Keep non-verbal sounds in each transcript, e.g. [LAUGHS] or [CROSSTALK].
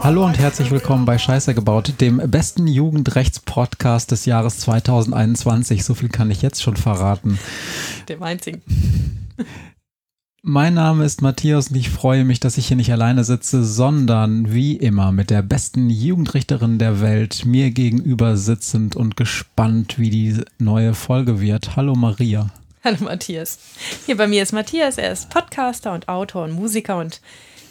Hallo und herzlich willkommen bei Scheiße gebaut, dem besten Jugendrechts-Podcast des Jahres 2021. So viel kann ich jetzt schon verraten. Dem einzigen. Mein Name ist Matthias und ich freue mich, dass ich hier nicht alleine sitze, sondern wie immer mit der besten Jugendrichterin der Welt mir gegenüber sitzend und gespannt, wie die neue Folge wird. Hallo Maria. Hallo Matthias. Hier bei mir ist Matthias, er ist Podcaster und Autor und Musiker und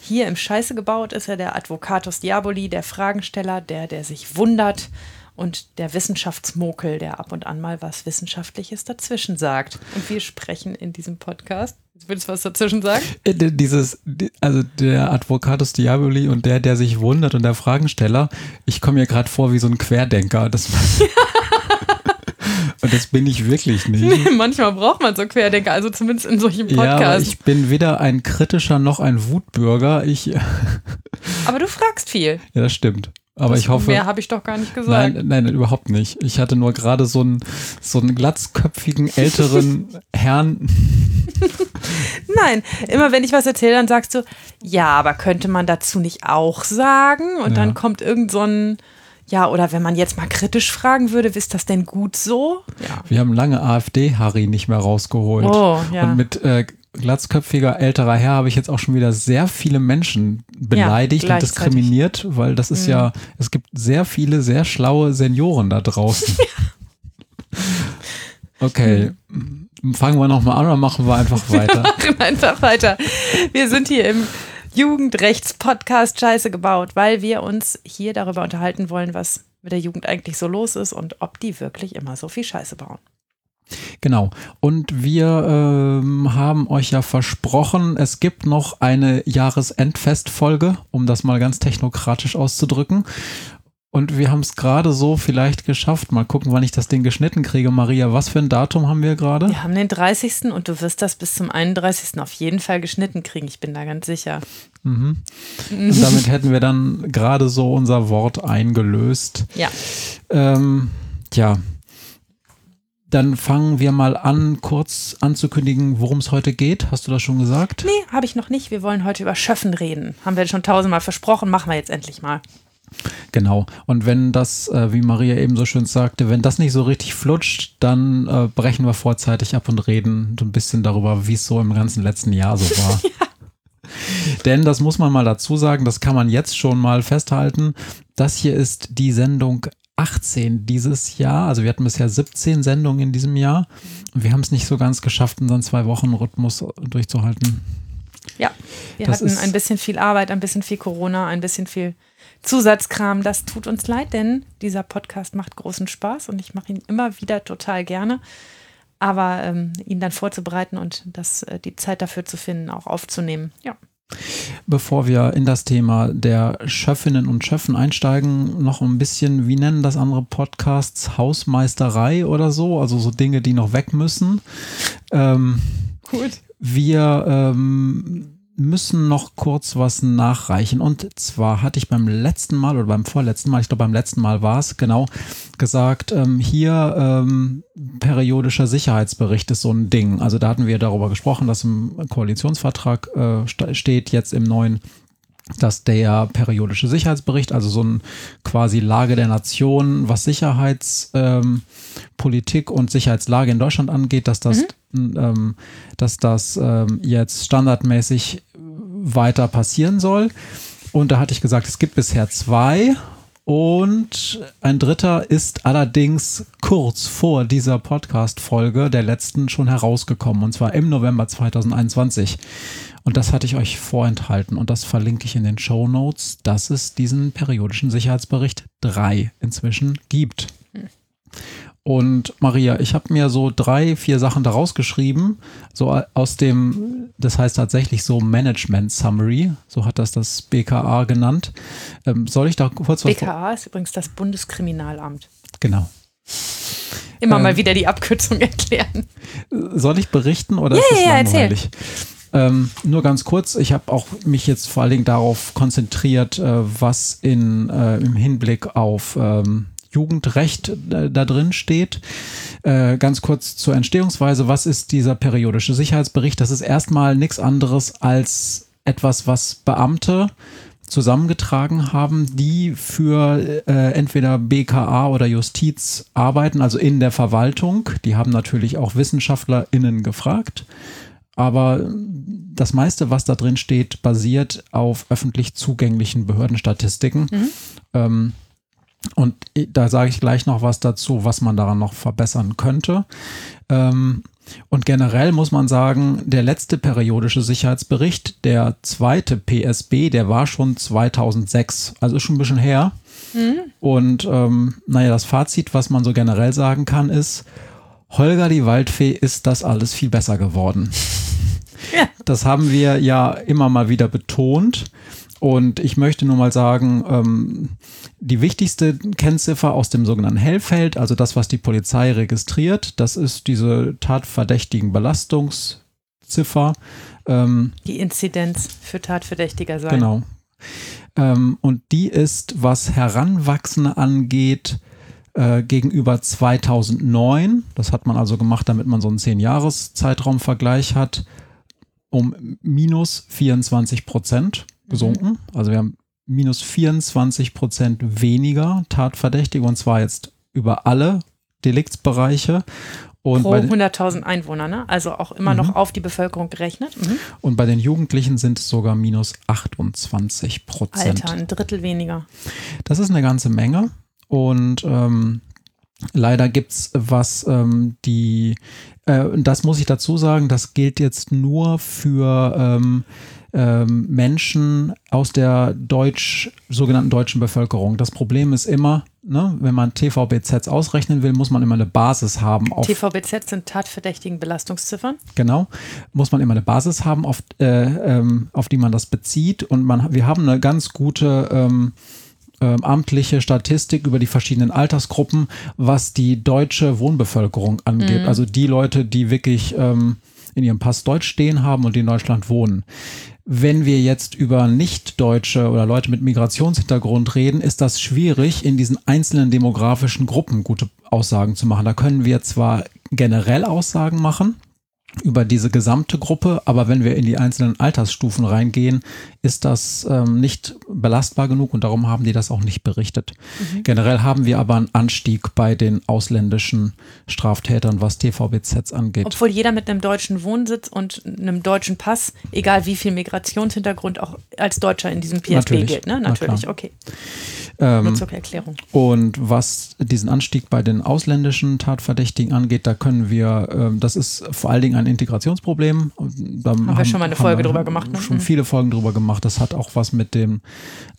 hier im Scheiße gebaut ist er der Advocatus Diaboli, der Fragensteller, der, der sich wundert und der Wissenschaftsmokel, der ab und an mal was Wissenschaftliches dazwischen sagt. Und wir sprechen in diesem Podcast. Willst du was dazwischen sagen? Äh, Dieses, also der Advocatus Diaboli und der, der sich wundert und der Fragensteller, ich komme mir gerade vor wie so ein Querdenker. Das [LAUGHS] Und das bin ich wirklich nicht. Nee, manchmal braucht man so Querdenker, also zumindest in solchen Podcasts. Ja, ich bin weder ein kritischer noch ein Wutbürger. Ich [LAUGHS] aber du fragst viel. Ja, das stimmt. Aber das ich hoffe. Mehr habe ich doch gar nicht gesagt. Nein, nein, überhaupt nicht. Ich hatte nur gerade so einen, so einen glatzköpfigen älteren [LAUGHS] Herrn. nein, immer wenn ich was erzähle, dann sagst du, ja, aber könnte man dazu nicht auch sagen? Und ja. dann kommt irgend so ein ja, oder wenn man jetzt mal kritisch fragen würde, ist das denn gut so? Ja. Wir haben lange AfD-Harry nicht mehr rausgeholt. Oh, ja. Und mit äh, glatzköpfiger älterer Herr habe ich jetzt auch schon wieder sehr viele Menschen beleidigt ja, und diskriminiert, weil das ist mhm. ja, es gibt sehr viele sehr schlaue Senioren da draußen. [LAUGHS] okay. Mhm. Fangen wir nochmal an oder machen wir einfach [LAUGHS] weiter? wir machen einfach weiter. Wir sind hier im Jugendrechts-Podcast Scheiße gebaut, weil wir uns hier darüber unterhalten wollen, was mit der Jugend eigentlich so los ist und ob die wirklich immer so viel Scheiße bauen. Genau. Und wir ähm, haben euch ja versprochen, es gibt noch eine Jahresendfestfolge, um das mal ganz technokratisch auszudrücken. Und wir haben es gerade so vielleicht geschafft. Mal gucken, wann ich das Ding geschnitten kriege. Maria, was für ein Datum haben wir gerade? Wir haben den 30. und du wirst das bis zum 31. auf jeden Fall geschnitten kriegen. Ich bin da ganz sicher. Mhm. [LAUGHS] Und damit hätten wir dann gerade so unser Wort eingelöst. Ja. Ähm, ja. Dann fangen wir mal an, kurz anzukündigen, worum es heute geht. Hast du das schon gesagt? Nee, habe ich noch nicht. Wir wollen heute über Schöffen reden. Haben wir schon tausendmal versprochen, machen wir jetzt endlich mal. Genau. Und wenn das, äh, wie Maria eben so schön sagte, wenn das nicht so richtig flutscht, dann äh, brechen wir vorzeitig ab und reden so ein bisschen darüber, wie es so im ganzen letzten Jahr so war. [LAUGHS] ja. Denn das muss man mal dazu sagen, das kann man jetzt schon mal festhalten. Das hier ist die Sendung 18 dieses Jahr. Also wir hatten bisher 17 Sendungen in diesem Jahr. Und wir haben es nicht so ganz geschafft, unseren Zwei-Wochen-Rhythmus durchzuhalten. Ja, wir das hatten ein bisschen viel Arbeit, ein bisschen viel Corona, ein bisschen viel Zusatzkram. Das tut uns leid, denn dieser Podcast macht großen Spaß und ich mache ihn immer wieder total gerne. Aber ähm, ihn dann vorzubereiten und das, äh, die Zeit dafür zu finden, auch aufzunehmen, ja. Bevor wir in das Thema der Schöffinnen und Schöffen einsteigen, noch ein bisschen, wie nennen das andere Podcasts, Hausmeisterei oder so, also so Dinge, die noch weg müssen. Ähm, Gut. Wir ähm, müssen noch kurz was nachreichen. Und zwar hatte ich beim letzten Mal oder beim vorletzten Mal, ich glaube beim letzten Mal war es genau, gesagt, ähm, hier ähm, periodischer Sicherheitsbericht ist so ein Ding. Also da hatten wir darüber gesprochen, dass im Koalitionsvertrag äh, steht, jetzt im neuen dass der periodische Sicherheitsbericht, also so ein quasi Lage der Nation, was Sicherheitspolitik ähm, und Sicherheitslage in Deutschland angeht, dass das, mhm. ähm, dass das ähm, jetzt standardmäßig weiter passieren soll. Und da hatte ich gesagt, es gibt bisher zwei. Und ein dritter ist allerdings kurz vor dieser Podcast-Folge der letzten schon herausgekommen, und zwar im November 2021. Und das hatte ich euch vorenthalten und das verlinke ich in den Show Notes, dass es diesen periodischen Sicherheitsbericht 3 inzwischen gibt. Und Maria, ich habe mir so drei, vier Sachen daraus geschrieben, so aus dem, das heißt tatsächlich so Management Summary, so hat das das BKA genannt. Ähm, soll ich da kurz was? BKA ist übrigens das Bundeskriminalamt. Genau. Immer ähm, mal wieder die Abkürzung [LAUGHS] erklären. Soll ich berichten oder ja, ist das ja, langweilig? Ähm, nur ganz kurz, ich habe auch mich jetzt vor allen Dingen darauf konzentriert, äh, was in, äh, im Hinblick auf ähm, Jugendrecht äh, da drin steht. Äh, ganz kurz zur Entstehungsweise. Was ist dieser periodische Sicherheitsbericht? Das ist erstmal nichts anderes als etwas, was Beamte zusammengetragen haben, die für äh, entweder BKA oder Justiz arbeiten, also in der Verwaltung. Die haben natürlich auch WissenschaftlerInnen gefragt. Aber das meiste, was da drin steht, basiert auf öffentlich zugänglichen Behördenstatistiken. Mhm. Ähm, und da sage ich gleich noch was dazu, was man daran noch verbessern könnte. Ähm, und generell muss man sagen, der letzte periodische Sicherheitsbericht, der zweite PSB, der war schon 2006, also schon ein bisschen her. Mhm. Und ähm, naja, das Fazit, was man so generell sagen kann, ist, Holger die Waldfee ist das alles viel besser geworden. [LAUGHS] Ja. Das haben wir ja immer mal wieder betont. Und ich möchte nur mal sagen, ähm, die wichtigste Kennziffer aus dem sogenannten Hellfeld, also das, was die Polizei registriert, das ist diese tatverdächtigen Belastungsziffer. Ähm, die Inzidenz für tatverdächtiger sein. Genau. Ähm, und die ist, was Heranwachsende angeht, äh, gegenüber 2009, das hat man also gemacht, damit man so einen 10-Jahres-Zeitraum-Vergleich hat, um minus 24 Prozent gesunken. Mhm. Also wir haben minus 24 Prozent weniger Tatverdächtige und zwar jetzt über alle Deliktsbereiche. Und Pro 100.000 Einwohner, ne? also auch immer mhm. noch auf die Bevölkerung gerechnet. Mhm. Und bei den Jugendlichen sind es sogar minus 28 Prozent. Alter, ein Drittel weniger. Das ist eine ganze Menge. Und ähm, leider gibt es was, ähm, die, äh, das muss ich dazu sagen, das gilt jetzt nur für ähm, ähm, Menschen aus der deutsch, sogenannten deutschen Bevölkerung. Das Problem ist immer, ne, wenn man TVBZs ausrechnen will, muss man immer eine Basis haben. Auf, TVBZ sind tatverdächtigen Belastungsziffern. Genau, muss man immer eine Basis haben, auf, äh, ähm, auf die man das bezieht. Und man, wir haben eine ganz gute ähm, ähm, amtliche Statistik über die verschiedenen Altersgruppen, was die deutsche Wohnbevölkerung angeht. Mhm. Also die Leute, die wirklich ähm, in ihrem Pass Deutsch stehen haben und die in Deutschland wohnen. Wenn wir jetzt über Nicht-Deutsche oder Leute mit Migrationshintergrund reden, ist das schwierig, in diesen einzelnen demografischen Gruppen gute Aussagen zu machen. Da können wir zwar generell Aussagen machen, über diese gesamte Gruppe, aber wenn wir in die einzelnen Altersstufen reingehen, ist das ähm, nicht belastbar genug und darum haben die das auch nicht berichtet. Mhm. Generell haben wir aber einen Anstieg bei den ausländischen Straftätern, was TVBZs angeht. Obwohl jeder mit einem deutschen Wohnsitz und einem deutschen Pass, egal wie viel Migrationshintergrund, auch als Deutscher in diesem PSB Natürlich. gilt. Ne? Natürlich, okay. Ähm, Nur zur Erklärung. Und was diesen Anstieg bei den ausländischen Tatverdächtigen angeht, da können wir, ähm, das ist vor allen Dingen ein Integrationsproblem. Da haben, haben wir schon mal eine Folge drüber gemacht. Ne? Schon mhm. viele Folgen drüber gemacht. Das hat auch was mit dem,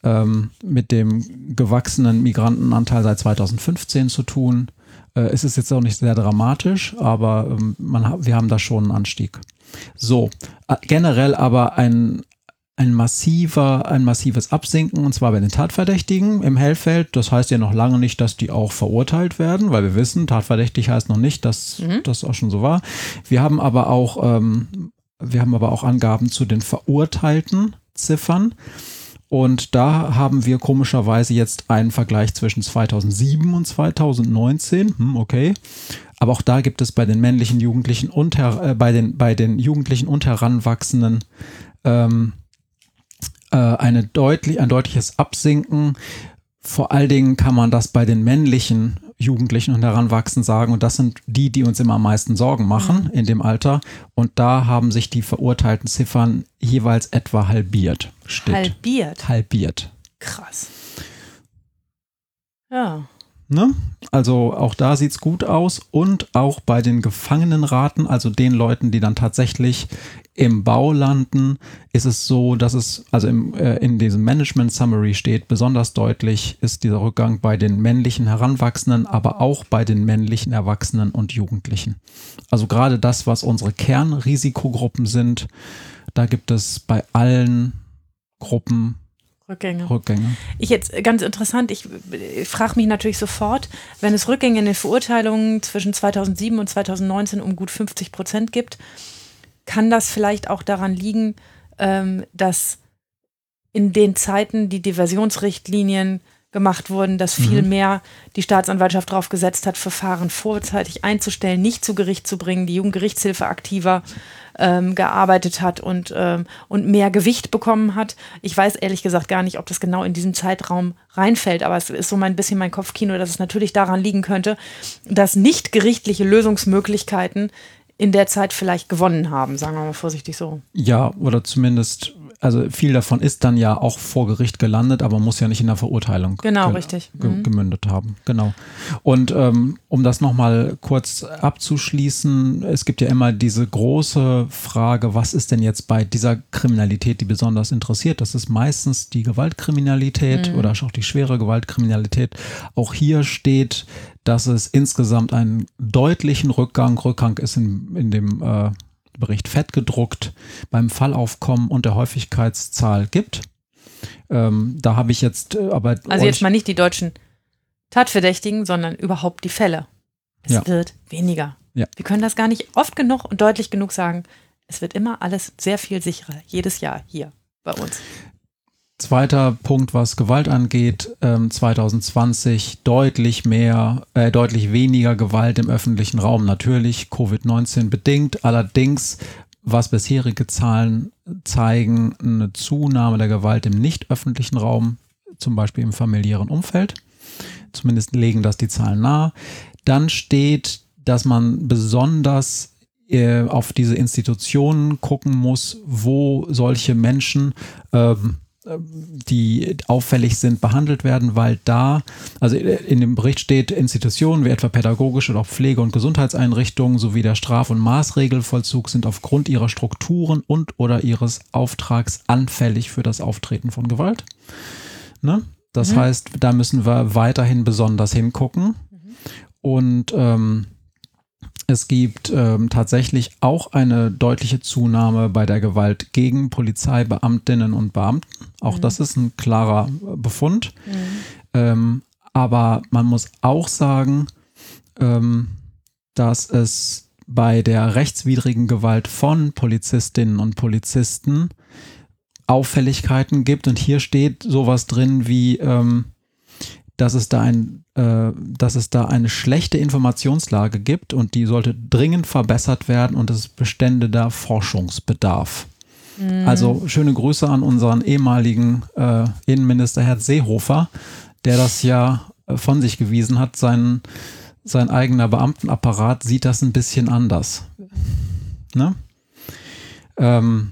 ähm, mit dem gewachsenen Migrantenanteil seit 2015 zu tun. Äh, es ist jetzt auch nicht sehr dramatisch, aber ähm, man, wir haben da schon einen Anstieg. So, äh, generell aber ein, ein massiver, ein massives Absinken und zwar bei den Tatverdächtigen im Hellfeld. Das heißt ja noch lange nicht, dass die auch verurteilt werden, weil wir wissen, tatverdächtig heißt noch nicht, dass mhm. das auch schon so war. Wir haben aber auch, ähm, wir haben aber auch Angaben zu den verurteilten Ziffern. Und da haben wir komischerweise jetzt einen Vergleich zwischen 2007 und 2019. Hm, okay. Aber auch da gibt es bei den männlichen Jugendlichen und äh, bei, den, bei den Jugendlichen und Heranwachsenden ähm, äh, eine deutlich, ein deutliches Absinken. Vor allen Dingen kann man das bei den männlichen Jugendlichen und Heranwachsenden sagen. Und das sind die, die uns immer am meisten Sorgen machen mhm. in dem Alter. Und da haben sich die verurteilten Ziffern jeweils etwa halbiert. Steht. Halbiert? Halbiert. Krass. Ja. Ne? Also auch da sieht es gut aus und auch bei den Gefangenenraten, also den Leuten, die dann tatsächlich im Bau landen, ist es so, dass es, also im, äh, in diesem Management Summary steht, besonders deutlich ist dieser Rückgang bei den männlichen Heranwachsenden, aber auch bei den männlichen Erwachsenen und Jugendlichen. Also gerade das, was unsere Kernrisikogruppen sind, da gibt es bei allen Gruppen Rückgänge. Rückgänge. Ich jetzt ganz interessant, ich, ich frage mich natürlich sofort, wenn es Rückgänge in den Verurteilungen zwischen 2007 und 2019 um gut 50 Prozent gibt, kann das vielleicht auch daran liegen, ähm, dass in den Zeiten die Diversionsrichtlinien gemacht wurden, dass viel mhm. mehr die Staatsanwaltschaft darauf gesetzt hat, Verfahren vorzeitig einzustellen, nicht zu Gericht zu bringen, die Jugendgerichtshilfe aktiver ähm, gearbeitet hat und, ähm, und mehr Gewicht bekommen hat. Ich weiß ehrlich gesagt gar nicht, ob das genau in diesem Zeitraum reinfällt, aber es ist so ein bisschen mein Kopfkino, dass es natürlich daran liegen könnte, dass nicht gerichtliche Lösungsmöglichkeiten in der Zeit vielleicht gewonnen haben, sagen wir mal vorsichtig so. Ja, oder zumindest also viel davon ist dann ja auch vor Gericht gelandet, aber muss ja nicht in der Verurteilung genau, ge richtig. Ge mhm. gemündet haben. Genau. Und ähm, um das nochmal kurz abzuschließen, es gibt ja immer diese große Frage, was ist denn jetzt bei dieser Kriminalität, die besonders interessiert? Das ist meistens die Gewaltkriminalität mhm. oder auch die schwere Gewaltkriminalität. Auch hier steht, dass es insgesamt einen deutlichen Rückgang, Rückgang ist in, in dem äh, Bericht fett gedruckt beim Fallaufkommen und der Häufigkeitszahl gibt. Ähm, da habe ich jetzt äh, aber. Also jetzt mal nicht die deutschen Tatverdächtigen, sondern überhaupt die Fälle. Es ja. wird weniger. Ja. Wir können das gar nicht oft genug und deutlich genug sagen. Es wird immer alles sehr viel sicherer, jedes Jahr hier bei uns. Zweiter Punkt, was Gewalt angeht, ähm, 2020 deutlich mehr, äh, deutlich weniger Gewalt im öffentlichen Raum. Natürlich Covid-19 bedingt. Allerdings, was bisherige Zahlen zeigen, eine Zunahme der Gewalt im nicht öffentlichen Raum, zum Beispiel im familiären Umfeld. Zumindest legen das die Zahlen nahe. Dann steht, dass man besonders äh, auf diese Institutionen gucken muss, wo solche Menschen ähm, die auffällig sind, behandelt werden, weil da, also in dem Bericht steht, Institutionen wie etwa pädagogische oder auch Pflege- und Gesundheitseinrichtungen sowie der Straf- und Maßregelvollzug sind aufgrund ihrer Strukturen und oder ihres Auftrags anfällig für das Auftreten von Gewalt. Ne? Das mhm. heißt, da müssen wir weiterhin besonders hingucken. Mhm. Und ähm, es gibt ähm, tatsächlich auch eine deutliche Zunahme bei der Gewalt gegen Polizeibeamtinnen und Beamten. Auch mhm. das ist ein klarer Befund. Mhm. Ähm, aber man muss auch sagen, ähm, dass es bei der rechtswidrigen Gewalt von Polizistinnen und Polizisten Auffälligkeiten gibt. Und hier steht sowas drin wie, ähm, dass es da ein, äh, dass es da eine schlechte Informationslage gibt und die sollte dringend verbessert werden und es bestände da Forschungsbedarf. Mhm. Also schöne Grüße an unseren ehemaligen äh, Innenminister Herr Seehofer, der das ja äh, von sich gewiesen hat. Sein, sein eigener Beamtenapparat sieht das ein bisschen anders. Ne? Ähm,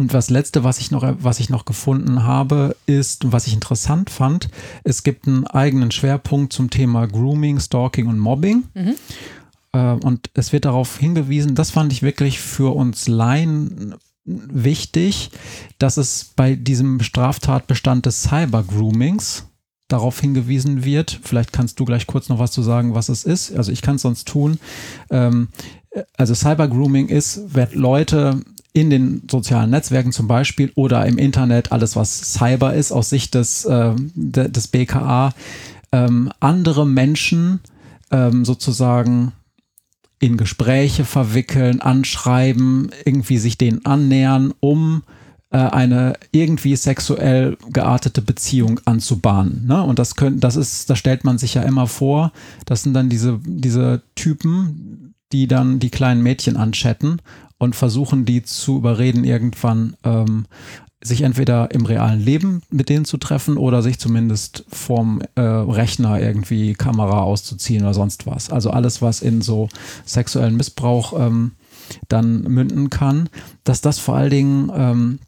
und das letzte, was ich noch, was ich noch gefunden habe, ist, was ich interessant fand, es gibt einen eigenen Schwerpunkt zum Thema Grooming, Stalking und Mobbing. Mhm. Äh, und es wird darauf hingewiesen, das fand ich wirklich für uns Laien wichtig, dass es bei diesem Straftatbestand des Cyber-Groomings darauf hingewiesen wird. Vielleicht kannst du gleich kurz noch was zu sagen, was es ist. Also ich kann es sonst tun. Ähm, also Cyber-Grooming ist, wenn Leute in den sozialen Netzwerken zum Beispiel oder im Internet, alles was Cyber ist, aus Sicht des, äh, des BKA, ähm, andere Menschen ähm, sozusagen in Gespräche verwickeln, anschreiben, irgendwie sich denen annähern, um äh, eine irgendwie sexuell geartete Beziehung anzubahnen. Ne? Und das können, das ist, das stellt man sich ja immer vor. Das sind dann diese, diese Typen, die dann die kleinen Mädchen anchatten und versuchen die zu überreden, irgendwann ähm, sich entweder im realen Leben mit denen zu treffen oder sich zumindest vom äh, Rechner irgendwie Kamera auszuziehen oder sonst was. Also alles, was in so sexuellen Missbrauch ähm, dann münden kann, dass das vor allen Dingen ähm,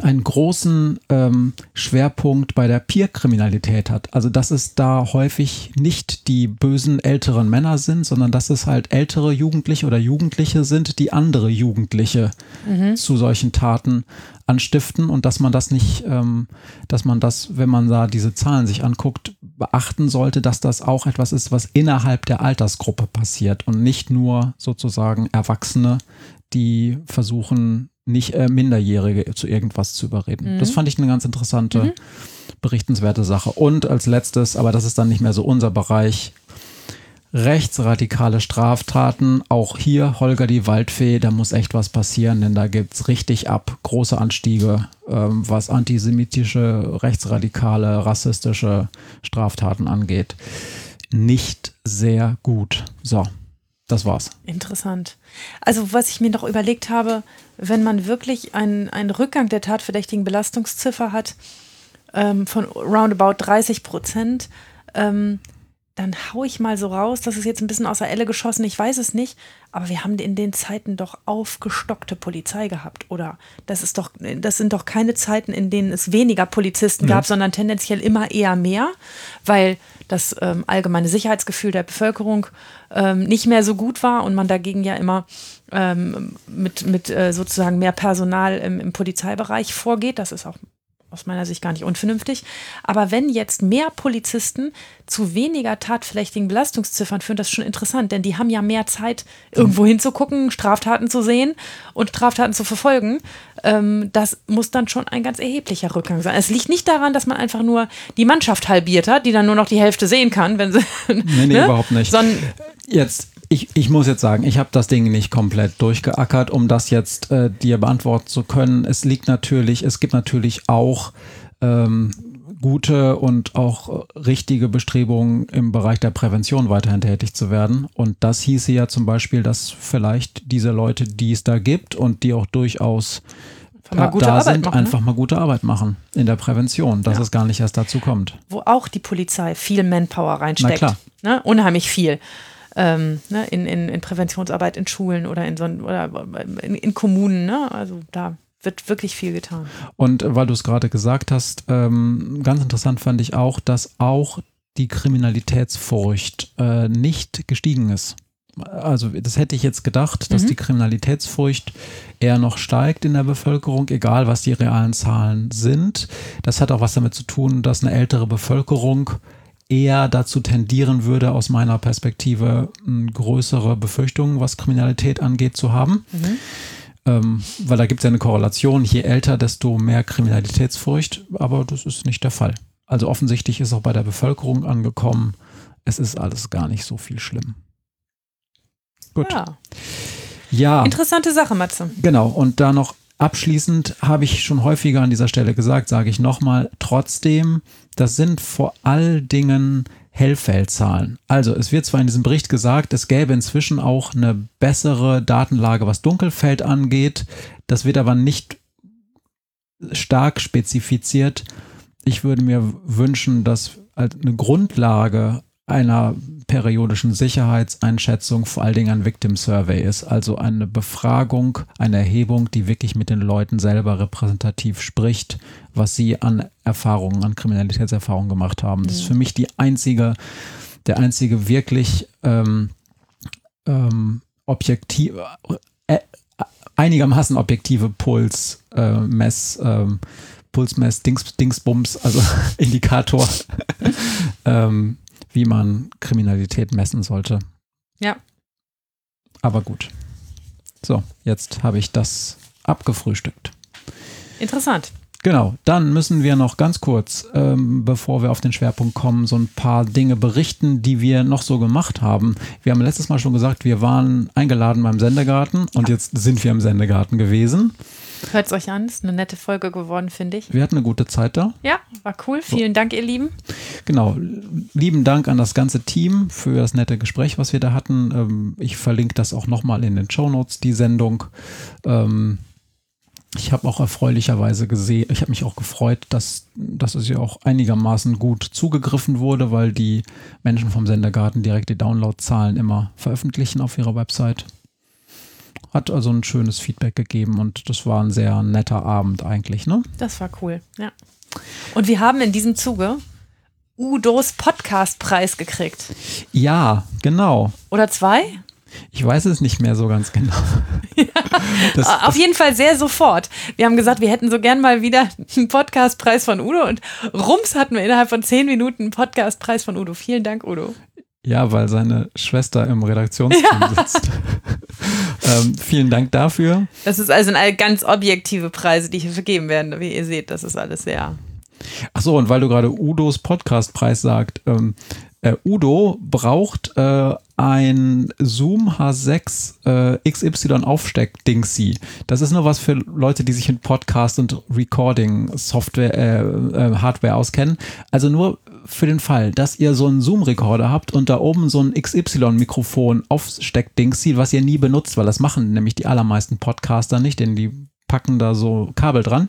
einen großen ähm, Schwerpunkt bei der Peer-Kriminalität hat. Also dass es da häufig nicht die bösen älteren Männer sind, sondern dass es halt ältere Jugendliche oder Jugendliche sind, die andere Jugendliche mhm. zu solchen Taten anstiften und dass man das nicht, ähm, dass man das, wenn man da diese Zahlen sich anguckt, beachten sollte, dass das auch etwas ist, was innerhalb der Altersgruppe passiert und nicht nur sozusagen Erwachsene, die versuchen, nicht äh, Minderjährige zu irgendwas zu überreden. Mhm. Das fand ich eine ganz interessante, mhm. berichtenswerte Sache. Und als letztes, aber das ist dann nicht mehr so unser Bereich, rechtsradikale Straftaten. Auch hier Holger die Waldfee, da muss echt was passieren, denn da gibt es richtig ab. Große Anstiege, ähm, was antisemitische, rechtsradikale, rassistische Straftaten angeht. Nicht sehr gut. So, das war's. Interessant. Also, was ich mir noch überlegt habe, wenn man wirklich einen, einen Rückgang der tatverdächtigen Belastungsziffer hat ähm, von roundabout 30 Prozent, ähm, dann hau ich mal so raus, das ist jetzt ein bisschen außer Elle geschossen, ich weiß es nicht, aber wir haben in den Zeiten doch aufgestockte Polizei gehabt, oder? Das ist doch, das sind doch keine Zeiten, in denen es weniger Polizisten ja. gab, sondern tendenziell immer eher mehr, weil das ähm, allgemeine Sicherheitsgefühl der Bevölkerung ähm, nicht mehr so gut war und man dagegen ja immer ähm, mit, mit äh, sozusagen mehr Personal im, im Polizeibereich vorgeht. Das ist auch aus meiner Sicht gar nicht unvernünftig. Aber wenn jetzt mehr Polizisten zu weniger tatverdächtigen Belastungsziffern führen, das ist schon interessant, denn die haben ja mehr Zeit, irgendwo hinzugucken, Straftaten zu sehen und Straftaten zu verfolgen. Ähm, das muss dann schon ein ganz erheblicher Rückgang sein. Es liegt nicht daran, dass man einfach nur die Mannschaft halbiert hat, die dann nur noch die Hälfte sehen kann, wenn sie. Nee, nee, [LAUGHS] ne? überhaupt nicht. Sondern jetzt ich, ich muss jetzt sagen, ich habe das Ding nicht komplett durchgeackert, um das jetzt äh, dir beantworten zu können. Es liegt natürlich, es gibt natürlich auch ähm, gute und auch richtige Bestrebungen im Bereich der Prävention weiterhin tätig zu werden. Und das hieße ja zum Beispiel, dass vielleicht diese Leute, die es da gibt und die auch durchaus da, da sind, machen, ne? einfach mal gute Arbeit machen in der Prävention, dass ja. es gar nicht erst dazu kommt. Wo auch die Polizei viel Manpower reinsteckt. Na klar. Ne? Unheimlich viel ähm, ne, in, in, in Präventionsarbeit in Schulen oder in, so, oder in, in Kommunen. Ne? Also da wird wirklich viel getan. Und weil du es gerade gesagt hast, ähm, ganz interessant fand ich auch, dass auch die Kriminalitätsfurcht äh, nicht gestiegen ist. Also das hätte ich jetzt gedacht, dass mhm. die Kriminalitätsfurcht eher noch steigt in der Bevölkerung, egal was die realen Zahlen sind. Das hat auch was damit zu tun, dass eine ältere Bevölkerung eher dazu tendieren würde, aus meiner Perspektive größere Befürchtungen, was Kriminalität angeht, zu haben. Mhm. Ähm, weil da gibt es ja eine Korrelation, je älter, desto mehr Kriminalitätsfurcht, aber das ist nicht der Fall. Also offensichtlich ist auch bei der Bevölkerung angekommen, es ist alles gar nicht so viel schlimm. Gut. Ja. ja. Interessante Sache, Matze. Genau. Und da noch abschließend habe ich schon häufiger an dieser Stelle gesagt, sage ich nochmal, trotzdem das sind vor allen Dingen Hellfeldzahlen. Also es wird zwar in diesem Bericht gesagt, es gäbe inzwischen auch eine bessere Datenlage, was Dunkelfeld angeht. Das wird aber nicht stark spezifiziert. Ich würde mir wünschen, dass eine Grundlage einer periodischen Sicherheitseinschätzung vor allen Dingen ein Victim Survey ist, also eine Befragung, eine Erhebung, die wirklich mit den Leuten selber repräsentativ spricht, was sie an Erfahrungen, an Kriminalitätserfahrungen gemacht haben. Das ist für mich die einzige, der einzige wirklich ähm, ähm, objektiv, äh, einigermaßen objektive Puls, äh, Mess, äh, Pulsmess, Dings, Dingsbums, also [LAUGHS] Indikator. [LAUGHS] ähm, wie man Kriminalität messen sollte. Ja. Aber gut. So, jetzt habe ich das abgefrühstückt. Interessant. Genau, dann müssen wir noch ganz kurz, ähm, bevor wir auf den Schwerpunkt kommen, so ein paar Dinge berichten, die wir noch so gemacht haben. Wir haben letztes Mal schon gesagt, wir waren eingeladen beim Sendegarten und ja. jetzt sind wir im Sendegarten gewesen. Hört es euch an, ist eine nette Folge geworden, finde ich. Wir hatten eine gute Zeit da. Ja, war cool. Vielen Dank, ihr Lieben. Genau, lieben Dank an das ganze Team für das nette Gespräch, was wir da hatten. Ähm, ich verlinke das auch nochmal in den Show Notes, die Sendung. Ähm, ich habe auch erfreulicherweise gesehen, ich habe mich auch gefreut, dass, dass es ja auch einigermaßen gut zugegriffen wurde, weil die Menschen vom Sendergarten direkt die Downloadzahlen immer veröffentlichen auf ihrer Website. Hat also ein schönes Feedback gegeben und das war ein sehr netter Abend eigentlich, ne? Das war cool, ja. Und wir haben in diesem Zuge Udos Podcastpreis gekriegt. Ja, genau. Oder zwei? Ich weiß es nicht mehr so ganz genau. [LAUGHS] [LAUGHS] Ja, das, Auf das jeden Fall sehr sofort. Wir haben gesagt, wir hätten so gern mal wieder einen Podcastpreis von Udo und rums hatten wir innerhalb von zehn Minuten einen Podcastpreis von Udo. Vielen Dank, Udo. Ja, weil seine Schwester im Redaktionsteam ja. sitzt. [LAUGHS] ähm, vielen Dank dafür. Das ist also eine ganz objektive Preise, die hier vergeben werden. Wie ihr seht, das ist alles sehr. Ach so, und weil du gerade Udos Podcastpreis sagt, ähm, äh, Udo braucht äh, ein Zoom H6 äh, XY Aufsteck-Dingsy. Das ist nur was für Leute, die sich mit Podcast und Recording-Software, äh, äh, Hardware auskennen. Also nur für den Fall, dass ihr so einen Zoom-Rekorder habt und da oben so ein XY-Mikrofon Aufsteck-Dingsy, was ihr nie benutzt, weil das machen nämlich die allermeisten Podcaster nicht, denn die packen da so Kabel dran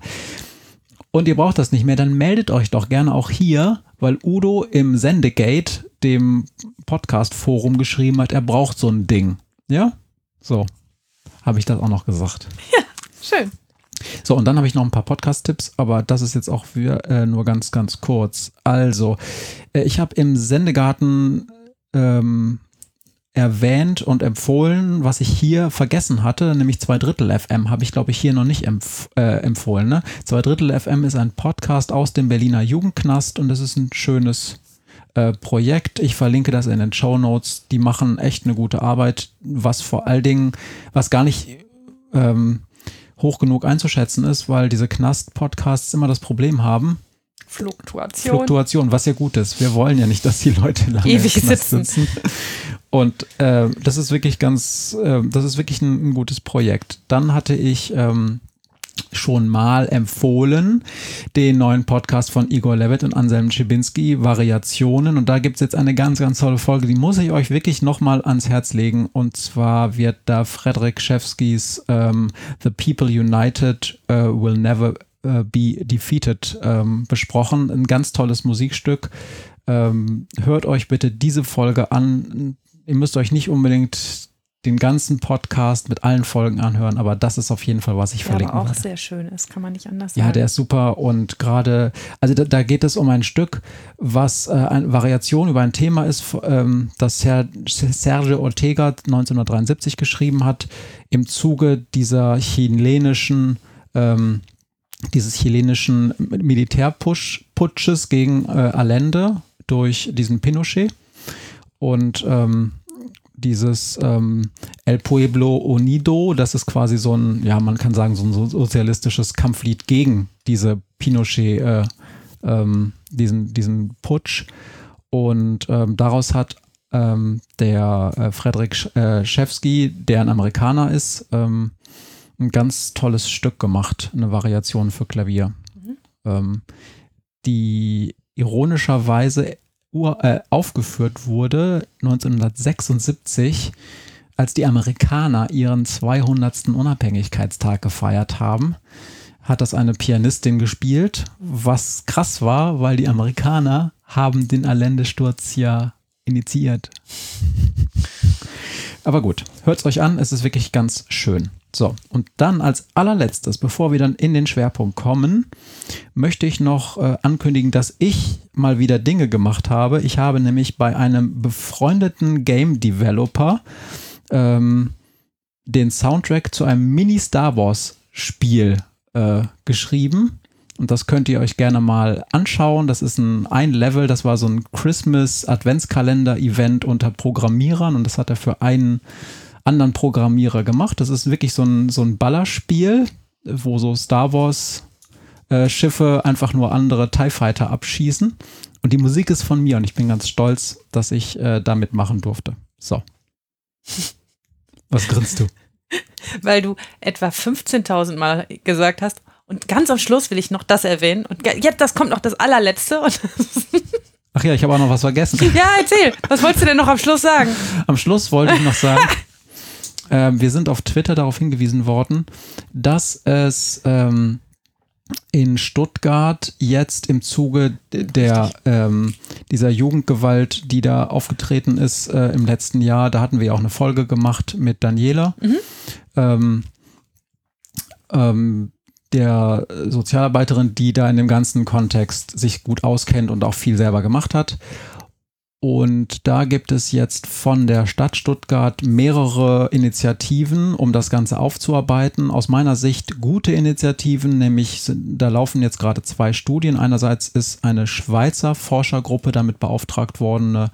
und ihr braucht das nicht mehr, dann meldet euch doch gerne auch hier, weil Udo im Sendegate, dem Podcast-Forum, geschrieben hat, er braucht so ein Ding. Ja? So. Habe ich das auch noch gesagt. [LAUGHS] Ja, schön. So, und dann habe ich noch ein paar Podcast-Tipps, aber das ist jetzt auch für, äh, nur ganz, ganz kurz. Also, äh, ich habe im Sendegarten ähm, erwähnt und empfohlen, was ich hier vergessen hatte, nämlich zwei Drittel FM habe ich, glaube ich, hier noch nicht empf äh, empfohlen. Ne? Zwei Drittel FM ist ein Podcast aus dem Berliner Jugendknast und es ist ein schönes äh, Projekt. Ich verlinke das in den Show Notes. Die machen echt eine gute Arbeit, was vor allen Dingen, was gar nicht ähm, hoch genug einzuschätzen ist, weil diese Knast-Podcasts immer das Problem haben, Fluktuation. Fluktuation, was ja gut ist. Wir wollen ja nicht, dass die Leute lange Ewig sitzen. sitzen. Und äh, das ist wirklich ganz, äh, das ist wirklich ein, ein gutes Projekt. Dann hatte ich ähm, schon mal empfohlen, den neuen Podcast von Igor Levitt und Anselm Schibinski, Variationen. Und da gibt es jetzt eine ganz, ganz tolle Folge, die muss ich euch wirklich nochmal ans Herz legen. Und zwar wird da Frederik Schewskis ähm, The People United uh, Will Never Be Defeated ähm, besprochen. Ein ganz tolles Musikstück. Ähm, hört euch bitte diese Folge an. Ihr müsst euch nicht unbedingt den ganzen Podcast mit allen Folgen anhören, aber das ist auf jeden Fall, was ich Der verlinken aber auch werde. sehr schön ist, kann man nicht anders Ja, sagen. der ist super und gerade, also da, da geht es um ein Stück, was äh, eine Variation über ein Thema ist, ähm, das Ser Sergio Ortega 1973 geschrieben hat, im Zuge dieser chilenischen, ähm, dieses chilenischen Militärputsches gegen äh, Allende durch diesen Pinochet. Und ähm, dieses ähm, El Pueblo Unido, das ist quasi so ein, ja, man kann sagen, so ein so- sozialistisches Kampflied gegen diese Pinochet, äh, ähm, diesen, diesen Putsch. Und ähm, daraus hat ähm, der äh, Frederik Sch äh, Schewski, der ein Amerikaner ist, ähm, ein ganz tolles Stück gemacht, eine Variation für Klavier, ähm, die ironischerweise äh, aufgeführt wurde 1976, als die Amerikaner ihren 200. Unabhängigkeitstag gefeiert haben, hat das eine Pianistin gespielt, was krass war, weil die Amerikaner haben den Allende-Sturz ja initiiert. [LAUGHS] Aber gut, hört es euch an, es ist wirklich ganz schön. So, und dann als allerletztes, bevor wir dann in den Schwerpunkt kommen, möchte ich noch äh, ankündigen, dass ich mal wieder Dinge gemacht habe. Ich habe nämlich bei einem befreundeten Game Developer ähm, den Soundtrack zu einem Mini-Star Wars-Spiel äh, geschrieben. Und das könnt ihr euch gerne mal anschauen. Das ist ein, ein Level, das war so ein Christmas-Adventskalender-Event unter Programmierern und das hat er für einen anderen Programmierer gemacht. Das ist wirklich so ein, so ein Ballerspiel, wo so Star Wars äh, Schiffe einfach nur andere TIE Fighter abschießen. Und die Musik ist von mir und ich bin ganz stolz, dass ich äh, da mitmachen durfte. So. [LAUGHS] Was grinst du? Weil du etwa 15.000 Mal gesagt hast. Und ganz am Schluss will ich noch das erwähnen. Und jetzt, das kommt noch das allerletzte. [LAUGHS] Ach ja, ich habe auch noch was vergessen. ja, erzähl. Was wolltest du denn noch am Schluss sagen? Am Schluss wollte ich noch sagen, [LAUGHS] ähm, wir sind auf Twitter darauf hingewiesen worden, dass es ähm, in Stuttgart jetzt im Zuge der ähm, dieser Jugendgewalt, die da aufgetreten ist äh, im letzten Jahr, da hatten wir ja auch eine Folge gemacht mit Daniela. Ähm, ähm, der Sozialarbeiterin, die da in dem ganzen Kontext sich gut auskennt und auch viel selber gemacht hat. Und da gibt es jetzt von der Stadt Stuttgart mehrere Initiativen, um das Ganze aufzuarbeiten. Aus meiner Sicht gute Initiativen, nämlich da laufen jetzt gerade zwei Studien. Einerseits ist eine Schweizer Forschergruppe damit beauftragt worden, eine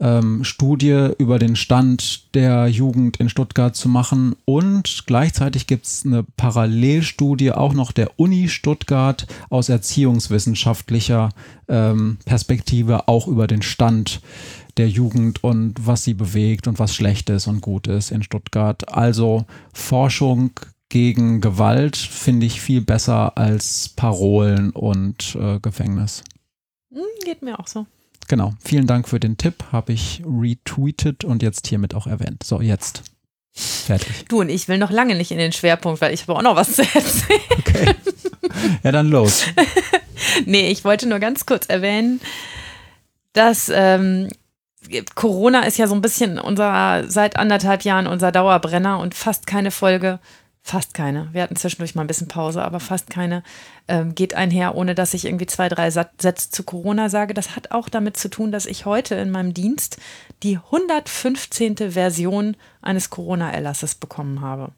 ähm, Studie über den Stand der Jugend in Stuttgart zu machen. Und gleichzeitig gibt es eine Parallelstudie auch noch der Uni Stuttgart aus erziehungswissenschaftlicher ähm, Perspektive auch über den Stand der Jugend und was sie bewegt und was schlecht ist und gut ist in Stuttgart. Also Forschung gegen Gewalt finde ich viel besser als Parolen und äh, Gefängnis. Hm, geht mir auch so. Genau. Vielen Dank für den Tipp. Habe ich retweetet und jetzt hiermit auch erwähnt. So, jetzt. Fertig. Du und ich will noch lange nicht in den Schwerpunkt, weil ich habe auch noch was zu erzählen. Okay. [LAUGHS] Ja, dann los. [LAUGHS] nee, ich wollte nur ganz kurz erwähnen, dass ähm, Corona ist ja so ein bisschen unser, seit anderthalb Jahren unser Dauerbrenner und fast keine Folge fast keine. Wir hatten zwischendurch mal ein bisschen Pause, aber fast keine ähm, geht einher, ohne dass ich irgendwie zwei, drei Sätze zu Corona sage. Das hat auch damit zu tun, dass ich heute in meinem Dienst die 115. Version eines Corona-Erlasses bekommen habe.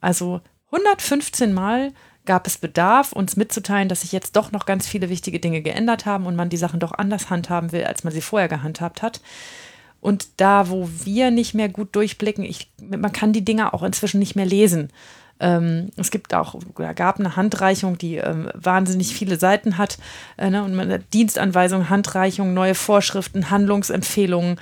Also 115 Mal gab es Bedarf, uns mitzuteilen, dass sich jetzt doch noch ganz viele wichtige Dinge geändert haben und man die Sachen doch anders handhaben will, als man sie vorher gehandhabt hat. Und da, wo wir nicht mehr gut durchblicken, ich, man kann die Dinge auch inzwischen nicht mehr lesen. Ähm, es gibt auch, da gab eine Handreichung, die ähm, wahnsinnig viele Seiten hat. Äh, ne, und man Dienstanweisungen, Handreichungen, neue Vorschriften, Handlungsempfehlungen,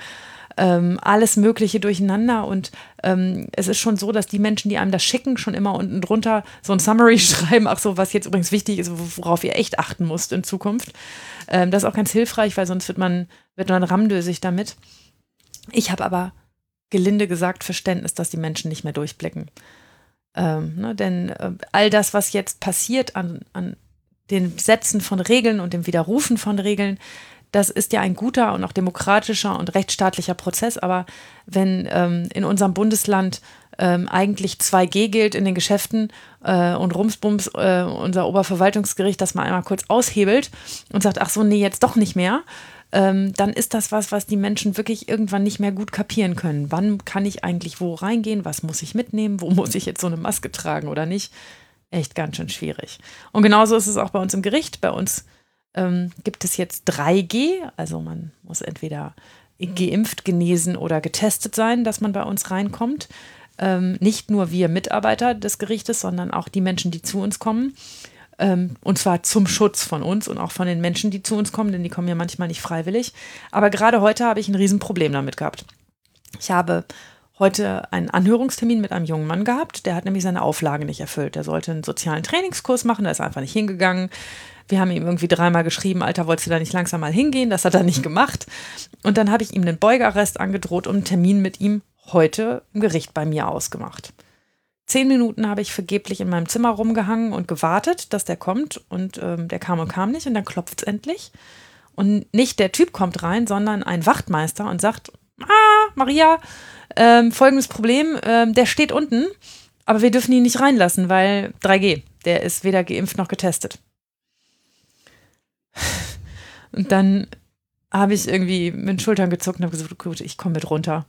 ähm, alles Mögliche durcheinander. Und ähm, es ist schon so, dass die Menschen, die einem das schicken, schon immer unten drunter so ein Summary [LAUGHS] schreiben, ach so, was jetzt übrigens wichtig ist, worauf ihr echt achten müsst in Zukunft. Ähm, das ist auch ganz hilfreich, weil sonst wird man, wird man ramdösig damit. Ich habe aber gelinde gesagt Verständnis, dass die Menschen nicht mehr durchblicken. Ähm, ne, denn äh, all das, was jetzt passiert an, an den Sätzen von Regeln und dem Widerrufen von Regeln, das ist ja ein guter und auch demokratischer und rechtsstaatlicher Prozess. Aber wenn ähm, in unserem Bundesland ähm, eigentlich 2G gilt in den Geschäften äh, und Rumsbums äh, unser Oberverwaltungsgericht das mal einmal kurz aushebelt und sagt, ach so, nee, jetzt doch nicht mehr, ähm, dann ist das was, was die Menschen wirklich irgendwann nicht mehr gut kapieren können. Wann kann ich eigentlich wo reingehen? Was muss ich mitnehmen? Wo muss ich jetzt so eine Maske tragen oder nicht? Echt ganz schön schwierig. Und genauso ist es auch bei uns im Gericht. Bei uns ähm, gibt es jetzt 3G, also man muss entweder geimpft, genesen oder getestet sein, dass man bei uns reinkommt. Ähm, nicht nur wir Mitarbeiter des Gerichtes, sondern auch die Menschen, die zu uns kommen. Ähm, und zwar zum Schutz von uns und auch von den Menschen, die zu uns kommen, denn die kommen ja manchmal nicht freiwillig. Aber gerade heute habe ich ein Riesenproblem damit gehabt. Ich habe heute einen Anhörungstermin mit einem jungen Mann gehabt, der hat nämlich seine Auflage nicht erfüllt. Der sollte einen sozialen Trainingskurs machen, der ist einfach nicht hingegangen. Wir haben ihm irgendwie dreimal geschrieben, Alter, wolltest du da nicht langsam mal hingehen? Das hat er nicht gemacht. Und dann habe ich ihm einen Beugearrest angedroht und einen Termin mit ihm heute im Gericht bei mir ausgemacht. Zehn Minuten habe ich vergeblich in meinem Zimmer rumgehangen und gewartet, dass der kommt. Und ähm, der kam und kam nicht. Und dann klopft es endlich. Und nicht der Typ kommt rein, sondern ein Wachtmeister und sagt: Ah, Maria, ähm, folgendes Problem: ähm, Der steht unten, aber wir dürfen ihn nicht reinlassen, weil 3G. Der ist weder geimpft noch getestet. Und dann habe ich irgendwie mit den Schultern gezuckt und habe gesagt: Gut, ich komme mit runter.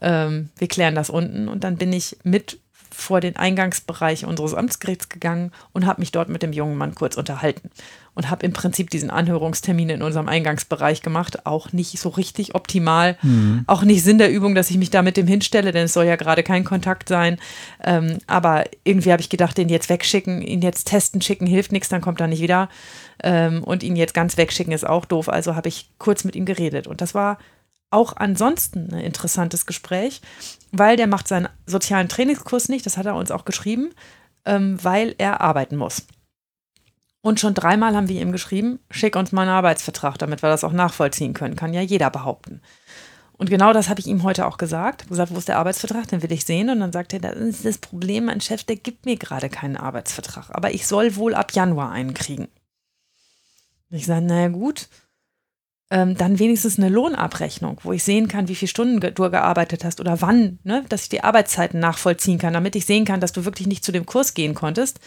Ähm, wir klären das unten. Und dann bin ich mit vor den Eingangsbereich unseres Amtsgerichts gegangen und habe mich dort mit dem jungen Mann kurz unterhalten und habe im Prinzip diesen Anhörungstermin in unserem Eingangsbereich gemacht. Auch nicht so richtig optimal, mhm. auch nicht Sinn der Übung, dass ich mich da mit dem hinstelle, denn es soll ja gerade kein Kontakt sein. Ähm, aber irgendwie habe ich gedacht, den jetzt wegschicken, ihn jetzt testen schicken hilft nichts, dann kommt er nicht wieder. Ähm, und ihn jetzt ganz wegschicken ist auch doof. Also habe ich kurz mit ihm geredet und das war auch ansonsten ein interessantes Gespräch, weil der macht seinen sozialen Trainingskurs nicht, das hat er uns auch geschrieben, ähm, weil er arbeiten muss. Und schon dreimal haben wir ihm geschrieben, schick uns mal einen Arbeitsvertrag, damit wir das auch nachvollziehen können. Kann ja jeder behaupten. Und genau das habe ich ihm heute auch gesagt. Gesagt, wo ist der Arbeitsvertrag? Den will ich sehen. Und dann sagt er, das ist das Problem, mein Chef, der gibt mir gerade keinen Arbeitsvertrag. Aber ich soll wohl ab Januar einen kriegen. Ich sage, naja gut, ähm, dann wenigstens eine Lohnabrechnung, wo ich sehen kann, wie viele Stunden du gearbeitet hast oder wann, ne, dass ich die Arbeitszeiten nachvollziehen kann, damit ich sehen kann, dass du wirklich nicht zu dem Kurs gehen konntest.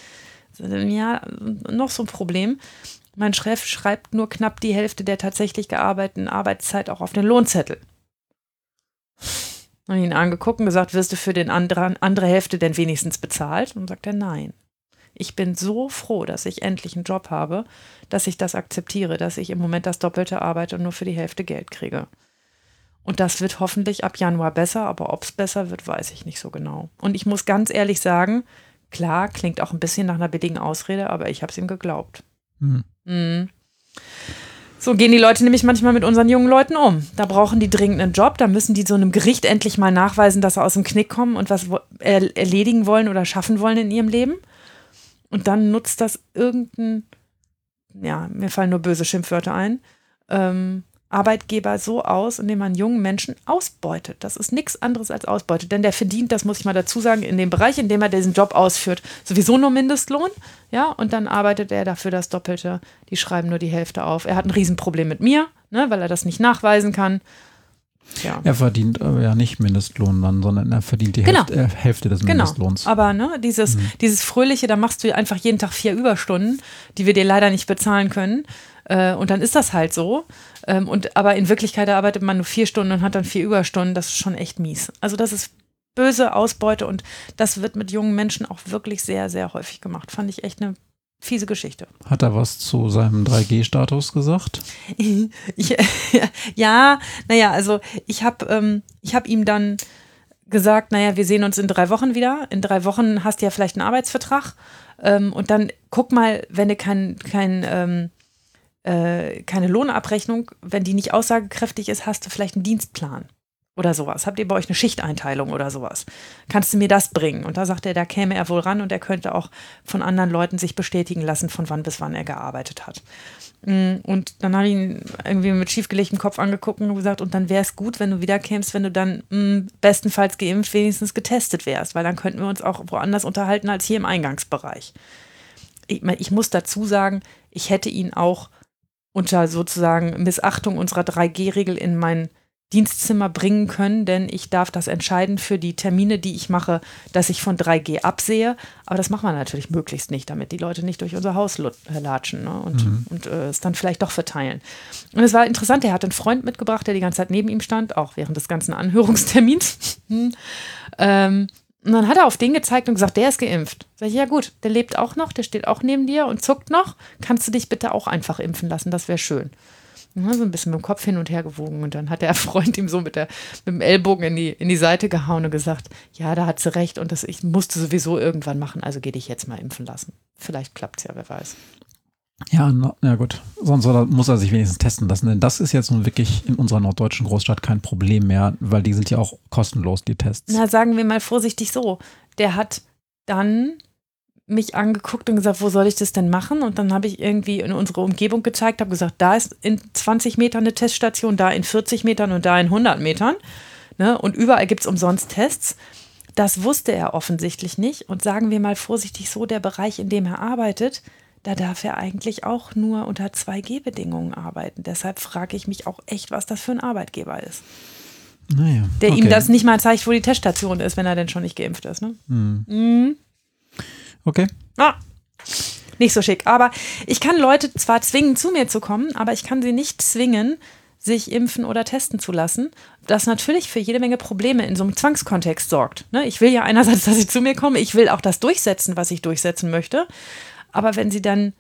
Ja, noch so ein Problem. Mein Chef schreibt nur knapp die Hälfte der tatsächlich gearbeiteten Arbeitszeit auch auf den Lohnzettel. Habe ihn angeguckt und gesagt, wirst du für den anderen, andere Hälfte denn wenigstens bezahlt? Und sagt er nein. Ich bin so froh, dass ich endlich einen Job habe, dass ich das akzeptiere, dass ich im Moment das Doppelte arbeite und nur für die Hälfte Geld kriege. Und das wird hoffentlich ab Januar besser, aber ob es besser wird, weiß ich nicht so genau. Und ich muss ganz ehrlich sagen, klar, klingt auch ein bisschen nach einer billigen Ausrede, aber ich habe es ihm geglaubt. Mhm. Mhm. So gehen die Leute nämlich manchmal mit unseren jungen Leuten um. Da brauchen die dringend einen Job, da müssen die so einem Gericht endlich mal nachweisen, dass sie aus dem Knick kommen und was erledigen wollen oder schaffen wollen in ihrem Leben. Und dann nutzt das irgendein, ja, mir fallen nur böse Schimpfwörter ein, ähm, Arbeitgeber so aus, indem man jungen Menschen ausbeutet. Das ist nichts anderes als Ausbeute, denn der verdient, das muss ich mal dazu sagen, in dem Bereich, in dem er diesen Job ausführt, sowieso nur Mindestlohn, ja, und dann arbeitet er dafür das Doppelte. Die schreiben nur die Hälfte auf. Er hat ein Riesenproblem mit mir, ne, weil er das nicht nachweisen kann. Ja. Er verdient aber ja nicht Mindestlohn dann, sondern er verdient die genau. Hälfte, äh, Hälfte, des genau. Mindestlohns. Aber ne, dieses, mhm. dieses Fröhliche, da machst du einfach jeden Tag vier Überstunden, die wir dir leider nicht bezahlen können. Äh, und dann ist das halt so. Ähm, und, aber in Wirklichkeit arbeitet man nur vier Stunden und hat dann vier Überstunden. Das ist schon echt mies. Also das ist böse Ausbeute und das wird mit jungen Menschen auch wirklich sehr, sehr häufig gemacht. Fand ich echt eine fiese Geschichte. Hat er was zu seinem 3G-Status gesagt? [LAUGHS] ich, ja, naja, also ich habe ähm, hab ihm dann gesagt, naja, wir sehen uns in drei Wochen wieder. In drei Wochen hast du ja vielleicht einen Arbeitsvertrag. Ähm, und dann guck mal, wenn du kein, kein ähm, äh, keine Lohnabrechnung, wenn die nicht aussagekräftig ist, hast du vielleicht einen Dienstplan oder sowas. Habt ihr bei euch eine Schichteinteilung oder sowas? Kannst du mir das bringen? Und da sagt er, da käme er wohl ran und er könnte auch von anderen Leuten sich bestätigen lassen, von wann bis wann er gearbeitet hat. Mm, und dann habe ich ihn irgendwie mit schiefgelegtem Kopf angeguckt und gesagt, und dann wäre es gut, wenn du wiederkämst, wenn du dann mh, mm, bestenfalls geimpft, wenigstens getestet wärst, weil dann könnten wir uns auch woanders unterhalten als hier im Eingangsbereich. Ich, ich muss dazu sagen, ich hätte ihn auch unter sozusagen Missachtung unserer 3G-Regel in mein Dienstzimmer bringen können, denn ich darf das entscheiden für die Termine, die ich mache, dass ich von 3G absehe. Aber das machen wir natürlich möglichst nicht, damit die Leute nicht durch unser Haus latschen ne? und, mhm. und äh, es dann vielleicht doch verteilen. Und es war interessant, er hat einen Freund mitgebracht, der die ganze Zeit neben ihm stand, auch während des ganzen Anhörungstermins. [LAUGHS] ähm, und dann hat er auf den gezeigt und gesagt, der ist geimpft. Sag ich, ja gut, der lebt auch noch, der steht auch neben dir und zuckt noch. Kannst du dich bitte auch einfach impfen lassen, das wäre schön. Und so ein bisschen mit dem Kopf hin und her gewogen und dann hat der [LAUGHS] Freund ihm so mit, der, mit dem Ellbogen in die, in die Seite gehauen und gesagt, ja, da hat sie recht und das, ich musste sowieso irgendwann machen, also geh dich jetzt mal impfen lassen. Vielleicht klappt es ja, wer weiß. Ja, na, ja gut. Sonst muss er sich wenigstens testen lassen, denn das ist jetzt nun wirklich in unserer norddeutschen Großstadt kein Problem mehr, weil die sind ja auch kostenlos, die Tests. Na, sagen wir mal vorsichtig so. Der hat dann mich angeguckt und gesagt, wo soll ich das denn machen? Und dann habe ich irgendwie in unsere Umgebung gezeigt, habe gesagt, da ist in 20 Metern eine Teststation, da in 40 Metern und da in 100 Metern. Ne? Und überall gibt es umsonst Tests. Das wusste er offensichtlich nicht. Und sagen wir mal vorsichtig so, der Bereich, in dem er arbeitet, da darf er eigentlich auch nur unter 2G-Bedingungen arbeiten. Deshalb frage ich mich auch echt, was das für ein Arbeitgeber ist. Naja, der okay. ihm das nicht mal zeigt, wo die Teststation ist, wenn er denn schon nicht geimpft ist. Ne? Mhm. Mhm. Okay. Ah, nicht so schick. Aber ich kann Leute zwar zwingen, zu mir zu kommen, aber ich kann sie nicht zwingen, sich impfen oder testen zu lassen, das natürlich für jede Menge Probleme in so einem Zwangskontext sorgt. Ne? Ich will ja einerseits, [LAUGHS] dass sie zu mir kommen, ich will auch das durchsetzen, was ich durchsetzen möchte. Aber wenn sie dann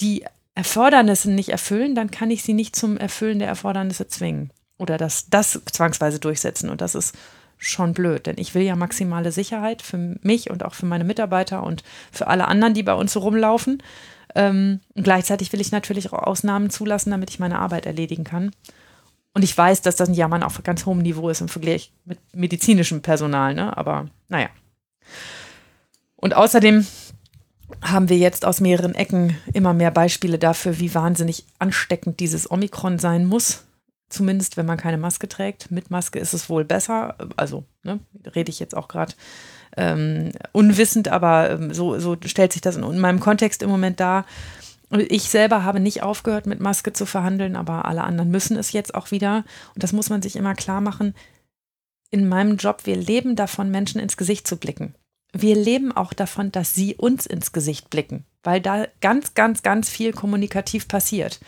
die Erfordernisse nicht erfüllen, dann kann ich sie nicht zum Erfüllen der Erfordernisse zwingen. Oder das, das zwangsweise durchsetzen. Und das ist schon blöd, denn ich will ja maximale Sicherheit für mich und auch für meine Mitarbeiter und für alle anderen, die bei uns so rumlaufen. Ähm, gleichzeitig will ich natürlich auch Ausnahmen zulassen, damit ich meine Arbeit erledigen kann. Und ich weiß, dass das ein Jammern auf ganz hohem Niveau ist im Vergleich mit medizinischem Personal, ne? aber naja. Und außerdem haben wir jetzt aus mehreren Ecken immer mehr Beispiele dafür, wie wahnsinnig ansteckend dieses Omikron sein muss. Zumindest, wenn man keine Maske trägt. Mit Maske ist es wohl besser. Also, ne, rede ich jetzt auch gerade ähm, unwissend, aber ähm, so, so stellt sich das in, in meinem Kontext im Moment dar. Ich selber habe nicht aufgehört, mit Maske zu verhandeln, aber alle anderen müssen es jetzt auch wieder. Und das muss man sich immer klar machen. In meinem Job, wir leben davon, Menschen ins Gesicht zu blicken wir leben auch davon, dass sie uns ins Gesicht blicken, weil da ganz, ganz, ganz viel kommunikativ passiert.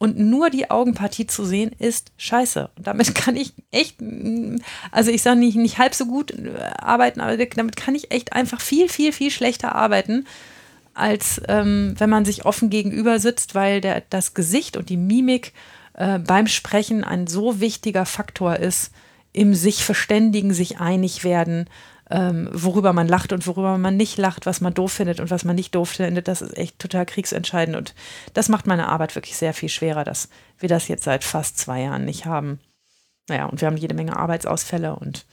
Und nur die Augenpartie zu sehen, ist scheiße. Und damit [LAUGHS] kann ich echt, also ich sage nicht, nicht halb so gut äh, arbeiten, aber damit kann ich echt einfach viel, viel, viel schlechter arbeiten, als ähm, wenn man sich offen gegenüber sitzt, weil der, das Gesicht und die Mimik äh, beim Sprechen ein so wichtiger Faktor ist, im sich verständigen, sich einig werden, ähm, worüber man lacht und worüber man nicht lacht, was man doof findet und was man nicht doof findet, das ist echt total kriegsentscheidend. Und das macht meine Arbeit wirklich sehr viel schwerer, dass wir das jetzt seit fast zwei Jahren nicht haben. Naja, und wir haben jede Menge Arbeitsausfälle und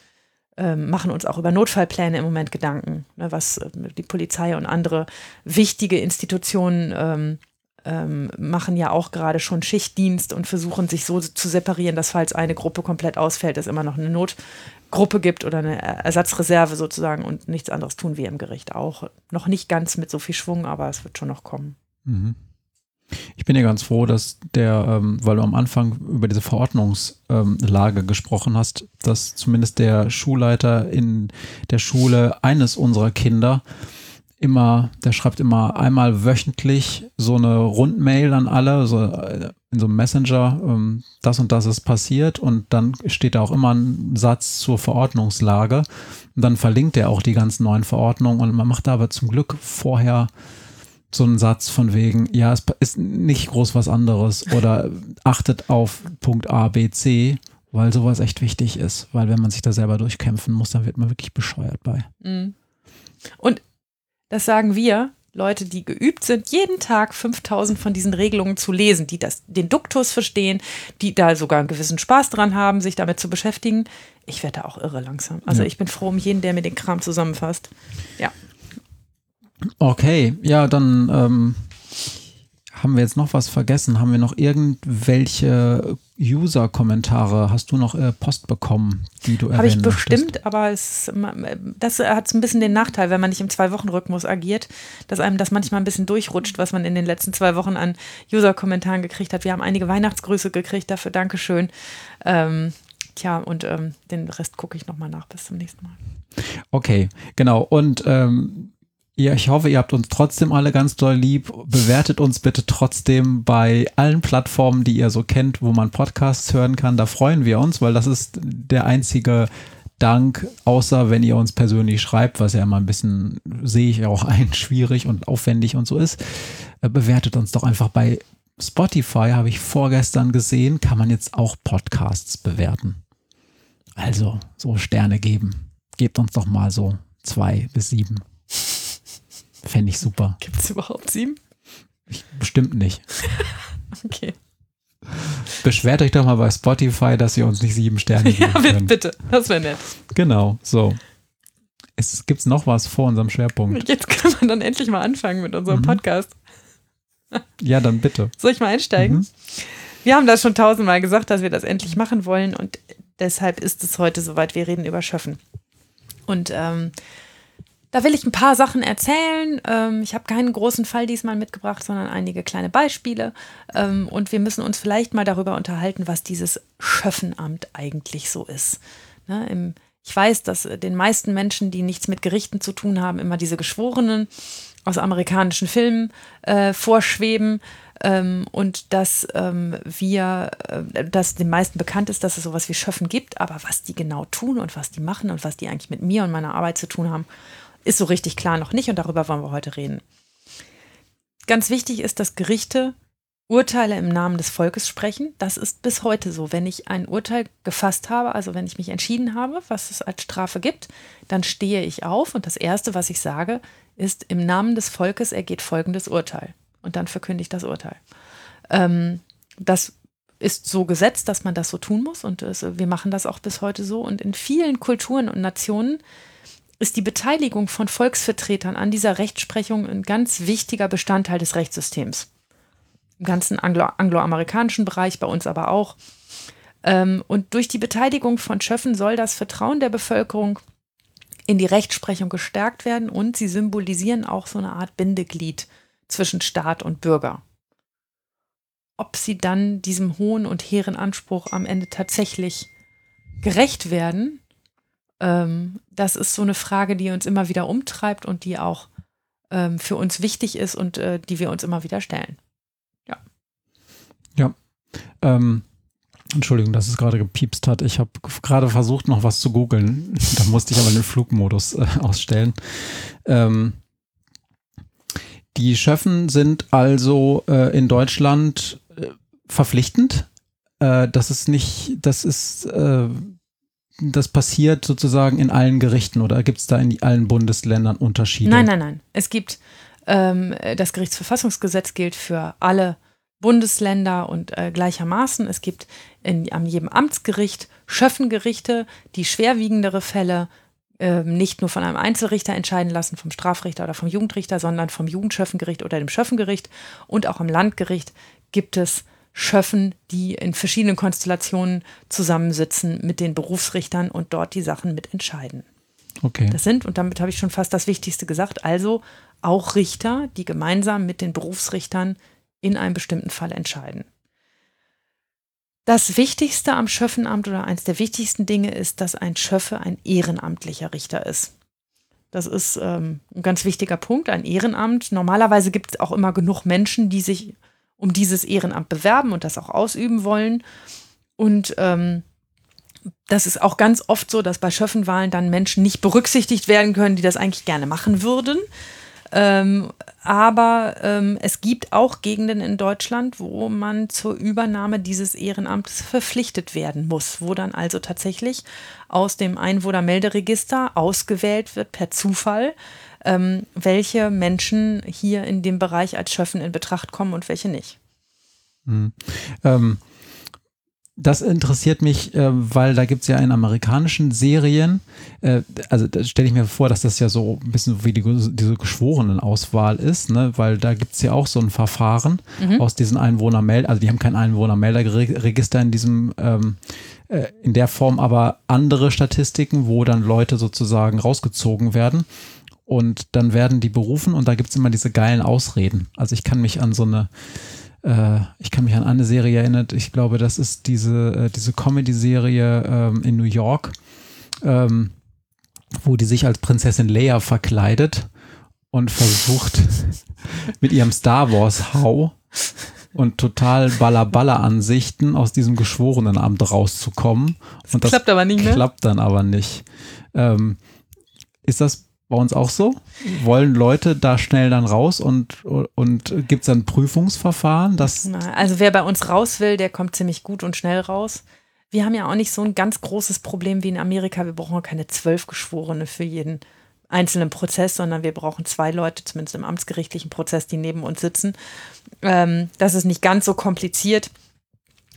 ähm, machen uns auch über Notfallpläne im Moment Gedanken, ne, was äh, die Polizei und andere wichtige Institutionen ähm, ähm, machen ja auch gerade schon Schichtdienst und versuchen sich so zu separieren, dass falls eine Gruppe komplett ausfällt, es immer noch eine Notgruppe gibt oder eine Ersatzreserve sozusagen und nichts anderes tun wir im Gericht auch. Noch nicht ganz mit so viel Schwung, aber es wird schon noch kommen. Mhm. Ich bin ja ganz froh, dass der, ähm, weil du am Anfang über diese Verordnungslage ähm, gesprochen hast, dass zumindest der Schulleiter in der Schule eines unserer Kinder immer, der schreibt immer einmal wöchentlich so eine Rundmail an alle, so äh, in so einem Messenger, ähm, das und das ist passiert und dann steht da auch immer ein Satz zur Verordnungslage und dann verlinkt er auch die ganzen neuen Verordnungen und man macht da aber zum Glück vorher so einen Satz von wegen, ja, es ist nicht groß was anderes oder achtet auf Punkt A, B, C, weil sowas echt wichtig ist, weil wenn man sich da selber durchkämpfen muss, dann wird man wirklich bescheuert bei. Mhm. Und das sagen wir, Leute, die geübt sind, jeden Tag 5000 von diesen Regelungen zu lesen, die das, den Duktus verstehen, die da sogar einen gewissen Spaß dran haben, sich damit zu beschäftigen. Ich werde da auch irre langsam. Also ja. ich bin froh um jeden, der mir den Kram zusammenfasst. Ja. Okay, ja, dann ähm, haben wir jetzt noch was vergessen. Haben wir noch irgendwelche User-Kommentare? Hast du noch äh, Post bekommen, die du Habe ich bestimmt, möchtest? aber es, das hat ein bisschen den Nachteil, wenn man nicht im Zwei-Wochen-Rhythmus agiert, dass einem das manchmal ein bisschen durchrutscht, was man in den letzten zwei Wochen an User-Kommentaren gekriegt hat. Wir haben einige Weihnachtsgrüße gekriegt, dafür Dankeschön. Ähm, tja, und ähm, den Rest gucke ich nochmal nach. Bis zum nächsten Mal. Okay, genau. Und ähm, ja, ich hoffe, ihr habt uns trotzdem alle ganz doll lieb. Bewertet uns bitte trotzdem bei allen Plattformen, die ihr so kennt, wo man Podcasts hören kann. Da freuen wir uns, weil das ist der einzige Dank, außer wenn ihr uns persönlich schreibt, was ja immer ein bisschen, sehe ich auch ein, [LAUGHS] schwierig und aufwendig und so ist. Äh, bewertet uns doch einfach bei Spotify, habe ich vorgestern gesehen, kann man jetzt auch Podcasts bewerten. Also so Sterne geben. Gebt uns doch mal so zwei bis sieben. Fände ich super. Gibt es überhaupt sieben? Ich, bestimmt nicht. [LAUGHS] okay. Beschwert euch doch mal bei Spotify, dass ihr uns nicht sieben Sterne geben Ja, könnt. bitte. Das wäre nett. Genau, so. Es gibt noch was vor unserem Schwerpunkt. Jetzt können wir dann endlich mal anfangen mit unserem mhm. Podcast. Ja, dann bitte. Soll ich mal einsteigen? Mhm. Wir haben das schon tausendmal gesagt, dass wir das endlich machen wollen und deshalb ist es heute soweit. Wir reden über Schöffen. Und ähm, da will ich ein paar Sachen erzählen. Ähm, ich habe keinen großen Fall diesmal mitgebracht, sondern einige kleine Beispiele. Ähm, und wir müssen uns vielleicht mal darüber unterhalten, was dieses Schöffenamt eigentlich so ist. Ne, im, ich weiß, dass den meisten Menschen, die nichts mit Gerichten zu tun haben, immer diese Geschworenen aus amerikanischen Filmen äh, vorschweben. Ähm, und dass ähm, wir, äh, dass den meisten bekannt ist, dass es sowas wie Schöffen gibt, aber was die genau tun und was die machen und was die eigentlich mit mir und meiner Arbeit zu tun haben ist so richtig klar noch nicht und darüber wollen wir heute reden. Ganz wichtig ist, dass Gerichte Urteile im Namen des Volkes sprechen. Das ist bis heute so. Wenn ich ein Urteil gefasst habe, also wenn ich mich entschieden habe, was es als Strafe gibt, dann stehe ich auf und das Erste, was ich sage, ist, im Namen des Volkes ergeht folgendes Urteil. Und dann verkünde ich das Urteil. Ähm, das ist so gesetzt, dass man das so tun muss und es, wir machen das auch bis heute so. Und in vielen Kulturen und Nationen ist die Beteiligung von Volksvertretern an dieser Rechtsprechung ein ganz wichtiger Bestandteil des Rechtssystems. Im ganzen Anglo angloamerikanischen Bereich, bei uns aber auch. Ähm, und durch die Beteiligung von Schöffen soll das Vertrauen der Bevölkerung in die Rechtsprechung gestärkt werden und sie symbolisieren auch so eine Art Bindeglied zwischen Staat und Bürger. Ob sie dann diesem hohen und hehren Anspruch am Ende tatsächlich gerecht werden, ähm, das ist so eine Frage, die uns immer wieder umtreibt und die auch ähm, für uns wichtig ist und äh, die wir uns immer wieder stellen. Ja. Ja. Ähm, Entschuldigung, dass es gerade gepiepst hat. Ich habe gerade versucht, noch was zu googeln. [LAUGHS] da musste ich aber den Flugmodus äh, ausstellen. Ähm, die Schöffen sind also äh, in Deutschland äh, verpflichtend äh, das ist nicht, das ist, äh, das passiert sozusagen in allen Gerichten oder gibt es da in allen Bundesländern Unterschiede? Nein, nein, nein. Es gibt ähm, das Gerichtsverfassungsgesetz gilt für alle Bundesländer und äh, gleichermaßen. Es gibt in, an jedem Amtsgericht Schöffengerichte, die schwerwiegendere Fälle äh, nicht nur von einem Einzelrichter entscheiden lassen, vom Strafrichter oder vom Jugendrichter, sondern vom Jugendschöffengericht oder dem Schöffengericht. Und auch am Landgericht gibt es Schöffen, die in verschiedenen Konstellationen zusammensitzen mit den Berufsrichtern und dort die Sachen mitentscheiden. Okay. Das sind, und damit habe ich schon fast das Wichtigste gesagt, also auch Richter, die gemeinsam mit den Berufsrichtern in einem bestimmten Fall entscheiden. Das Wichtigste am Schöffenamt oder eines der wichtigsten Dinge ist, dass ein Schöffe ein ehrenamtlicher Richter ist. Das ist ähm, ein ganz wichtiger Punkt, ein Ehrenamt. Normalerweise gibt es auch immer genug Menschen, die sich um dieses Ehrenamt bewerben und das auch ausüben wollen. Und ähm, das ist auch ganz oft so, dass bei Schöffenwahlen dann Menschen nicht berücksichtigt werden können, die das eigentlich gerne machen würden. Ähm, aber ähm, es gibt auch Gegenden in Deutschland, wo man zur Übernahme dieses Ehrenamtes verpflichtet werden muss, wo dann also tatsächlich aus dem Einwohnermelderegister ausgewählt wird per Zufall, ähm, welche Menschen hier in dem Bereich als Schöffen in Betracht kommen und welche nicht. Mhm. Ähm, das interessiert mich, äh, weil da gibt es ja in amerikanischen Serien, äh, also da stelle ich mir vor, dass das ja so ein bisschen wie die, diese Geschworenenauswahl ist, ne? weil da gibt es ja auch so ein Verfahren mhm. aus diesen Einwohnermelder, also die haben kein Einwohnermelderregister in diesem, ähm, äh, in der Form, aber andere Statistiken, wo dann Leute sozusagen rausgezogen werden. Und dann werden die berufen und da gibt es immer diese geilen Ausreden. Also ich kann mich an so eine äh, ich kann mich an eine Serie erinnern, ich glaube, das ist diese, äh, diese Comedy-Serie ähm, in New York, ähm, wo die sich als Prinzessin Leia verkleidet und versucht [LAUGHS] mit ihrem Star Wars Hau und total Balla-Balla-Ansichten aus diesem Geschworenenamt rauszukommen. Das und das klappt aber nicht, ne? Klappt dann aber nicht. Ähm, ist das bei uns auch so? Wollen Leute da schnell dann raus und, und gibt es dann Prüfungsverfahren? Dass also wer bei uns raus will, der kommt ziemlich gut und schnell raus. Wir haben ja auch nicht so ein ganz großes Problem wie in Amerika. Wir brauchen keine zwölf Geschworene für jeden einzelnen Prozess, sondern wir brauchen zwei Leute, zumindest im amtsgerichtlichen Prozess, die neben uns sitzen. Ähm, das ist nicht ganz so kompliziert.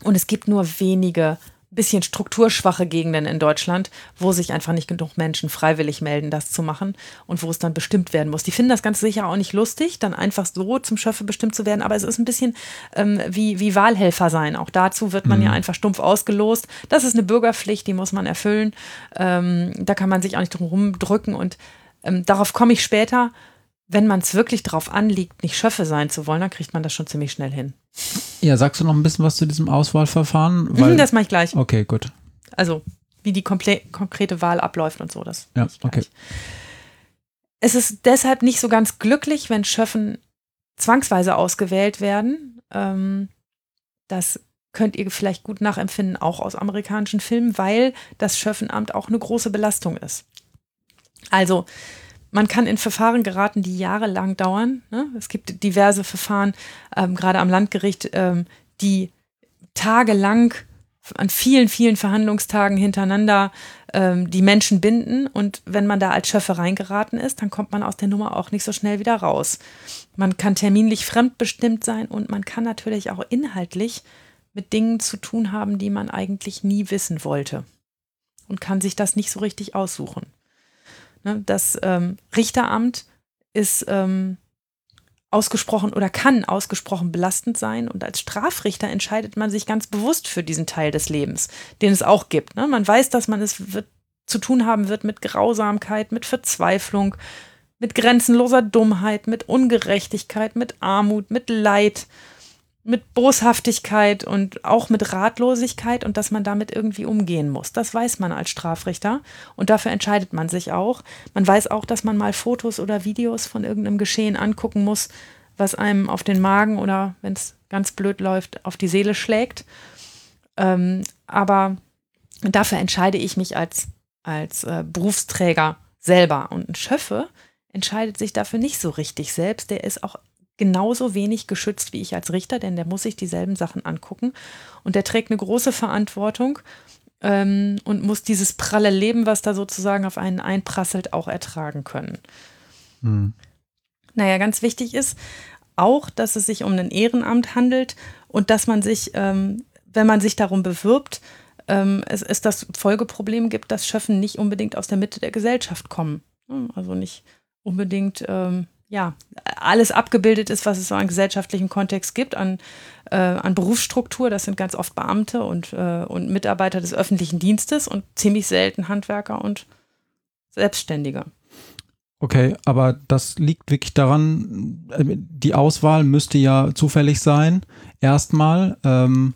Und es gibt nur wenige bisschen strukturschwache Gegenden in Deutschland, wo sich einfach nicht genug Menschen freiwillig melden, das zu machen und wo es dann bestimmt werden muss. Die finden das ganz sicher auch nicht lustig, dann einfach so zum Schöffe bestimmt zu werden, aber es ist ein bisschen ähm, wie, wie Wahlhelfer sein. Auch dazu wird man mhm. ja einfach stumpf ausgelost. Das ist eine Bürgerpflicht, die muss man erfüllen. Ähm, da kann man sich auch nicht drum rumdrücken und ähm, darauf komme ich später. Wenn man es wirklich darauf anliegt, nicht Schöffe sein zu wollen, dann kriegt man das schon ziemlich schnell hin. Ja, sagst du noch ein bisschen was zu diesem Auswahlverfahren? Mhm, Weil, das mache ich gleich. Okay, gut. Also, wie die konkrete Wahl abläuft und so, das. Ja, okay. Es ist deshalb nicht so ganz glücklich, wenn Schöffen zwangsweise ausgewählt werden. Ähm, das könnt ihr vielleicht gut nachempfinden, auch aus amerikanischen Filmen, weil das Schöffenamt auch eine große Belastung ist. Also, man kann in Verfahren geraten, die jahrelang dauern. Ne? Es gibt diverse Verfahren, ähm, gerade am Landgericht, ähm, die tagelang an vielen, vielen Verhandlungstagen hintereinander ähm, die Menschen binden. Und wenn man da als Schöffe reingeraten ist, dann kommt man aus der Nummer auch nicht so schnell wieder raus. Man kann terminlich fremdbestimmt sein und man kann natürlich auch inhaltlich mit Dingen zu tun haben, die man eigentlich nie wissen wollte. Und kann sich das nicht so richtig aussuchen. Ne, das ähm, Richteramt ist ähm, ausgesprochen oder kann ausgesprochen belastend sein. Und als Strafrichter entscheidet man sich ganz bewusst für diesen Teil des Lebens, den es auch gibt. Ne? Man weiß, dass man es wird, zu tun haben wird mit Grausamkeit, mit Verzweiflung, mit grenzenloser Dummheit, mit Ungerechtigkeit, mit Armut, mit Leid mit Boshaftigkeit und auch mit Ratlosigkeit und dass man damit irgendwie umgehen muss. Das weiß man als Strafrichter und dafür entscheidet man sich auch. Man weiß auch, dass man mal Fotos oder Videos von irgendeinem Geschehen angucken muss, was einem auf den Magen oder, wenn es ganz blöd läuft, auf die Seele schlägt. Ähm, aber dafür entscheide ich mich als, als äh, Berufsträger selber. Und ein Schöffe entscheidet sich dafür nicht so richtig selbst. Der ist auch genauso wenig geschützt wie ich als Richter, denn der muss sich dieselben Sachen angucken. Und der trägt eine große Verantwortung ähm, und muss dieses pralle Leben, was da sozusagen auf einen einprasselt, auch ertragen können. Hm. Naja, ganz wichtig ist auch, dass es sich um ein Ehrenamt handelt und dass man sich, ähm, wenn man sich darum bewirbt, ähm, es, es das Folgeproblem gibt, dass Schöffen nicht unbedingt aus der Mitte der Gesellschaft kommen. Also nicht unbedingt ähm, ja, alles abgebildet ist, was es so an gesellschaftlichen Kontext gibt, an, äh, an Berufsstruktur. Das sind ganz oft Beamte und, äh, und Mitarbeiter des öffentlichen Dienstes und ziemlich selten Handwerker und Selbstständige. Okay, aber das liegt wirklich daran, äh, die Auswahl müsste ja zufällig sein, erstmal. Ähm,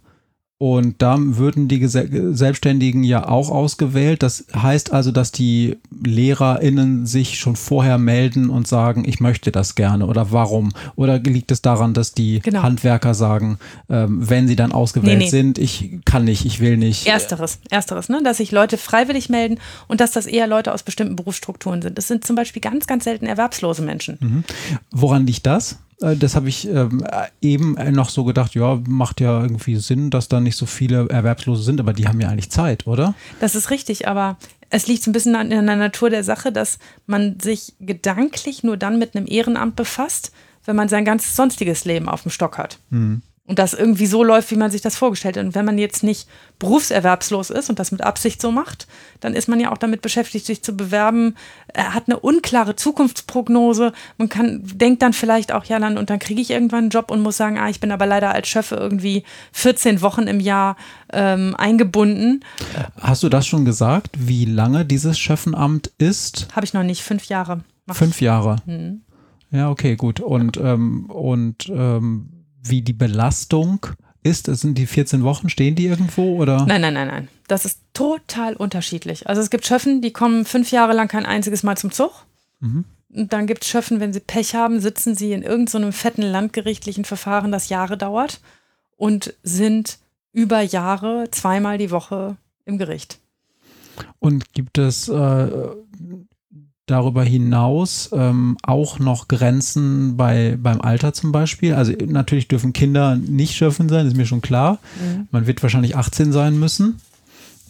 und da würden die Selbstständigen ja auch ausgewählt. Das heißt also, dass die LehrerInnen sich schon vorher melden und sagen, ich möchte das gerne oder warum? Oder liegt es daran, dass die genau. Handwerker sagen, ähm, wenn sie dann ausgewählt nee, nee. sind, ich kann nicht, ich will nicht? Ersteres, ersteres, ne? dass sich Leute freiwillig melden und dass das eher Leute aus bestimmten Berufsstrukturen sind. Das sind zum Beispiel ganz, ganz selten erwerbslose Menschen. Mhm. Woran liegt das? Äh, das habe ich ähm, eben noch so gedacht, ja, macht ja irgendwie Sinn, dass da nicht so viele Erwerbslose sind, aber die haben ja eigentlich Zeit, oder? Das ist richtig, aber es liegt so ein bisschen in der Natur der Sache, dass man sich gedanklich nur dann mit einem Ehrenamt befasst, wenn man sein ganzes sonstiges Leben auf dem Stock hat. Mhm und das irgendwie so läuft, wie man sich das vorgestellt hat. Und wenn man jetzt nicht berufserwerbslos ist und das mit Absicht so macht, dann ist man ja auch damit beschäftigt, sich zu bewerben. Er hat eine unklare Zukunftsprognose. Man kann, denkt dann vielleicht auch, ja, dann, und dann kriege ich irgendwann einen Job und muss sagen, ah, ich bin aber leider als Schöffe irgendwie 14 Wochen im Jahr ähm, eingebunden. Hast du das schon gesagt, wie lange dieses Schöffenamt ist? Habe ich noch nicht, fünf Jahre. Fünf Jahre. Hm. Ja, okay, gut. Und, ähm, und ähm, wie die Belastung ist? Sind die 14 Wochen, stehen die irgendwo oder? Nein, nein, nein, nein. Das ist total unterschiedlich. Also es gibt Schöffen, die kommen fünf Jahre lang kein einziges Mal zum Zug. Mhm. Und dann gibt es Schöffen, wenn sie Pech haben, sitzen sie in irgendeinem so fetten landgerichtlichen Verfahren, das Jahre dauert und sind über Jahre zweimal die Woche im Gericht. Und gibt es äh, darüber hinaus ähm, auch noch Grenzen bei, beim Alter zum Beispiel? Also natürlich dürfen Kinder nicht schöpfen sein, ist mir schon klar. Mhm. Man wird wahrscheinlich 18 sein müssen.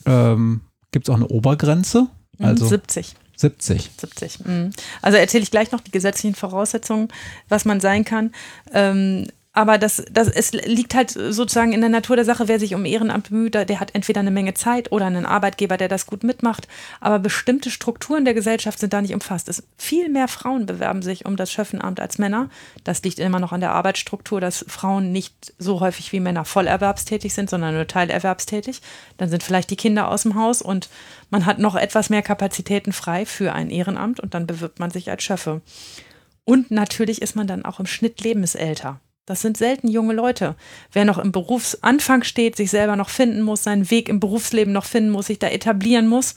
Ähm, Gibt es auch eine Obergrenze? Mhm, also 70. 70. 70. Also erzähle ich gleich noch die gesetzlichen Voraussetzungen, was man sein kann. Ähm, aber das, das, es liegt halt sozusagen in der Natur der Sache, wer sich um Ehrenamt bemüht, der hat entweder eine Menge Zeit oder einen Arbeitgeber, der das gut mitmacht. Aber bestimmte Strukturen der Gesellschaft sind da nicht umfasst. Es, viel mehr Frauen bewerben sich um das Schöffenamt als Männer. Das liegt immer noch an der Arbeitsstruktur, dass Frauen nicht so häufig wie Männer vollerwerbstätig sind, sondern nur teilerwerbstätig. Dann sind vielleicht die Kinder aus dem Haus und man hat noch etwas mehr Kapazitäten frei für ein Ehrenamt und dann bewirbt man sich als Schöffe. Und natürlich ist man dann auch im Schnitt lebensälter. Das sind selten junge Leute. Wer noch im Berufsanfang steht, sich selber noch finden muss, seinen Weg im Berufsleben noch finden muss, sich da etablieren muss,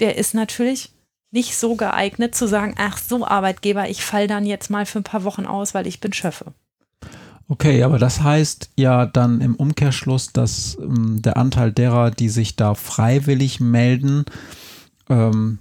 der ist natürlich nicht so geeignet zu sagen, ach so Arbeitgeber, ich fall dann jetzt mal für ein paar Wochen aus, weil ich bin Schöffe. Okay, aber das heißt ja dann im Umkehrschluss, dass ähm, der Anteil derer, die sich da freiwillig melden, ähm,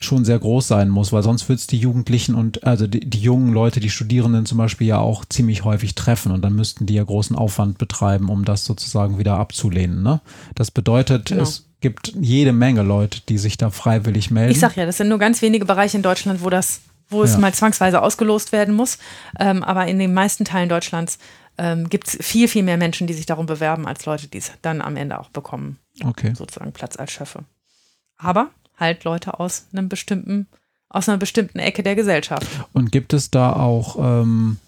schon sehr groß sein muss, weil sonst wird es die Jugendlichen und also die, die, jungen Leute, die Studierenden zum Beispiel ja auch ziemlich häufig treffen und dann müssten die ja großen Aufwand betreiben, um das sozusagen wieder abzulehnen. Ne? Das bedeutet, genau. es gibt jede Menge Leute, die sich da freiwillig melden. Ich sag ja, das sind nur ganz wenige Bereiche in Deutschland, wo das, wo es ja. mal zwangsweise ausgelost werden muss. Ähm, aber in den meisten Teilen Deutschlands ähm, gibt es viel, viel mehr Menschen, die sich darum bewerben, als Leute, die es dann am Ende auch bekommen. Okay. Sozusagen Platz als Schöffe. Aber halt Leute aus einem bestimmten, aus einer bestimmten Ecke der Gesellschaft. Und gibt es da auch ähm,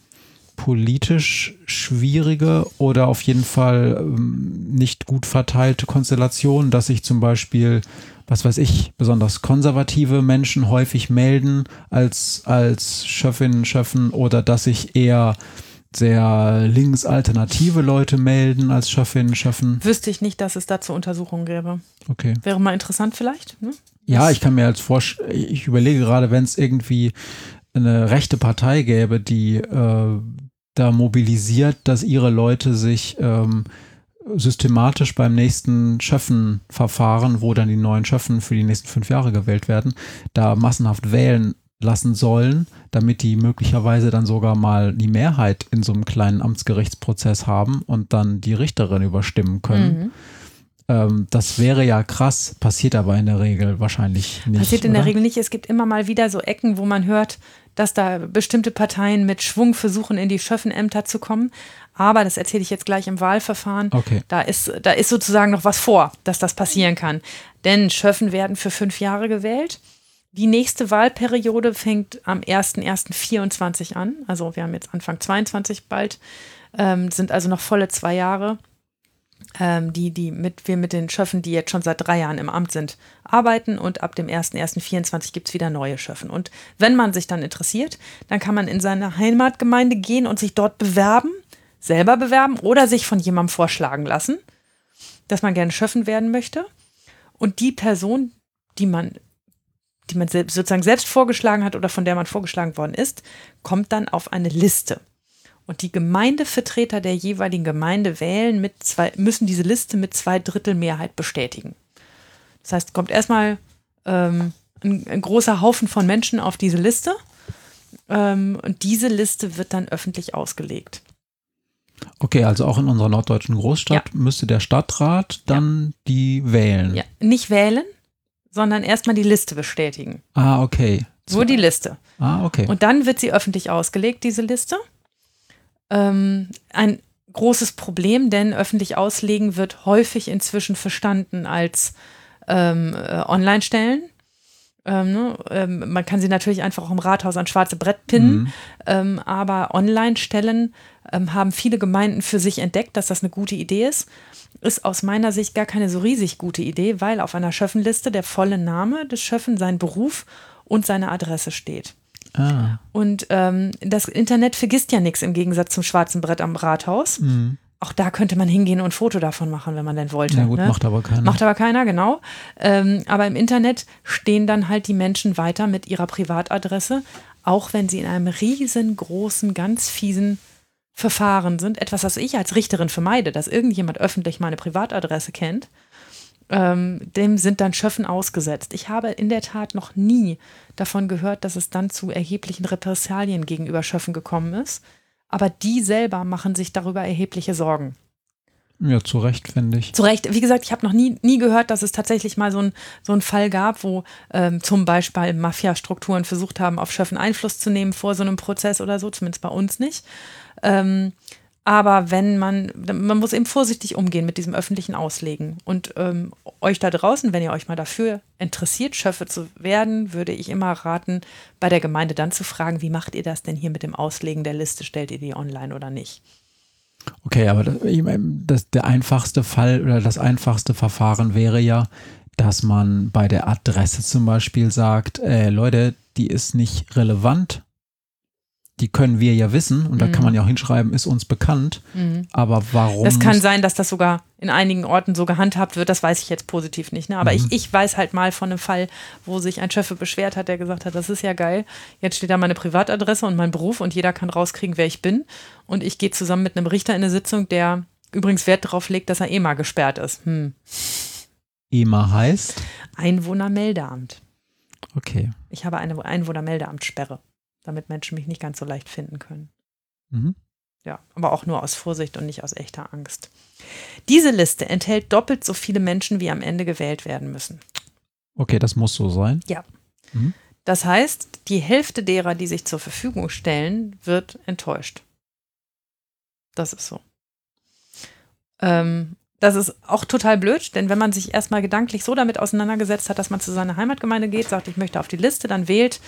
politisch schwierige oder auf jeden Fall ähm, nicht gut verteilte Konstellationen, dass sich zum Beispiel, was weiß ich, besonders konservative Menschen häufig melden als, als Schöffinnen, Schöffen oder dass sich eher sehr linksalternative Leute melden als Schöffinnen, Schöffen? Wüsste ich nicht, dass es dazu Untersuchungen gäbe. Okay. Wäre mal interessant vielleicht. Ne? Ja, ich kann mir als vorstellen, ich überlege gerade, wenn es irgendwie eine rechte Partei gäbe, die äh, da mobilisiert, dass ihre Leute sich ähm, systematisch beim nächsten Schöffenverfahren, wo dann die neuen Schöffen für die nächsten fünf Jahre gewählt werden, da massenhaft wählen lassen sollen, damit die möglicherweise dann sogar mal die Mehrheit in so einem kleinen Amtsgerichtsprozess haben und dann die Richterin überstimmen können. Mhm. Ähm, das wäre ja krass, passiert aber in der Regel wahrscheinlich nicht. Passiert in oder? der Regel nicht. Es gibt immer mal wieder so Ecken, wo man hört, dass da bestimmte Parteien mit Schwung versuchen, in die Schöffenämter zu kommen. Aber das erzähle ich jetzt gleich im Wahlverfahren. Okay. Da ist, da ist sozusagen noch was vor, dass das passieren kann. Denn Schöffen werden für fünf Jahre gewählt. Die nächste Wahlperiode fängt am 01.01.24 an. Also wir haben jetzt Anfang 22 bald, ähm, sind also noch volle zwei Jahre, ähm, die, die mit, wir mit den Schöffen, die jetzt schon seit drei Jahren im Amt sind, arbeiten. Und ab dem 01.01.24 gibt es wieder neue Schöffen. Und wenn man sich dann interessiert, dann kann man in seine Heimatgemeinde gehen und sich dort bewerben, selber bewerben oder sich von jemandem vorschlagen lassen, dass man gerne Schöffen werden möchte. Und die Person, die man die man sozusagen selbst vorgeschlagen hat oder von der man vorgeschlagen worden ist, kommt dann auf eine Liste. Und die Gemeindevertreter der jeweiligen Gemeinde wählen mit zwei, müssen diese Liste mit zwei Drittel Mehrheit bestätigen. Das heißt, kommt erstmal ähm, ein, ein, großer Haufen von Menschen auf diese Liste ähm, und diese Liste wird dann öffentlich ausgelegt. Okay, also auch in unserer norddeutschen Großstadt ja. müsste der Stadtrat dann ja. die wählen. Ja, nicht wählen, sondern erstmal die Liste bestätigen. Ah, okay. Nur die Liste. Ah, okay. Und dann wird sie öffentlich ausgelegt, diese Liste. Ähm, ein großes Problem, denn öffentlich auslegen wird häufig inzwischen verstanden als ähm, äh, Online-Stellen. Ähm, ne? ähm, man kann sie natürlich einfach auch im Rathaus an schwarze Brett pinnen, mhm. ähm, aber Online-Stellen ähm, haben viele Gemeinden für sich entdeckt, dass das eine gute Idee ist. Ist aus meiner Sicht gar keine so riesig gute Idee, weil auf einer Schöffenliste der volle Name des Schöffen, sein Beruf und seine Adresse steht. Ah. Und ähm, das Internet vergisst ja nichts im Gegensatz zum schwarzen Brett am Rathaus. Mhm. Auch da könnte man hingehen und ein Foto davon machen, wenn man denn wollte. Ja gut, ne? macht aber keiner. Macht aber keiner, genau. Ähm, aber im Internet stehen dann halt die Menschen weiter mit ihrer Privatadresse, auch wenn sie in einem riesengroßen, ganz fiesen Verfahren sind. Etwas, was ich als Richterin vermeide, dass irgendjemand öffentlich meine Privatadresse kennt. Ähm, dem sind dann Schöffen ausgesetzt. Ich habe in der Tat noch nie davon gehört, dass es dann zu erheblichen Repressalien gegenüber Schöffen gekommen ist aber die selber machen sich darüber erhebliche Sorgen. Ja, zu Recht, finde ich. Zu Recht. Wie gesagt, ich habe noch nie, nie gehört, dass es tatsächlich mal so, ein, so einen Fall gab, wo ähm, zum Beispiel Mafia-Strukturen versucht haben, auf Schöffen Einfluss zu nehmen vor so einem Prozess oder so, zumindest bei uns nicht. Ähm, aber wenn man, man muss eben vorsichtig umgehen mit diesem öffentlichen Auslegen. Und ähm, euch da draußen, wenn ihr euch mal dafür interessiert, Schöffe zu werden, würde ich immer raten, bei der Gemeinde dann zu fragen, wie macht ihr das denn hier mit dem Auslegen der Liste? Stellt ihr die online oder nicht? Okay, aber das, das, der einfachste Fall oder das einfachste Verfahren wäre ja, dass man bei der Adresse zum Beispiel sagt, äh, Leute, die ist nicht relevant die können wir ja wissen und mhm. da kann man ja auch hinschreiben, ist uns bekannt. Mhm. Aber warum? Das kann sein, dass das sogar in einigen Orten so gehandhabt wird, das weiß ich jetzt positiv nicht. Ne? Aber mhm. ich, ich weiß halt mal von einem Fall, wo sich ein Schöffe beschwert hat, der gesagt hat, das ist ja geil, jetzt steht da meine Privatadresse und mein Beruf und jeder kann rauskriegen, wer ich bin. Und ich gehe zusammen mit einem Richter in eine Sitzung, der übrigens Wert darauf legt, dass er EMA gesperrt ist. Hm. EMA heißt? Einwohnermeldeamt. Okay. Ich habe eine Einwohnermeldeamtssperre damit Menschen mich nicht ganz so leicht finden können. Mhm. Ja, aber auch nur aus Vorsicht und nicht aus echter Angst. Diese Liste enthält doppelt so viele Menschen, wie am Ende gewählt werden müssen. Okay, das muss so sein. Ja. Mhm. Das heißt, die Hälfte derer, die sich zur Verfügung stellen, wird enttäuscht. Das ist so. Ähm, das ist auch total blöd, denn wenn man sich erstmal gedanklich so damit auseinandergesetzt hat, dass man zu seiner Heimatgemeinde geht, sagt, ich möchte auf die Liste, dann wählt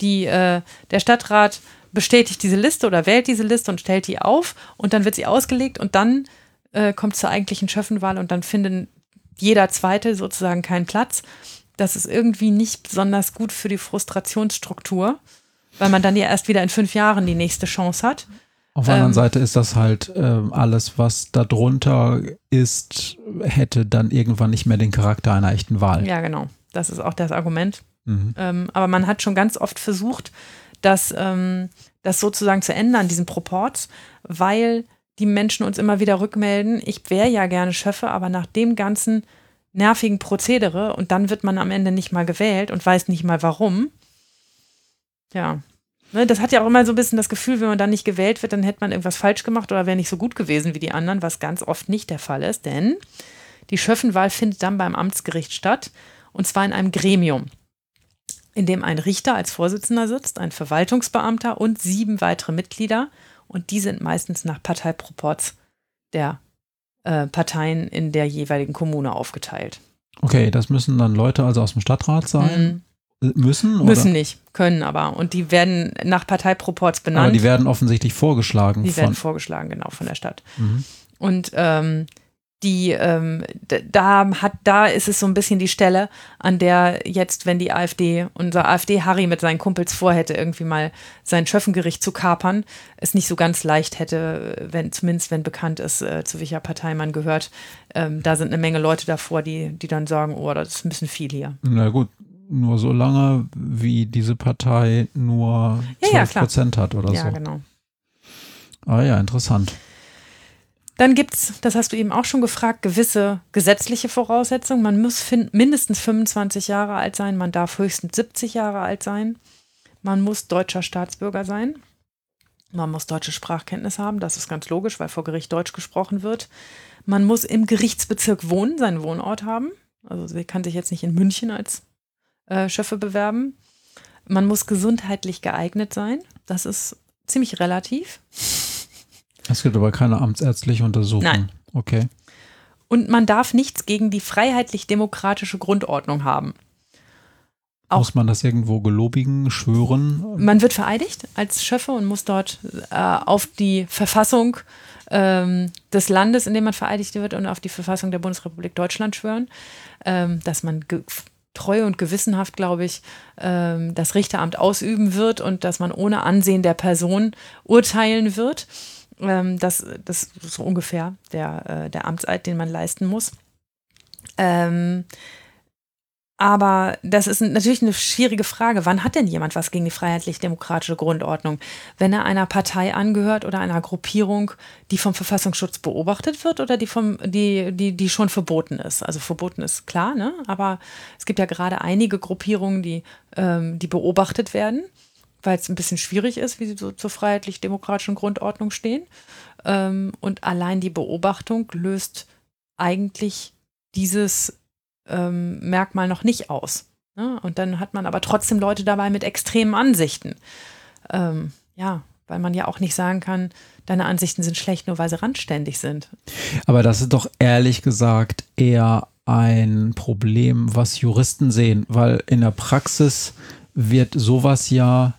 die, äh, der Stadtrat, bestätigt diese Liste oder wählt diese Liste und stellt die auf und dann wird sie ausgelegt und dann äh, kommt zur eigentlichen Schöffenwahl und dann findet jeder Zweite sozusagen keinen Platz. Das ist irgendwie nicht besonders gut für die Frustrationsstruktur, weil man dann ja erst wieder in fünf Jahren die nächste Chance hat. Auf der anderen ähm, Seite ist das halt äh, alles, was darunter ist, hätte dann irgendwann nicht mehr den Charakter einer echten Wahl. Ja, genau. Das ist auch das Argument. Mhm. Ähm, aber man hat schon ganz oft versucht, das, ähm, das sozusagen zu ändern, diesen Proports, weil die Menschen uns immer wieder rückmelden, ich wäre ja gerne Schöffe, aber nach dem ganzen nervigen Prozedere und dann wird man am Ende nicht mal gewählt und weiß nicht mal warum, ja. Ne, das hat ja auch immer so ein bisschen das Gefühl, wenn man dann nicht gewählt wird, dann hätte man irgendwas falsch gemacht oder wäre nicht so gut gewesen wie die anderen, was ganz oft nicht der Fall ist, denn die Schöffenwahl findet dann beim Amtsgericht statt und zwar in einem Gremium, in dem ein Richter als Vorsitzender sitzt, ein Verwaltungsbeamter und sieben weitere Mitglieder und die sind meistens nach Parteiproports der äh, Parteien in der jeweiligen Kommune aufgeteilt. Okay, das müssen dann Leute also aus dem Stadtrat sein? Müssen? Oder? Müssen nicht, können aber. Und die werden nach Parteiproports benannt. Aber die werden offensichtlich vorgeschlagen. Die werden vorgeschlagen, genau, von der Stadt. Mhm. Und ähm, die, ähm, da hat, da ist es so ein bisschen die Stelle, an der jetzt, wenn die AfD, unser AfD-Harry mit seinen Kumpels vorhätte, irgendwie mal sein Schöffengericht zu kapern, es nicht so ganz leicht hätte, wenn, zumindest wenn bekannt ist, äh, zu welcher Partei man gehört. Ähm, da sind eine Menge Leute davor, die, die dann sagen, oh, das ist ein bisschen viel hier. Na gut, nur so lange, wie diese Partei nur Ja, 12 ja. Prozent hat oder ja, so. genau. Ah ja, interessant. Dann gibt es, das hast du eben auch schon gefragt, gewisse gesetzliche Voraussetzungen. Man muss mindestens 25 Jahre alt sein, man darf höchstens 70 Jahre alt sein. Man muss deutscher Staatsbürger sein. Man muss deutsche Sprachkenntnis haben, das ist ganz logisch, weil vor Gericht Deutsch gesprochen wird. Man muss im Gerichtsbezirk wohnen, seinen Wohnort haben. Also sie kann sich jetzt nicht in München als äh, Schöffe bewerben. Man muss gesundheitlich geeignet sein. Das ist ziemlich relativ. Es gibt aber keine amtsärztliche Untersuchung. Nein. Okay. Und man darf nichts gegen die freiheitlich-demokratische Grundordnung haben. Auch- Muss man das irgendwo gelobigen, schwören? Man wird vereidigt als Schöffe und muss dort äh, auf die Verfassung ähm, des Landes, in dem man vereidigt wird, und auf die Verfassung der Bundesrepublik Deutschland schwören, ähm, dass man treu und gewissenhaft, glaube ich, ähm, das Richteramt ausüben wird und dass man ohne Ansehen der Person urteilen wird. Ähm, das, das ist so ungefähr der, äh, der Amtseid, den man leisten muss. Ähm, aber das ist natürlich eine schwierige Frage. Wann hat denn jemand was gegen die freiheitlich-demokratische Grundordnung? Wenn er einer Partei angehört oder einer Gruppierung, die vom Verfassungsschutz beobachtet wird oder die, vom, die, die, die schon verboten ist? Also verboten ist klar, ne? aber es gibt ja gerade einige Gruppierungen, die, ähm, die beobachtet werden, weil es ein bisschen schwierig ist, wie sie so zur freiheitlich-demokratischen Grundordnung stehen. Ähm, und allein die Beobachtung löst eigentlich dieses ähm, Merkmal noch nicht aus. Ne? Und dann hat man aber trotzdem Leute dabei mit extremen Ansichten. Ähm, ja, weil man ja auch nicht sagen kann, deine Ansichten sind schlecht, nur weil sie randständig sind. Aber das ist doch ehrlich gesagt eher ein Problem, was Juristen sehen, weil in der Praxis wird sowas ja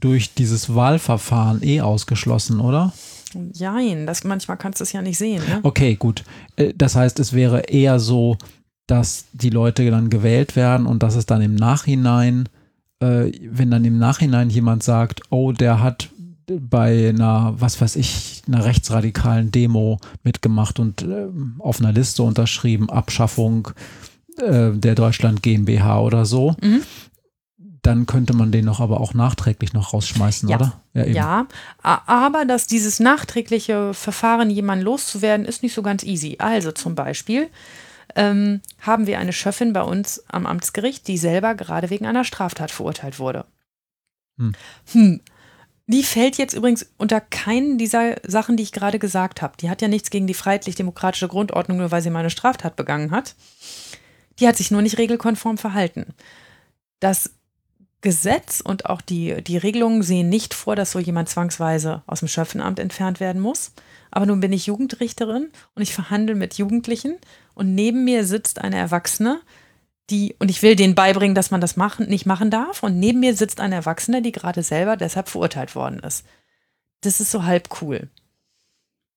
durch dieses Wahlverfahren eh ausgeschlossen, oder? Jein, das, manchmal kannst du es ja nicht sehen. Ne? Okay, gut. Äh, Das heißt, es wäre eher so, dass die Leute dann gewählt werden und dass es dann im Nachhinein, äh, wenn dann im Nachhinein jemand sagt, oh, der hat bei einer, was weiß ich, einer rechtsradikalen Demo mitgemacht und ähm, auf einer Liste unterschrieben, Abschaffung äh, der Deutschland GmbH oder so, Mhm. dann könnte man den noch aber auch nachträglich noch rausschmeißen, Ja. oder? Ja, a- aber dass dieses nachträgliche Verfahren, jemanden loszuwerden, ist nicht so ganz easy. Also zum Beispiel ähm, haben wir eine Schöffin bei uns am Amtsgericht, die selber gerade wegen einer Straftat verurteilt wurde. Hm. Hm. Die fällt jetzt übrigens unter keinen dieser Sachen, die ich gerade gesagt habe. Die hat ja nichts gegen die freiheitlich-demokratische Grundordnung, nur weil sie mal eine Straftat begangen hat. Die hat sich nur nicht regelkonform verhalten. Das Gesetz und auch die, die Regelungen sehen nicht vor, dass so jemand zwangsweise aus dem Schöffenamt entfernt werden muss. Aber nun bin ich Jugendrichterin und ich verhandle mit Jugendlichen und neben mir sitzt eine Erwachsene, die, und ich will denen beibringen, dass man das machen, nicht machen darf. Und neben mir sitzt eine Erwachsene, die gerade selber deshalb verurteilt worden ist. Das ist so halb cool.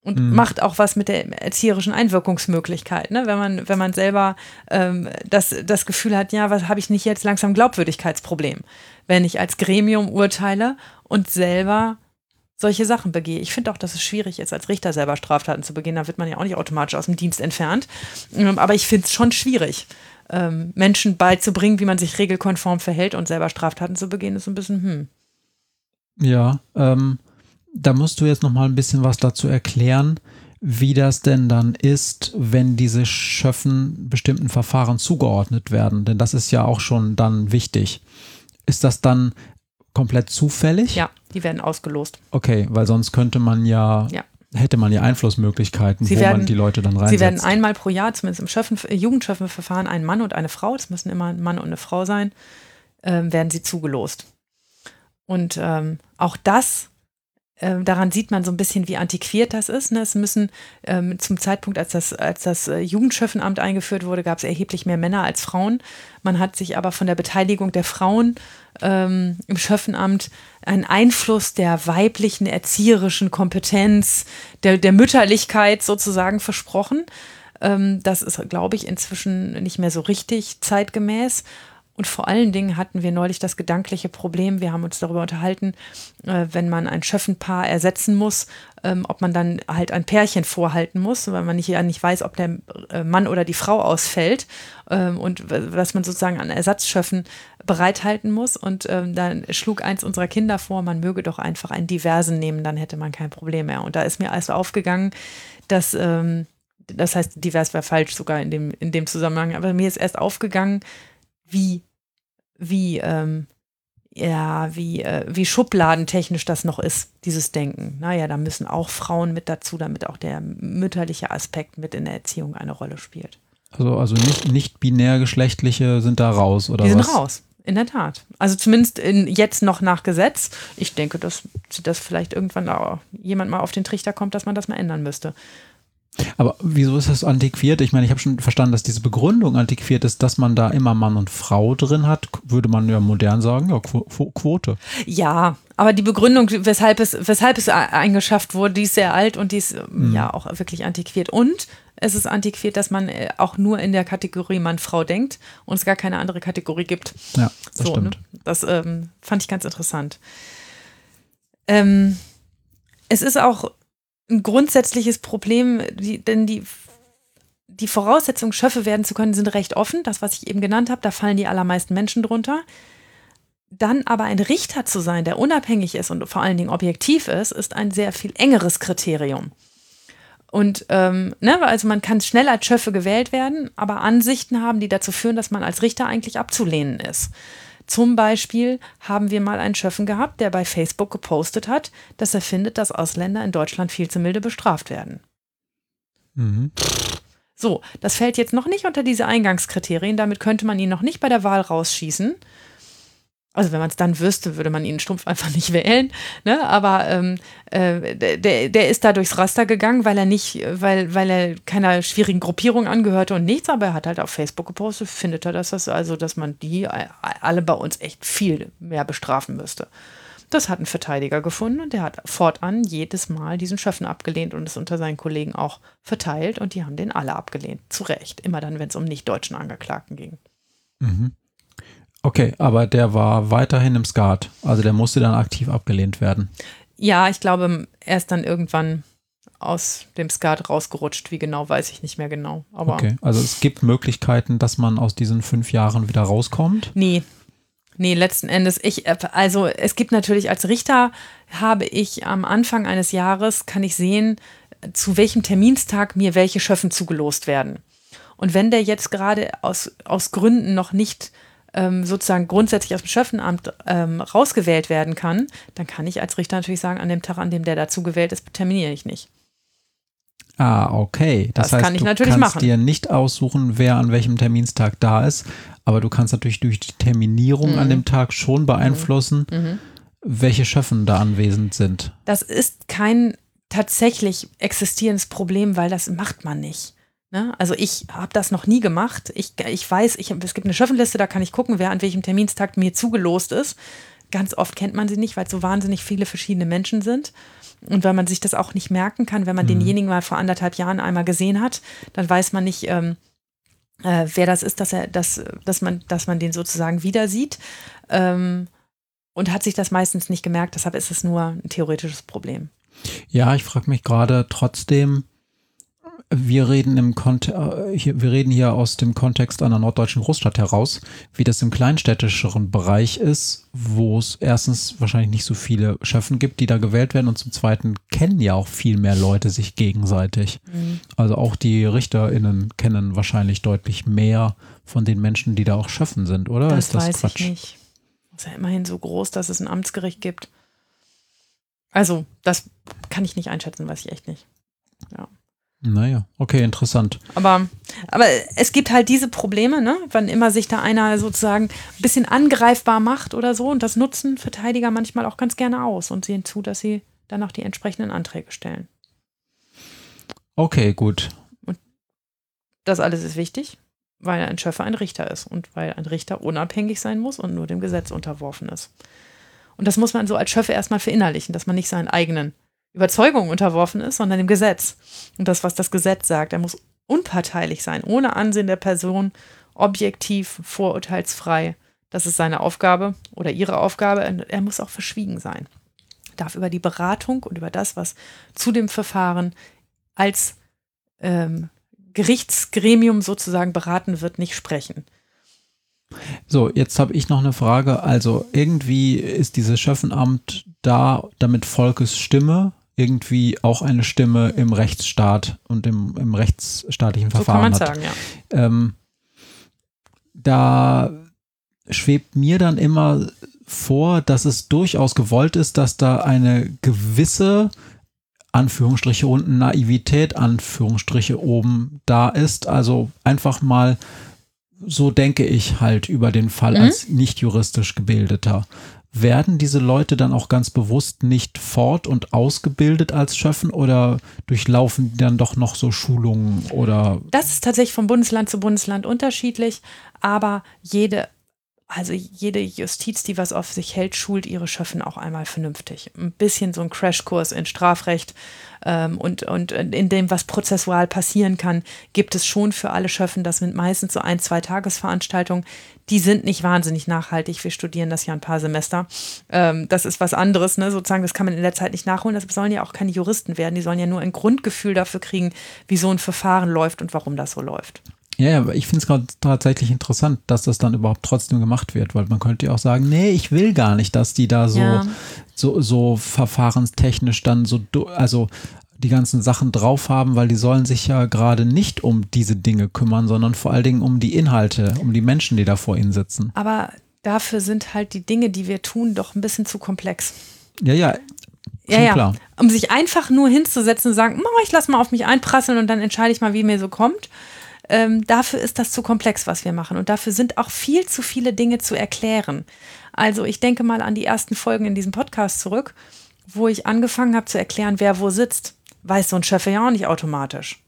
Und Mhm. macht auch was mit der erzieherischen Einwirkungsmöglichkeit, ne? wenn, man, wenn man selber ähm, das, das Gefühl hat, ja, was habe ich nicht jetzt langsam Glaubwürdigkeitsproblem, wenn ich als Gremium urteile und selber solche Sachen begehe. Ich finde auch, dass es schwierig ist, als Richter selber Straftaten zu begehen. Da wird man ja auch nicht automatisch aus dem Dienst entfernt. Ähm, Aber ich finde es schon schwierig, ähm, Menschen beizubringen, wie man sich regelkonform verhält und selber Straftaten zu begehen, ist ein bisschen, hm. Ja, ähm, da musst du jetzt noch mal ein bisschen was dazu erklären, wie das denn dann ist, wenn diese Schöffen bestimmten Verfahren zugeordnet werden. Denn das ist ja auch schon dann wichtig. Ist das dann komplett zufällig? Ja, die werden ausgelost. Okay, weil sonst könnte man ja, Ja. hätte man ja Einflussmöglichkeiten, Sie wo werden- man die Leute dann reinsetzt. Sie werden einmal pro Jahr, zumindest im Schöffen, äh, Jugendschöffenverfahren, ein Mann und eine Frau, das müssen immer ein Mann und eine Frau sein, ähm, werden sie zugelost. Und ähm, auch das, äh, daran sieht man so ein bisschen, wie antiquiert das ist. Ne? Es müssen ähm, zum Zeitpunkt, als das, als das äh, Jugendschöffenamt eingeführt wurde, gab es erheblich mehr Männer als Frauen. Man hat sich aber von der Beteiligung der Frauen ähm, im Schöffenamt einen Einfluss der weiblichen erzieherischen Kompetenz, der, der Mütterlichkeit sozusagen versprochen. Ähm, das ist, glaube ich, inzwischen nicht mehr so richtig zeitgemäß. Und vor allen Dingen hatten wir neulich das gedankliche Problem, wir haben uns darüber unterhalten, äh, wenn man ein Schöffenpaar ersetzen muss, ähm, ob man dann halt ein Pärchen vorhalten muss, weil man nicht, ja nicht weiß, ob der äh, Mann oder die Frau ausfällt ähm, und was man sozusagen an Ersatzschöffen bereithalten muss. Und ähm, dann schlug eins unserer Kinder vor, man möge doch einfach einen Diversen nehmen, dann hätte man kein Problem mehr. Und da ist mir also aufgegangen, dass, ähm, das heißt, divers wäre falsch sogar in dem, in dem Zusammenhang, aber mir ist erst aufgegangen, wie wie, ähm, ja, wie, äh, wie schubladentechnisch das noch ist, dieses Denken. Naja, da müssen auch Frauen mit dazu, damit auch der mütterliche Aspekt mit in der Erziehung eine Rolle spielt. Also, also nicht, nicht binär geschlechtliche sind da raus, oder Die was? sind raus, in der Tat. Also zumindest in, jetzt noch nach Gesetz. Ich denke, dass das vielleicht irgendwann jemand mal auf den Trichter kommt, dass man das mal ändern müsste. Aber wieso ist das antiquiert? Ich meine, ich habe schon verstanden, dass diese Begründung antiquiert ist, dass man da immer Mann und Frau drin hat. Würde man ja modern sagen, ja, Qu Qu- Quote. Ja, aber die Begründung, weshalb es, weshalb es eingeschafft wurde, die ist sehr alt und die ist ähm, ja auch wirklich antiquiert. Und es ist antiquiert, dass man äh, auch nur in der Kategorie Mann-Frau denkt und es gar keine andere Kategorie gibt. Ja, das so, stimmt. Ne? Das ähm, fand ich ganz interessant. Ähm, es ist auch ein grundsätzliches Problem, die, denn die, die Voraussetzungen, Schöffe werden zu können, sind recht offen. Das, was ich eben genannt habe, da fallen die allermeisten Menschen drunter. Dann aber ein Richter zu sein, der unabhängig ist und vor allen Dingen objektiv ist, ist ein sehr viel engeres Kriterium. Und ähm, ne, also man kann schnell als Schöffe gewählt werden, aber Ansichten haben, die dazu führen, dass man als Richter eigentlich abzulehnen ist. Zum Beispiel haben wir mal einen Schöffen gehabt, der bei Facebook gepostet hat, dass er findet, dass Ausländer in Deutschland viel zu milde bestraft werden. Mhm. So, das fällt jetzt noch nicht unter diese Eingangskriterien, damit könnte man ihn noch nicht bei der Wahl rausschießen. Also wenn man es dann wüsste, würde man ihn stumpf einfach nicht wählen. Ne? Aber ähm, äh, der, der ist da durchs Raster gegangen, weil er nicht, weil, weil er keiner schwierigen Gruppierung angehörte und nichts, aber er hat halt auf Facebook gepostet, findet er, dass das also, dass man die alle bei uns echt viel mehr bestrafen müsste. Das hat ein Verteidiger gefunden und der hat fortan jedes Mal diesen Schöffen abgelehnt und es unter seinen Kollegen auch verteilt und die haben den alle abgelehnt. Zu Recht. Immer dann, wenn es um nicht-deutschen Angeklagten ging. Mhm. Okay, aber der war weiterhin im Skat. Also der musste dann aktiv abgelehnt werden. Ja, ich glaube, er ist dann irgendwann aus dem Skat rausgerutscht. Wie genau, weiß ich nicht mehr genau. Aber Okay, also es gibt Möglichkeiten, dass man aus diesen fünf Jahren wieder rauskommt. nee. Nee, letzten Endes, ich, also es gibt natürlich als Richter, habe ich am Anfang eines Jahres, kann ich sehen, zu welchem Terminstag mir welche Schöffen zugelost werden. Und wenn der jetzt gerade aus, aus Gründen noch nicht ähm, sozusagen grundsätzlich aus dem Schöffenamt ähm, rausgewählt werden kann, dann kann ich als Richter natürlich sagen, an dem Tag, an dem der dazu gewählt ist, terminiere ich nicht. Ah, okay. Das, Das heißt, kann ich du natürlich kannst machen. dir nicht aussuchen, wer an welchem Terminstag da ist, aber du kannst natürlich durch die Terminierung Mhm. an dem Tag schon beeinflussen, welche Schöffen da anwesend sind. Das ist kein tatsächlich existierendes Problem, weil das macht man nicht. Ne? Also ich habe das noch nie gemacht. Ich, ich weiß, ich, es gibt eine Schöffenliste, da kann ich gucken, wer an welchem Terminstag mir zugelost ist. Ganz oft kennt man sie nicht, weil es so wahnsinnig viele verschiedene Menschen sind. Und weil man sich das auch nicht merken kann, wenn man denjenigen mal vor anderthalb Jahren einmal gesehen hat, dann weiß man nicht, ähm, äh, wer das ist, dass er, dass, dass man, dass man den sozusagen wieder sieht. Ähm, und hat sich das meistens nicht gemerkt, deshalb ist es nur ein theoretisches Problem. Ja, ich frage mich gerade trotzdem, wir reden im Kont äh, hier, wir reden hier aus dem Kontext einer norddeutschen Großstadt heraus, wie das im kleinstädtischeren Bereich ist, wo es erstens wahrscheinlich nicht so viele Schöffen gibt, die da gewählt werden und zum zweiten kennen ja auch viel mehr Leute sich gegenseitig. Also auch die RichterInnen kennen wahrscheinlich deutlich mehr von den Menschen, die da auch Schöffen sind, oder? Das ist das weiß Quatsch? ich nicht. ist ja immerhin so groß, dass es ein Amtsgericht gibt. Also, das kann ich nicht einschätzen, weiß ich echt nicht. Ja. Naja, okay, interessant. Aber, aber es gibt halt diese Probleme, ne? wann immer sich da einer sozusagen ein bisschen angreifbar macht oder so. Und das nutzen Verteidiger manchmal auch ganz gerne aus und sehen zu, dass sie dann auch die entsprechenden Anträge stellen. Okay, gut. Und das alles ist wichtig, weil ein Schöffer ein Richter ist und weil ein Richter unabhängig sein muss und nur dem Gesetz unterworfen ist. Und das muss man so als Schöffe erstmal verinnerlichen, dass man nicht seinen eigenen Überzeugungen unterworfen ist, sondern dem Gesetz. Und das, was das Gesetz sagt, er muss unparteilich sein, ohne Ansehen der Person, objektiv, vorurteilsfrei. Das ist seine Aufgabe oder ihre Aufgabe. Er muss auch verschwiegen sein. Darf über die Beratung und über das, was zu dem Verfahren als ähm, Gerichtsgremium sozusagen beraten wird, nicht sprechen. So, jetzt habe ich noch eine Frage. Also irgendwie ist dieses Schöffenamt da, damit Volkes Stimme irgendwie auch eine Stimme im Rechtsstaat und im, im rechtsstaatlichen Verfahren so man hat. sagen, ja. Ähm, da schwebt mir dann immer vor, dass es durchaus gewollt ist, dass da eine gewisse Anführungsstriche unten Naivität, Anführungsstriche oben da ist. Also einfach mal so denke ich halt über den Fall mhm. als nicht juristisch gebildeter. Werden diese Leute dann auch ganz bewusst nicht fort- und ausgebildet als Schöffen oder durchlaufen die dann doch noch so Schulungen oder? Das ist tatsächlich von Bundesland zu Bundesland unterschiedlich, aber jede also jede Justiz, die was auf sich hält, schult ihre Schöffen auch einmal vernünftig. Ein bisschen so ein Crashkurs in Strafrecht ähm, und, und in dem, was prozessual passieren kann, gibt es schon für alle Schöffen. Das sind meistens so ein, zwei Tagesveranstaltungen. Die sind nicht wahnsinnig nachhaltig. Wir studieren das ja ein paar Semester. Ähm, das ist was anderes, ne? sozusagen. Das kann man in der Zeit nicht nachholen. Das sollen ja auch keine Juristen werden. Die sollen ja nur ein Grundgefühl dafür kriegen, wie so ein Verfahren läuft und warum das so läuft. Ja, aber ich finde es gerade tatsächlich interessant, dass das dann überhaupt trotzdem gemacht wird, weil man könnte ja auch sagen, nee, ich will gar nicht, dass die da so, ja. so, so verfahrenstechnisch dann so, also die ganzen Sachen drauf haben, weil die sollen sich ja gerade nicht um diese Dinge kümmern, sondern vor allen Dingen um die Inhalte, um die Menschen, die da vor ihnen sitzen. Aber dafür sind halt die Dinge, die wir tun, doch ein bisschen zu komplex. Ja, ja. Ja, ja. Klar. Um sich einfach nur hinzusetzen und sagen, ich lass mal auf mich einprasseln und dann entscheide ich mal, wie mir so kommt ähm, dafür ist das zu komplex, was wir machen. Und dafür sind auch viel zu viele Dinge zu erklären. Also ich denke mal an die ersten Folgen in diesem Podcast zurück, wo ich angefangen habe zu erklären, wer wo sitzt. Weiß so ein Chef ja auch nicht automatisch,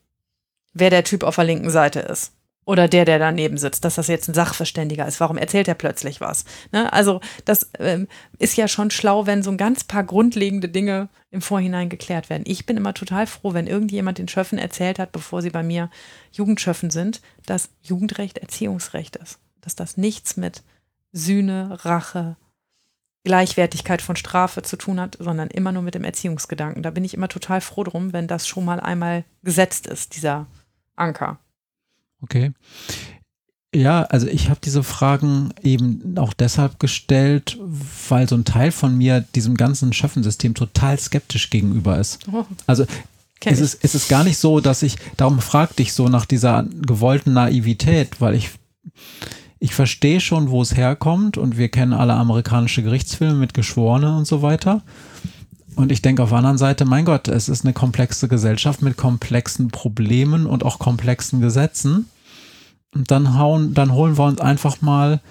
wer der Typ auf der linken Seite ist. Oder der, der daneben sitzt, dass das jetzt ein Sachverständiger ist. Warum erzählt er plötzlich was? Ne? Also, das ähm, ist ja schon schlau, wenn so ein ganz paar grundlegende Dinge im Vorhinein geklärt werden. Ich bin immer total froh, wenn irgendjemand den Schöffen erzählt hat, bevor sie bei mir Jugendschöffen sind, dass Jugendrecht Erziehungsrecht ist. Dass das nichts mit Sühne, Rache, Gleichwertigkeit von Strafe zu tun hat, sondern immer nur mit dem Erziehungsgedanken. Da bin ich immer total froh drum, wenn das schon mal einmal gesetzt ist, dieser Anker. Okay. Ja, also ich habe diese Fragen eben auch deshalb gestellt, weil so ein Teil von mir diesem ganzen Schöffensystem total skeptisch gegenüber ist. Oh, also es ist, es ist gar nicht so, dass ich, darum frag dich so nach dieser gewollten Naivität, weil ich, ich verstehe schon, wo es herkommt und wir kennen alle amerikanische Gerichtsfilme mit Geschworenen und so weiter. Und ich denke auf der anderen Seite, mein Gott, es ist eine komplexe Gesellschaft mit komplexen Problemen und auch komplexen Gesetzen. Und dann hauen, dann holen wir uns einfach mal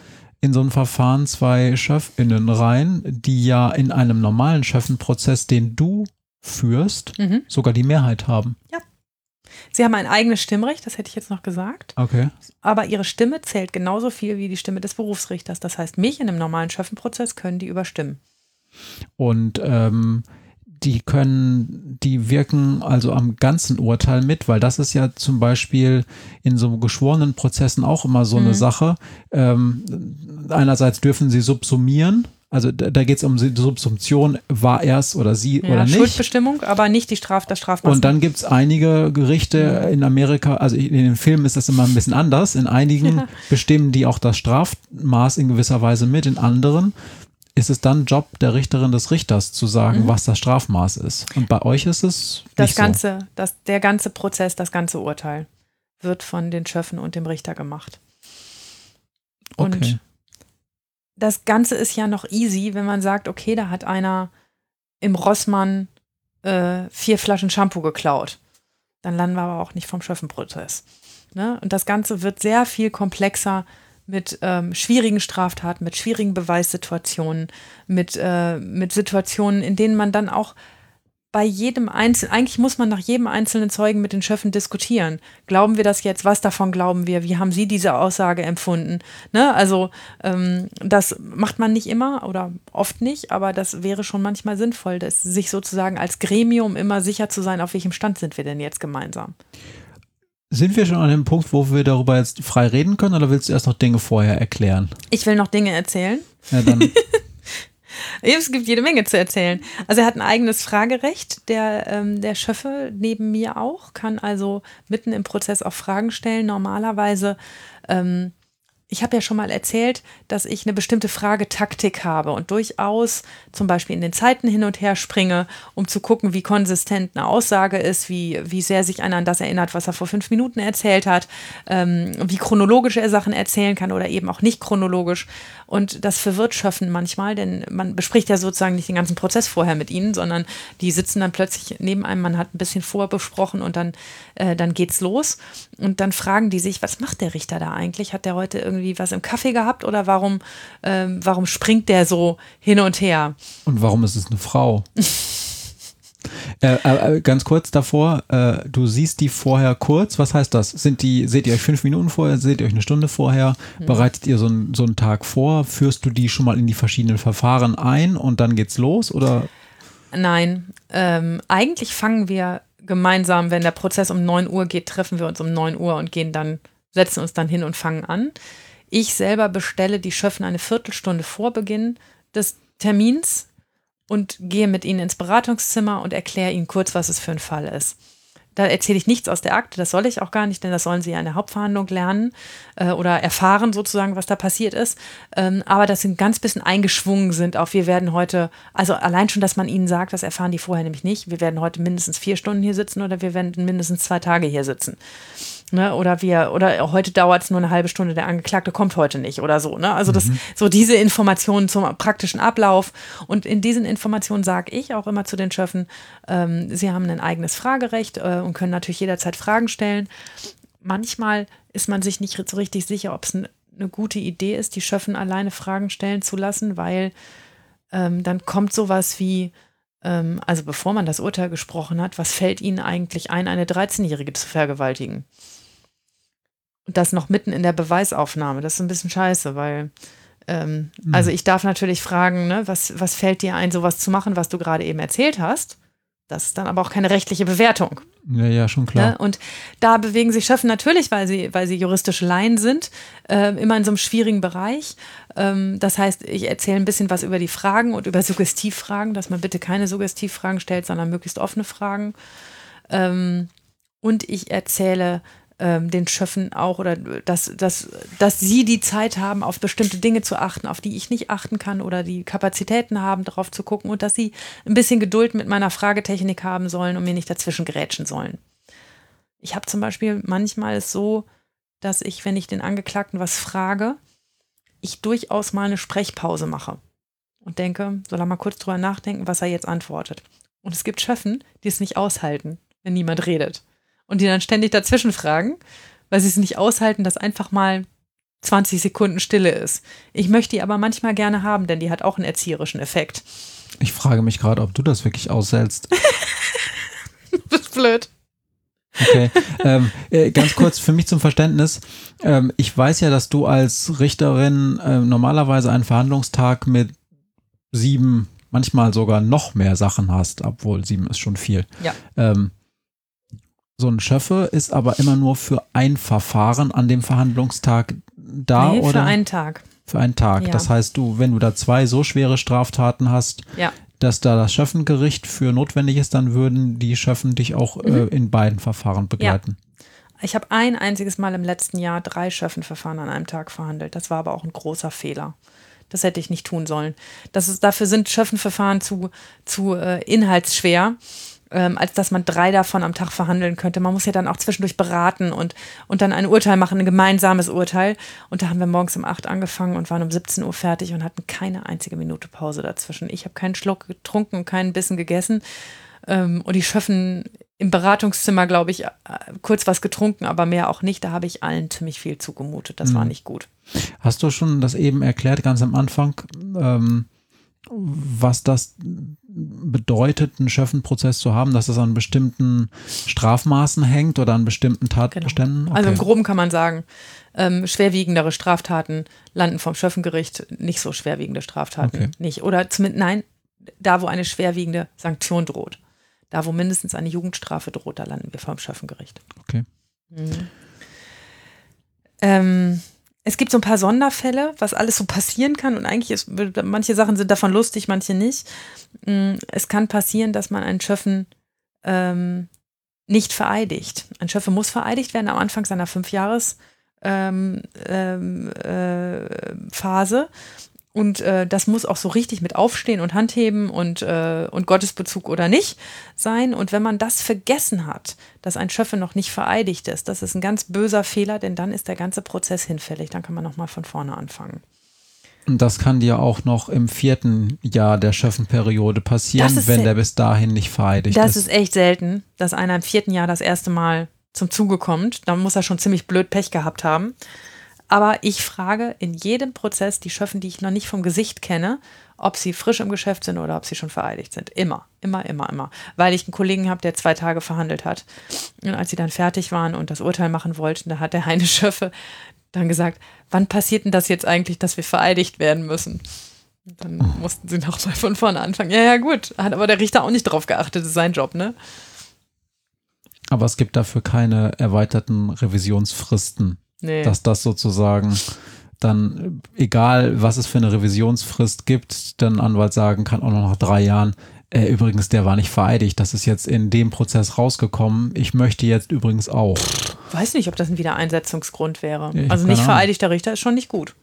in so ein Verfahren zwei Chefinnen rein, die ja in einem normalen Chefenprozess, den du führst, mhm. sogar die Mehrheit haben. Ja. Sie haben ein eigenes Stimmrecht, das hätte ich jetzt noch gesagt. Okay. Aber ihre Stimme zählt genauso viel wie die Stimme des Berufsrichters. Das heißt, mich in einem normalen Schöffenprozess können die überstimmen. Und ähm, die können, die wirken also am ganzen Urteil mit, weil das ist ja zum Beispiel in so geschworenen Prozessen auch immer so mhm. eine Sache. Ähm, einerseits dürfen sie subsumieren, also da, da geht es um die Subsumption, war er es oder sie ja, oder nicht. Schuldbestimmung, aber nicht die Straf, das Strafmaß. Und dann gibt es einige Gerichte mhm. in Amerika, also in den Filmen ist das immer ein bisschen anders. In einigen [LAUGHS] ja. bestimmen die auch das Strafmaß in gewisser Weise mit, in anderen ist es dann Job der Richterin des Richters zu sagen, mhm. was das Strafmaß ist. Und bei euch ist es das ganze, so. das, der ganze Prozess, das ganze Urteil wird von den Schöffen und dem Richter gemacht. Und okay. das Ganze ist ja noch easy, wenn man sagt, okay, da hat einer im Rossmann äh, vier Flaschen Shampoo geklaut. Dann landen wir aber auch nicht vom Schöffenprozess. Ne? Und das Ganze wird sehr viel komplexer mit ähm, schwierigen Straftaten, mit schwierigen Beweissituationen, mit, äh, mit Situationen, in denen man dann auch bei jedem Einzelnen, eigentlich muss man nach jedem einzelnen Zeugen mit den Schöffen diskutieren. Glauben wir das jetzt? Was davon glauben wir? Wie haben Sie diese Aussage empfunden? Ne? Also ähm, das macht man nicht immer oder oft nicht, aber das wäre schon manchmal sinnvoll, dass sich sozusagen als Gremium immer sicher zu sein, auf welchem Stand sind wir denn jetzt gemeinsam. Sind wir schon an dem Punkt, wo wir darüber jetzt frei reden können oder willst du erst noch Dinge vorher erklären? Ich will noch Dinge erzählen. Ja, dann [LAUGHS] Es gibt jede Menge zu erzählen. Also er hat ein eigenes Fragerecht, der, ähm, der Schöffe neben mir auch, kann also mitten im Prozess auch Fragen stellen. Normalerweise ähm, ich habe ja schon mal erzählt, dass ich eine bestimmte Fragetaktik habe und durchaus zum Beispiel in den Zeiten hin und her springe, um zu gucken, wie konsistent eine Aussage ist, wie, wie sehr sich einer an das erinnert, was er vor fünf Minuten erzählt hat, ähm, wie chronologisch er Sachen erzählen kann oder eben auch nicht chronologisch. Und das verwirrt Schöffen manchmal, denn man bespricht ja sozusagen nicht den ganzen Prozess vorher mit ihnen, sondern die sitzen dann plötzlich neben einem, man hat ein bisschen vorbesprochen und dann, äh, dann geht's los. Und dann fragen die sich, was macht der Richter da eigentlich? Hat der heute irgendwie was im Kaffee gehabt oder warum, ähm, warum springt der so hin und her? Und warum ist es eine Frau? [LAUGHS] Äh, äh, ganz kurz davor, äh, du siehst die vorher kurz. Was heißt das? Sind die, seht ihr euch fünf Minuten vorher, seht ihr euch eine Stunde vorher? Mhm. Bereitet ihr so, ein, so einen Tag vor? Führst du die schon mal in die verschiedenen Verfahren ein und dann geht's los? Oder? Nein, ähm, eigentlich fangen wir gemeinsam, wenn der Prozess um 9 Uhr geht, treffen wir uns um 9 Uhr und gehen dann, setzen uns dann hin und fangen an. Ich selber bestelle die Schöffen eine Viertelstunde vor Beginn des Termins und gehe mit ihnen ins Beratungszimmer und erkläre ihnen kurz, was es für ein Fall ist. Da erzähle ich nichts aus der Akte, das soll ich auch gar nicht, denn das sollen sie ja in der Hauptverhandlung lernen äh, oder erfahren sozusagen, was da passiert ist. Ähm, aber dass sie ein ganz bisschen eingeschwungen sind auf, wir werden heute, also allein schon, dass man ihnen sagt, das erfahren die vorher nämlich nicht, wir werden heute mindestens vier Stunden hier sitzen oder wir werden mindestens zwei Tage hier sitzen. Ne? Oder wir, oder heute dauert es nur eine halbe Stunde, der Angeklagte kommt heute nicht oder so. Ne? Also das, mhm. so diese Informationen zum praktischen Ablauf. Und in diesen Informationen sage ich auch immer zu den Schöffen, ähm, sie haben ein eigenes Fragerecht äh, und können natürlich jederzeit Fragen stellen. Manchmal ist man sich nicht so richtig sicher, ob es eine gute Idee ist, die Schöffen alleine Fragen stellen zu lassen, weil ähm, dann kommt sowas wie, ähm, also bevor man das Urteil gesprochen hat, was fällt Ihnen eigentlich ein, eine 13-Jährige zu vergewaltigen? Das noch mitten in der Beweisaufnahme. Das ist ein bisschen scheiße, weil, ähm, mhm. also ich darf natürlich fragen, ne, was, was fällt dir ein, sowas zu machen, was du gerade eben erzählt hast? Das ist dann aber auch keine rechtliche Bewertung. Ja, ja, schon klar. Ne? Und da bewegen sich Schöffen natürlich, weil sie, weil sie juristische Laien sind, äh, immer in so einem schwierigen Bereich. Ähm, das heißt, ich erzähle ein bisschen was über die Fragen und über Suggestivfragen, dass man bitte keine Suggestivfragen stellt, sondern möglichst offene Fragen. Ähm, und ich erzähle ähm, den Schöffen auch oder dass, dass, dass sie die Zeit haben, auf bestimmte Dinge zu achten, auf die ich nicht achten kann oder die Kapazitäten haben, darauf zu gucken und dass sie ein bisschen Geduld mit meiner Fragetechnik haben sollen und mir nicht dazwischen gerätschen sollen. Ich habe zum Beispiel manchmal es so, dass ich, wenn ich den Angeklagten was frage, ich durchaus mal eine Sprechpause mache und denke, soll er mal kurz drüber nachdenken, was er jetzt antwortet. Und es gibt Schöffen, die es nicht aushalten, wenn niemand redet und die dann ständig dazwischen fragen, weil sie es nicht aushalten, dass einfach mal 20 Sekunden Stille ist. Ich möchte die aber manchmal gerne haben, denn die hat auch einen erzieherischen Effekt. Ich frage mich gerade, ob du das wirklich aushältst. [LAUGHS] das ist blöd. Okay, ähm, äh, ganz kurz für mich zum Verständnis. Ähm, ich weiß ja, dass du als Richterin äh, normalerweise einen Verhandlungstag mit sieben, manchmal sogar noch mehr Sachen hast, obwohl sieben ist schon viel. Ja. Ähm, so ein Schöffe ist aber immer nur für ein Verfahren an dem Verhandlungstag da, nee, oder? Für einen Tag. Für einen Tag. Ja. Das heißt, du, wenn du da zwei so schwere Straftaten hast, ja. dass da das Schöffengericht für notwendig ist, dann würden die Schöffen dich auch mhm. äh, in beiden Verfahren begleiten. Ja. Ich habe ein einziges Mal im letzten Jahr drei Schöffenverfahren an einem Tag verhandelt. Das war aber auch ein großer Fehler. Das hätte ich nicht tun sollen. Das ist, dafür sind Schöffenverfahren zu, zu äh, inhaltsschwer ähm, als dass man drei davon am Tag verhandeln könnte. Man muss ja dann auch zwischendurch beraten und, und dann ein Urteil machen, ein gemeinsames Urteil. Und da haben wir morgens um acht angefangen und waren um 17 Uhr fertig und hatten keine einzige Minute Pause dazwischen. Ich habe keinen Schluck getrunken und keinen Bissen gegessen. Ähm, und die Schöffen im Beratungszimmer, glaube ich, äh, kurz was getrunken, aber mehr auch nicht. Da habe ich allen ziemlich viel zugemutet. Das mhm. war nicht gut. Hast du schon das eben erklärt, ganz am Anfang, ähm, was das bedeutet, einen Schöffenprozess zu haben, dass das an bestimmten Strafmaßen hängt oder an bestimmten Tatbeständen? Genau. Okay. Also im Groben kann man sagen, ähm, schwerwiegendere Straftaten landen vom Schöffengericht, nicht so schwerwiegende Straftaten okay. nicht. Oder zumindest, nein, da, wo eine schwerwiegende Sanktion droht. Da, wo mindestens eine Jugendstrafe droht, da landen wir vom Schöffengericht. Okay. Mhm. Ähm, es gibt so ein paar Sonderfälle, was alles so passieren kann und eigentlich ist, manche Sachen sind davon lustig, manche nicht. Mm, es kann passieren, dass man einen Schöffen ähm, nicht vereidigt. Ein Schöffe muss vereidigt werden am Anfang seiner Fünfjahres ähm, ähm, äh, und äh, das muss auch so richtig mit Aufstehen und Handheben und, äh, und Gottesbezug oder nicht sein. Und wenn man das vergessen hat, dass ein Schöffe noch nicht vereidigt ist, das ist ein ganz böser Fehler, denn dann ist der ganze Prozess hinfällig. Dann kann man nochmal von vorne anfangen. Und das kann dir auch noch im vierten Jahr der Schöffenperiode passieren, wenn der bis dahin nicht vereidigt das ist. Das ist echt selten, dass einer im vierten Jahr das erste Mal zum Zuge kommt. Da muss er schon ziemlich blöd Pech gehabt haben. Aber ich frage in jedem Prozess die Schöffen, die ich noch nicht vom Gesicht kenne, ob sie frisch im Geschäft sind oder ob sie schon vereidigt sind. Immer, immer, immer, immer. Weil ich einen Kollegen habe, der zwei Tage verhandelt hat. Und als sie dann fertig waren und das Urteil machen wollten, da hat der Heine Schöffe [LAUGHS] dann gesagt, wann passiert denn das jetzt eigentlich, dass wir vereidigt werden müssen? Und dann mussten sie nochmal von vorne anfangen. Ja, ja, gut. Hat aber der Richter auch nicht drauf geachtet, das ist sein Job, ne? Aber es gibt dafür keine erweiterten Revisionsfristen. Nee. Dass das sozusagen dann, egal was es für eine Revisionsfrist gibt, dann Anwalt sagen kann, auch noch nach drei Jahren, äh, übrigens, der war nicht vereidigt, das ist jetzt in dem Prozess rausgekommen. Ich möchte jetzt übrigens auch. Weiß nicht, ob das ein Wiedereinsetzungsgrund wäre. Ja, also nicht vereidigter Richter ist schon nicht gut.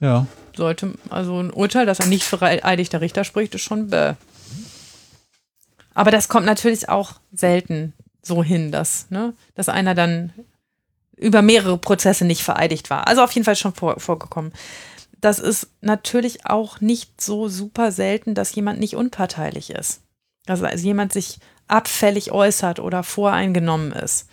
Ja. Sollte, also ein Urteil, dass ein nicht vereidigter Richter spricht, ist schon bäh. Aber das kommt natürlich auch selten so hin, dass, ne, dass einer dann über mehrere Prozesse nicht vereidigt war. Also auf jeden Fall schon vor, vorgekommen. Das ist natürlich auch nicht so super selten, dass jemand nicht unparteilich ist. Also, also jemand sich abfällig äußert oder voreingenommen ist.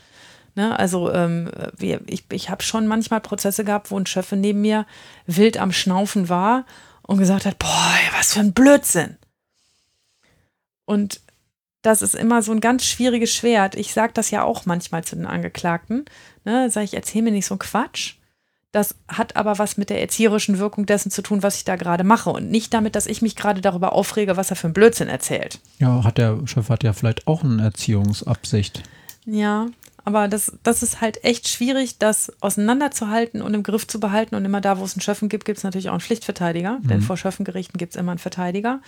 Ne, also ähm, wir, ich, ich habe schon manchmal Prozesse gehabt, wo ein Chef neben mir wild am Schnaufen war und gesagt hat, boah, was für ein Blödsinn. Und das ist immer so ein ganz schwieriges Schwert. Ich sage das ja auch manchmal zu den Angeklagten. Ne, sage ich, erzähl mir nicht so Quatsch. Das hat aber was mit der erzieherischen Wirkung dessen zu tun, was ich da gerade mache und nicht damit, dass ich mich gerade darüber aufrege, was er für ein Blödsinn erzählt. Ja, hat der Chef hat ja vielleicht auch eine Erziehungsabsicht. Ja, aber das, das ist halt echt schwierig, das auseinanderzuhalten und im Griff zu behalten. Und immer da, wo es einen Schöffen gibt, gibt es natürlich auch einen Pflichtverteidiger, mhm. denn vor Schöffengerichten gibt es immer einen Verteidiger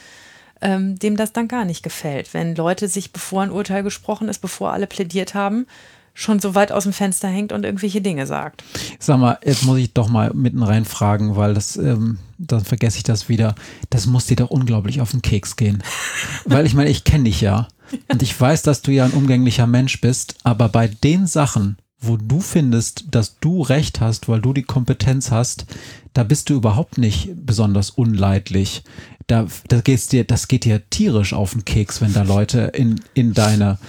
ähm, dem das dann gar nicht gefällt. Wenn Leute sich, bevor ein Urteil gesprochen ist, bevor alle plädiert haben, schon so weit aus dem Fenster hängt und irgendwelche Dinge sagt. Sag mal, jetzt muss ich doch mal mitten rein fragen, weil das, ähm, dann vergesse ich das wieder. Das muss dir doch unglaublich auf den Keks gehen. [LAUGHS] weil ich meine, ich kenne dich ja und ich weiß, dass du ja ein umgänglicher Mensch bist, aber bei den Sachen, wo du findest, dass du recht hast, weil du die Kompetenz hast, da bist du überhaupt nicht besonders unleidlich da, da geht's dir, das geht dir tierisch auf den Keks, wenn da Leute in, in deine,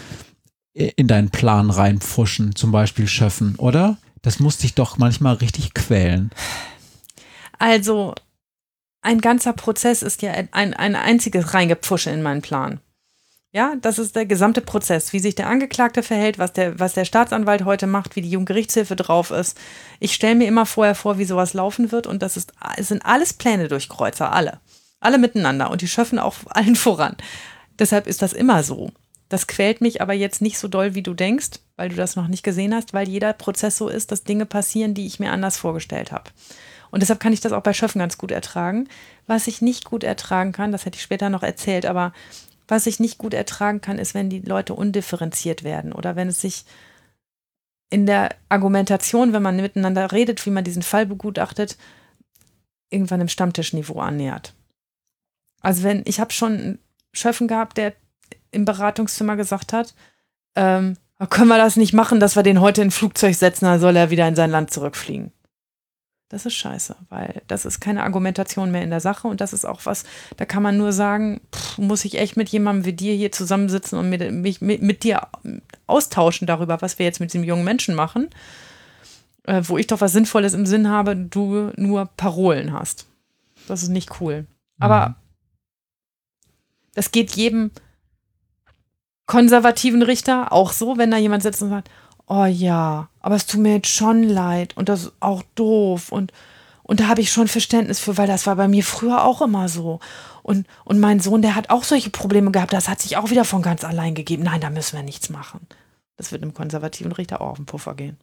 in deinen Plan reinpfuschen, zum Beispiel Schöffen, oder? Das muss dich doch manchmal richtig quälen. Also, ein ganzer Prozess ist ja ein, ein einziges Reingepfusche in meinen Plan. Ja, das ist der gesamte Prozess, wie sich der Angeklagte verhält, was der, was der Staatsanwalt heute macht, wie die Jugendgerichtshilfe drauf ist. Ich stelle mir immer vorher vor, wie sowas laufen wird und das ist, sind alles Pläne durch Kreuzer, alle. Alle miteinander und die schöffen auch [LAUGHS] allen voran. Deshalb ist das immer so. Das quält mich aber jetzt nicht so doll, wie du denkst, weil du das noch nicht gesehen hast, weil jeder Prozess so ist, dass Dinge passieren, die ich mir anders vorgestellt habe. Und deshalb kann ich das auch bei Schöffen ganz gut ertragen. Was ich nicht gut ertragen kann, das hätte ich später noch erzählt, aber was ich nicht gut ertragen kann, ist, wenn die Leute undifferenziert werden oder wenn es sich in der Argumentation, wenn man miteinander redet, wie man diesen Fall begutachtet, irgendwann im Stammtischniveau annähert. Also wenn, ich habe schon einen Schöffen gehabt, der im Beratungszimmer gesagt hat, ähm, können wir das nicht machen, dass wir den heute in ein Flugzeug setzen, dann soll er wieder in sein Land zurückfliegen. Das ist scheiße, weil das ist keine Argumentation mehr in der Sache und das ist auch was, da kann man nur sagen, pff, muss ich echt mit jemandem wie dir hier zusammensitzen und mit, mich, mit, mit dir austauschen darüber, was wir jetzt mit diesem jungen Menschen machen, äh, wo ich doch was Sinnvolles im Sinn habe, du nur Parolen hast. Das ist nicht cool. Aber mhm. Das geht jedem konservativen Richter auch so, wenn da jemand sitzt und sagt, oh ja, aber es tut mir jetzt schon leid und das ist auch doof und, und da habe ich schon Verständnis für, weil das war bei mir früher auch immer so. Und, und mein Sohn, der hat auch solche Probleme gehabt, das hat sich auch wieder von ganz allein gegeben. Nein, da müssen wir nichts machen. Das wird einem konservativen Richter auch auf den Puffer gehen.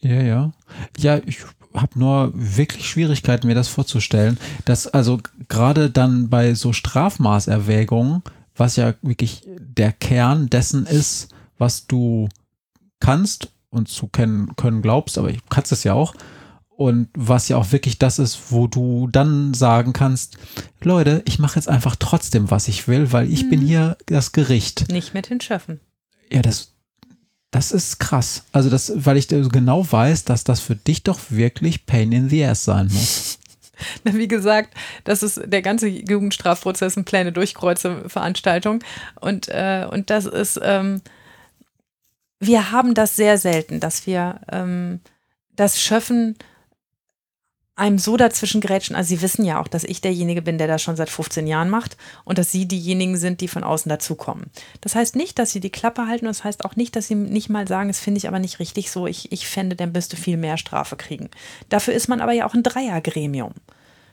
Ja, ja. Ja, ich habe nur wirklich Schwierigkeiten, mir das vorzustellen, dass also gerade dann bei so Strafmaßerwägungen, was ja wirklich der Kern dessen ist, was du kannst und zu kennen können glaubst, aber ich kannst es ja auch. Und was ja auch wirklich das ist, wo du dann sagen kannst, Leute, ich mache jetzt einfach trotzdem, was ich will, weil ich mhm. bin hier das Gericht. Nicht mit den Schöffen. Ja, das, das ist krass. Also das, weil ich genau weiß, dass das für dich doch wirklich Pain in the Ass sein muss. [LAUGHS] Wie gesagt, das ist der ganze Jugendstrafprozess und Pläne durchkreuze Veranstaltung. Und, äh, und das ist, ähm, wir haben das sehr selten, dass wir ähm, das Schöffen einem so dazwischen grätschen. Also sie wissen ja auch, dass ich derjenige bin, der das schon seit 15 Jahren macht und dass sie diejenigen sind, die von außen dazukommen. Das heißt nicht, dass sie die Klappe halten und das heißt auch nicht, dass sie nicht mal sagen, das finde ich aber nicht richtig so, ich, ich fände, dann müsste viel mehr Strafe kriegen. Dafür ist man aber ja auch ein Dreiergremium.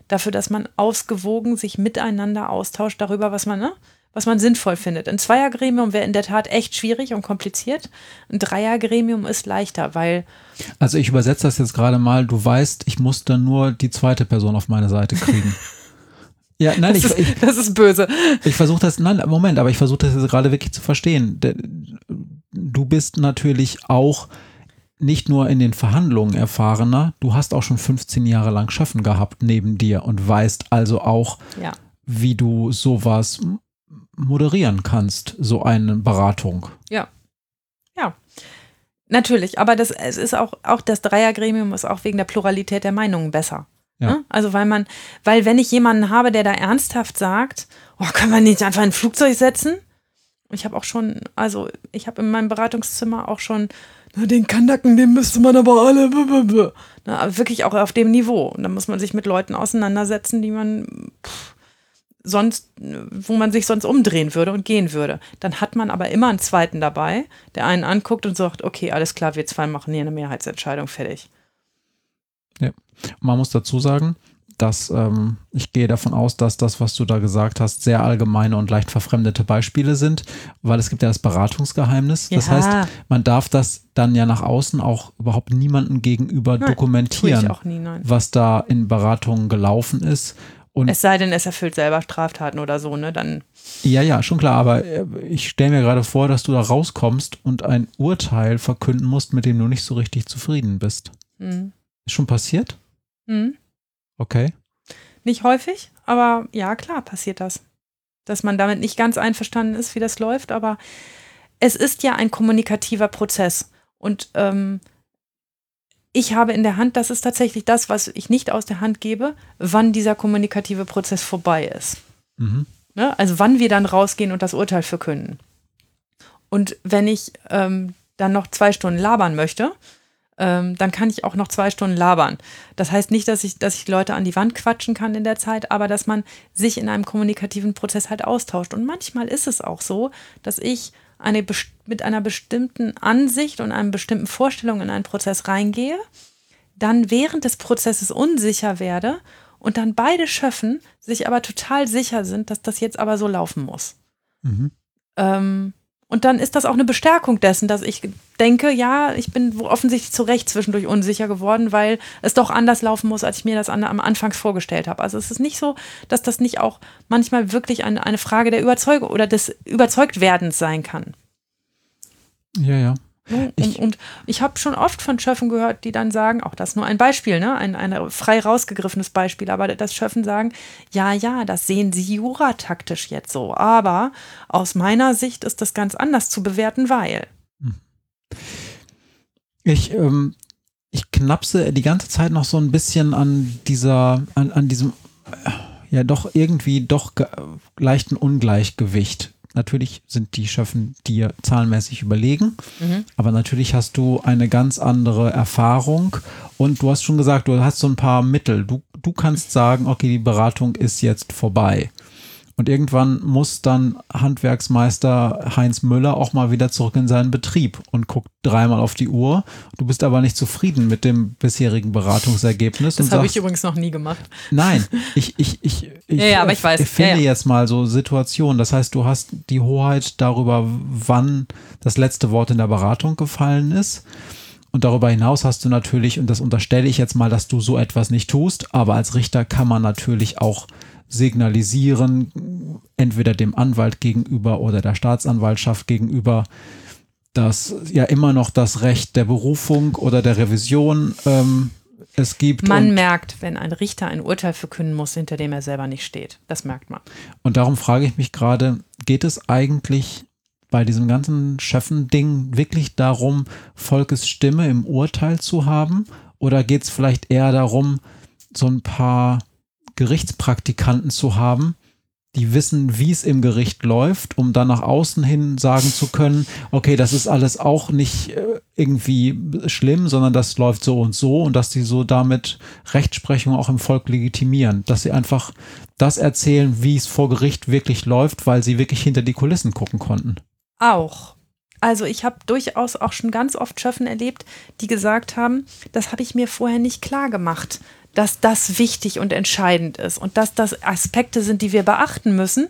Dafür, dass man ausgewogen sich miteinander austauscht darüber, was man, ne? Was man sinnvoll findet. Ein Zweiergremium wäre in der Tat echt schwierig und kompliziert. Ein Dreiergremium ist leichter, weil. Also ich übersetze das jetzt gerade mal. Du weißt, ich muss dann nur die zweite Person auf meine Seite kriegen. [LAUGHS] Ja, nein, das, ich, ist, ich, das ist böse. Ich versuche das, nein, Moment, aber ich versuche das jetzt gerade wirklich zu verstehen. Du bist natürlich auch nicht nur in den Verhandlungen erfahrener, du hast auch schon 15 Jahre lang Schöffen gehabt neben dir und weißt also auch, ja. wie du sowas moderieren kannst, so eine Beratung. Ja. Ja. Natürlich, aber das, es ist auch, auch das Dreiergremium ist auch wegen der Pluralität der Meinungen besser. Ja. Ne? Also weil man, weil wenn ich jemanden habe, der da ernsthaft sagt, oh, können wir nicht einfach ein Flugzeug setzen? Ich habe auch schon, also ich habe in meinem Beratungszimmer auch schon, na, den Kanacken, den müsste man aber alle, na, wirklich auch auf dem Niveau. Und da muss man sich mit Leuten auseinandersetzen, die man, pff, sonst, wo man sich sonst umdrehen würde und gehen würde. Dann hat man aber immer einen zweiten dabei, der einen anguckt und sagt, okay, alles klar, wir zwei machen hier eine Mehrheitsentscheidung, fertig. Ja, man muss dazu sagen, dass ähm, ich gehe davon aus, dass das, was du da gesagt hast, sehr allgemeine und leicht verfremdete Beispiele sind, weil es gibt ja das Beratungsgeheimnis. Ja. Das heißt, man darf das dann ja nach außen auch überhaupt niemandem gegenüber nein, dokumentieren, nie, was da in Beratungen gelaufen ist. Und es sei denn, es erfüllt selber Straftaten oder so, ne? Dann. Ja, ja, schon klar, aber äh, ich stelle mir gerade vor, dass du da rauskommst und ein Urteil verkünden musst, mit dem du nicht so richtig zufrieden bist. Mhm. Ist schon passiert? Mhm. Okay. Nicht häufig, aber ja, klar, passiert das. Dass man damit nicht ganz einverstanden ist, wie das läuft, aber es ist ja ein kommunikativer Prozess. Und ähm, ich habe in der Hand, das ist tatsächlich das, was ich nicht aus der Hand gebe, wann dieser kommunikative Prozess vorbei ist. Mhm. Ne? Also wann wir dann rausgehen und das Urteil verkünden. Und wenn ich ähm, dann noch zwei Stunden labern möchte, ähm, dann kann ich auch noch zwei Stunden labern. Das heißt nicht, dass ich, dass ich Leute an die Wand quatschen kann in der Zeit, aber dass man sich in einem kommunikativen Prozess halt austauscht. Und manchmal ist es auch so, dass ich eine, mit einer bestimmten Ansicht und einer bestimmten Vorstellung in einen Prozess reingehe, dann während des Prozesses unsicher werde und dann beide Schöffen sich aber total sicher sind, dass das jetzt aber so laufen muss. Mhm. Ähm, und dann ist das auch eine Bestärkung dessen, dass ich denke, ja, ich bin offensichtlich zu Recht zwischendurch unsicher geworden, weil es doch anders laufen muss, als ich mir das an, am Anfang vorgestellt habe. Also es ist nicht so, dass das nicht auch manchmal wirklich eine, eine Frage der Überzeugung oder des Überzeugtwerdens sein kann. Ja, ja. Und ich, und ich habe schon oft von Schöffen gehört, die dann sagen, auch das nur ein Beispiel, ne? ein, ein frei rausgegriffenes Beispiel, aber das Schöffen sagen, ja, ja, das sehen sie jurataktisch jetzt so, aber aus meiner Sicht ist das ganz anders zu bewerten, weil. Hm. Ich, ähm, ich knapse die ganze Zeit noch so ein bisschen an dieser, an, an diesem, ja, doch irgendwie doch leichten Ungleichgewicht Natürlich sind die Schöffen dir zahlenmäßig überlegen, mhm. aber natürlich hast du eine ganz andere Erfahrung und du hast schon gesagt, du hast so ein paar Mittel. Du, du kannst sagen, okay, die Beratung ist jetzt vorbei. Und irgendwann muss dann Handwerksmeister Heinz Müller auch mal wieder zurück in seinen Betrieb und guckt dreimal auf die Uhr. Du bist aber nicht zufrieden mit dem bisherigen Beratungsergebnis. Das habe ich übrigens noch nie gemacht. Nein, ich, ich, ich, [LAUGHS] ich, ja, ja, aber ich weiß. finde ja, ja. jetzt mal so Situationen. Das heißt, du hast die Hoheit darüber, wann das letzte Wort in der Beratung gefallen ist. Und darüber hinaus hast du natürlich, und das unterstelle ich jetzt mal, dass du so etwas nicht tust, aber als Richter kann man natürlich auch signalisieren, entweder dem Anwalt gegenüber oder der Staatsanwaltschaft gegenüber, dass ja immer noch das Recht der Berufung oder der Revision ähm, es gibt. Man merkt, wenn ein Richter ein Urteil verkünden muss, hinter dem er selber nicht steht. Das merkt man. Und darum frage ich mich gerade, geht es eigentlich bei diesem ganzen Schöffen-Ding wirklich darum, Volkes Stimme im Urteil zu haben? Oder geht es vielleicht eher darum, so ein paar Gerichtspraktikanten zu haben, die wissen, wie es im Gericht läuft, um dann nach außen hin sagen zu können, okay, das ist alles auch nicht äh, irgendwie schlimm, sondern das läuft so und so und dass sie so damit Rechtsprechung auch im Volk legitimieren, dass sie einfach das erzählen, wie es vor Gericht wirklich läuft, weil sie wirklich hinter die Kulissen gucken konnten. Auch. Also ich habe durchaus auch schon ganz oft Schöffen erlebt, die gesagt haben, das habe ich mir vorher nicht klar gemacht dass das wichtig und entscheidend ist und dass das Aspekte sind, die wir beachten müssen.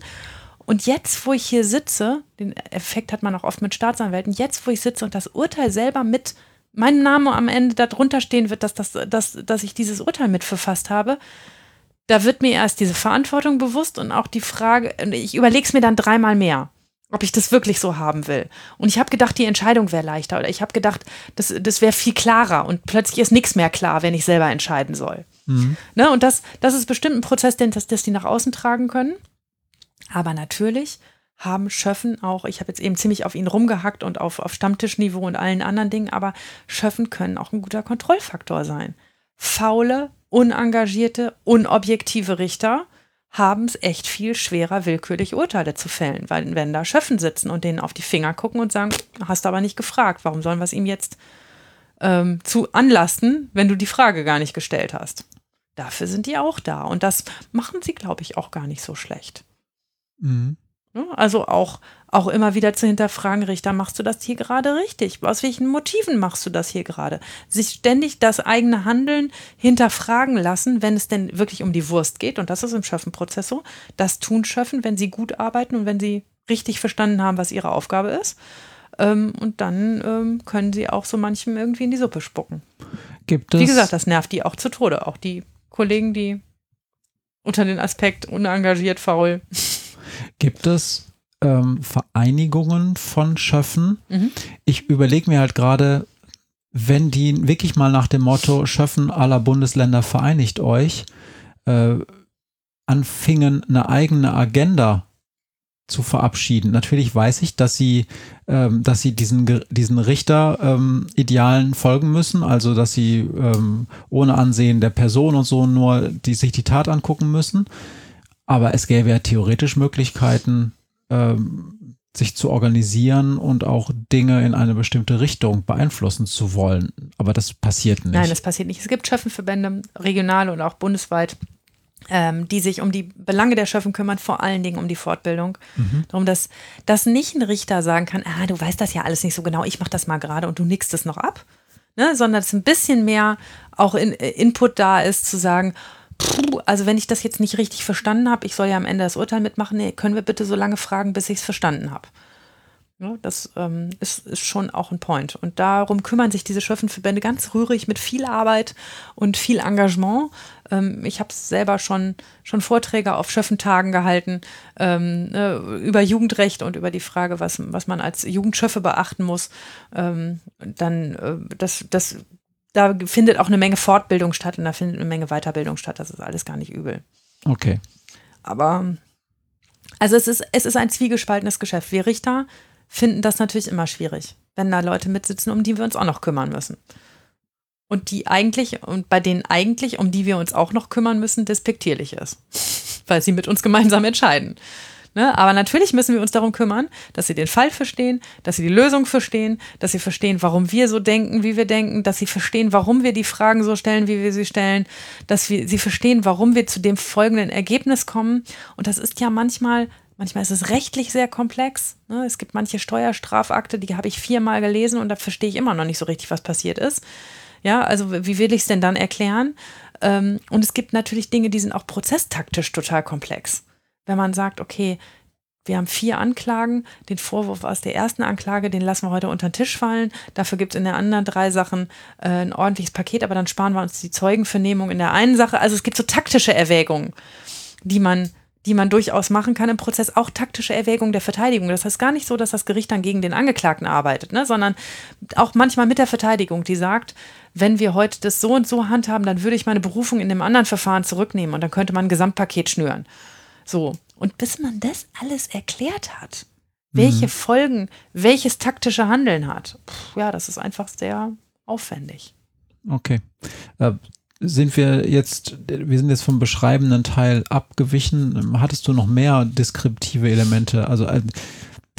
Und jetzt, wo ich hier sitze, den Effekt hat man auch oft mit Staatsanwälten, jetzt, wo ich sitze und das Urteil selber mit meinem Namen am Ende darunter stehen wird, dass, das, dass, dass ich dieses Urteil mit verfasst habe, da wird mir erst diese Verantwortung bewusst und auch die Frage, ich überlege es mir dann dreimal mehr ob ich das wirklich so haben will. Und ich habe gedacht, die Entscheidung wäre leichter. Oder ich habe gedacht, das, das wäre viel klarer. Und plötzlich ist nichts mehr klar, wenn ich selber entscheiden soll. Mhm. Ne? Und das, das ist bestimmt ein Prozess, den das, das die nach außen tragen können. Aber natürlich haben Schöffen auch, ich habe jetzt eben ziemlich auf ihn rumgehackt und auf, auf Stammtischniveau und allen anderen Dingen, aber Schöffen können auch ein guter Kontrollfaktor sein. Faule, unengagierte, unobjektive Richter haben es echt viel schwerer, willkürlich Urteile zu fällen, weil wenn da Schöffen sitzen und denen auf die Finger gucken und sagen, hast du aber nicht gefragt, warum sollen wir es ihm jetzt ähm, zu anlasten, wenn du die Frage gar nicht gestellt hast? Dafür sind die auch da und das machen sie, glaube ich, auch gar nicht so schlecht. Mhm. Ne? Also auch, auch immer wieder zu hinterfragen, Richter, machst du das hier gerade richtig? Aus welchen Motiven machst du das hier gerade? Sich ständig das eigene Handeln hinterfragen lassen, wenn es denn wirklich um die Wurst geht. Und das ist im Schöffenprozess so. Das tun Schöffen, wenn sie gut arbeiten und wenn sie richtig verstanden haben, was ihre Aufgabe ist. Ähm, und dann ähm, können sie auch so manchem irgendwie in die Suppe spucken. Gibt es Wie gesagt, das nervt die auch zu Tode. Auch die Kollegen, die unter den Aspekt unengagiert, faul Gibt es ähm, Vereinigungen von Schöffen? Mhm. Ich überlege mir halt gerade, wenn die wirklich mal nach dem Motto Schöffen aller Bundesländer vereinigt euch, äh, anfingen, eine eigene Agenda zu verabschieden. Natürlich weiß ich, dass sie, ähm, dass sie diesen, diesen Richter-Idealen ähm, folgen müssen, also dass sie ähm, ohne Ansehen der Person und so nur die, sich die Tat angucken müssen. Aber es gäbe ja theoretisch Möglichkeiten, ähm, sich zu organisieren und auch Dinge in eine bestimmte Richtung beeinflussen zu wollen. Aber das passiert nicht. Nein, das passiert nicht. Es gibt Schöffenverbände, regional und auch bundesweit, ähm, die sich um die Belange der Schöffen kümmern, vor allen Dingen um die Fortbildung. Mhm. Darum, dass, dass nicht ein Richter sagen kann, ah, du weißt das ja alles nicht so genau, ich mache das mal gerade und du nickst es noch ab. Ne? Sondern dass ein bisschen mehr auch in, äh, Input da ist, zu sagen, also wenn ich das jetzt nicht richtig verstanden habe, ich soll ja am Ende das Urteil mitmachen, nee, können wir bitte so lange fragen, bis ich es verstanden habe. Ja, das ähm, ist, ist schon auch ein Point. Und darum kümmern sich diese Schöffenverbände ganz rührig mit viel Arbeit und viel Engagement. Ähm, ich habe selber schon, schon Vorträge auf Schöffentagen gehalten ähm, äh, über Jugendrecht und über die Frage, was, was man als Jugendschöffe beachten muss. Ähm, dann, äh, das, das, da findet auch eine Menge Fortbildung statt und da findet eine Menge Weiterbildung statt. Das ist alles gar nicht übel. Okay. Aber also es ist, es ist ein zwiegespaltenes Geschäft. Wir Richter finden das natürlich immer schwierig, wenn da Leute mitsitzen, um die wir uns auch noch kümmern müssen. Und die eigentlich, und bei denen eigentlich, um die wir uns auch noch kümmern müssen, despektierlich ist. [LAUGHS] Weil sie mit uns gemeinsam entscheiden. Ne? Aber natürlich müssen wir uns darum kümmern, dass sie den Fall verstehen, dass sie die Lösung verstehen, dass sie verstehen, warum wir so denken, wie wir denken, dass sie verstehen, warum wir die Fragen so stellen, wie wir sie stellen, dass wir, sie verstehen, warum wir zu dem folgenden Ergebnis kommen. Und das ist ja manchmal Manchmal ist es rechtlich sehr komplex. Ne? Es gibt manche Steuerstrafakte, die habe ich viermal gelesen und da verstehe ich immer noch nicht so richtig, was passiert ist. Ja, also wie will ich es denn dann erklären? Ähm, und es gibt natürlich Dinge, die sind auch prozesstaktisch total komplex. Wenn man sagt, okay, wir haben vier Anklagen. Den Vorwurf aus der ersten Anklage, den lassen wir heute unter den Tisch fallen. Dafür gibt es in der anderen drei Sachen äh, ein ordentliches Paket, aber dann sparen wir uns die Zeugenvernehmung in der einen Sache. Also es gibt so taktische Erwägungen, die man die man durchaus machen kann im Prozess, auch taktische Erwägungen der Verteidigung. Das heißt gar nicht so, dass das Gericht dann gegen den Angeklagten arbeitet, ne, sondern auch manchmal mit der Verteidigung, die sagt, wenn wir heute das so und so handhaben, dann würde ich meine Berufung in dem anderen Verfahren zurücknehmen und dann könnte man ein Gesamtpaket schnüren. So. Und bis man das alles erklärt hat, welche mhm. Folgen welches taktische Handeln hat, pff, ja, das ist einfach sehr aufwendig. Okay. Äh, sind wir jetzt, wir sind jetzt vom beschreibenden Teil abgewichen. Hattest du noch mehr deskriptive Elemente, also äh,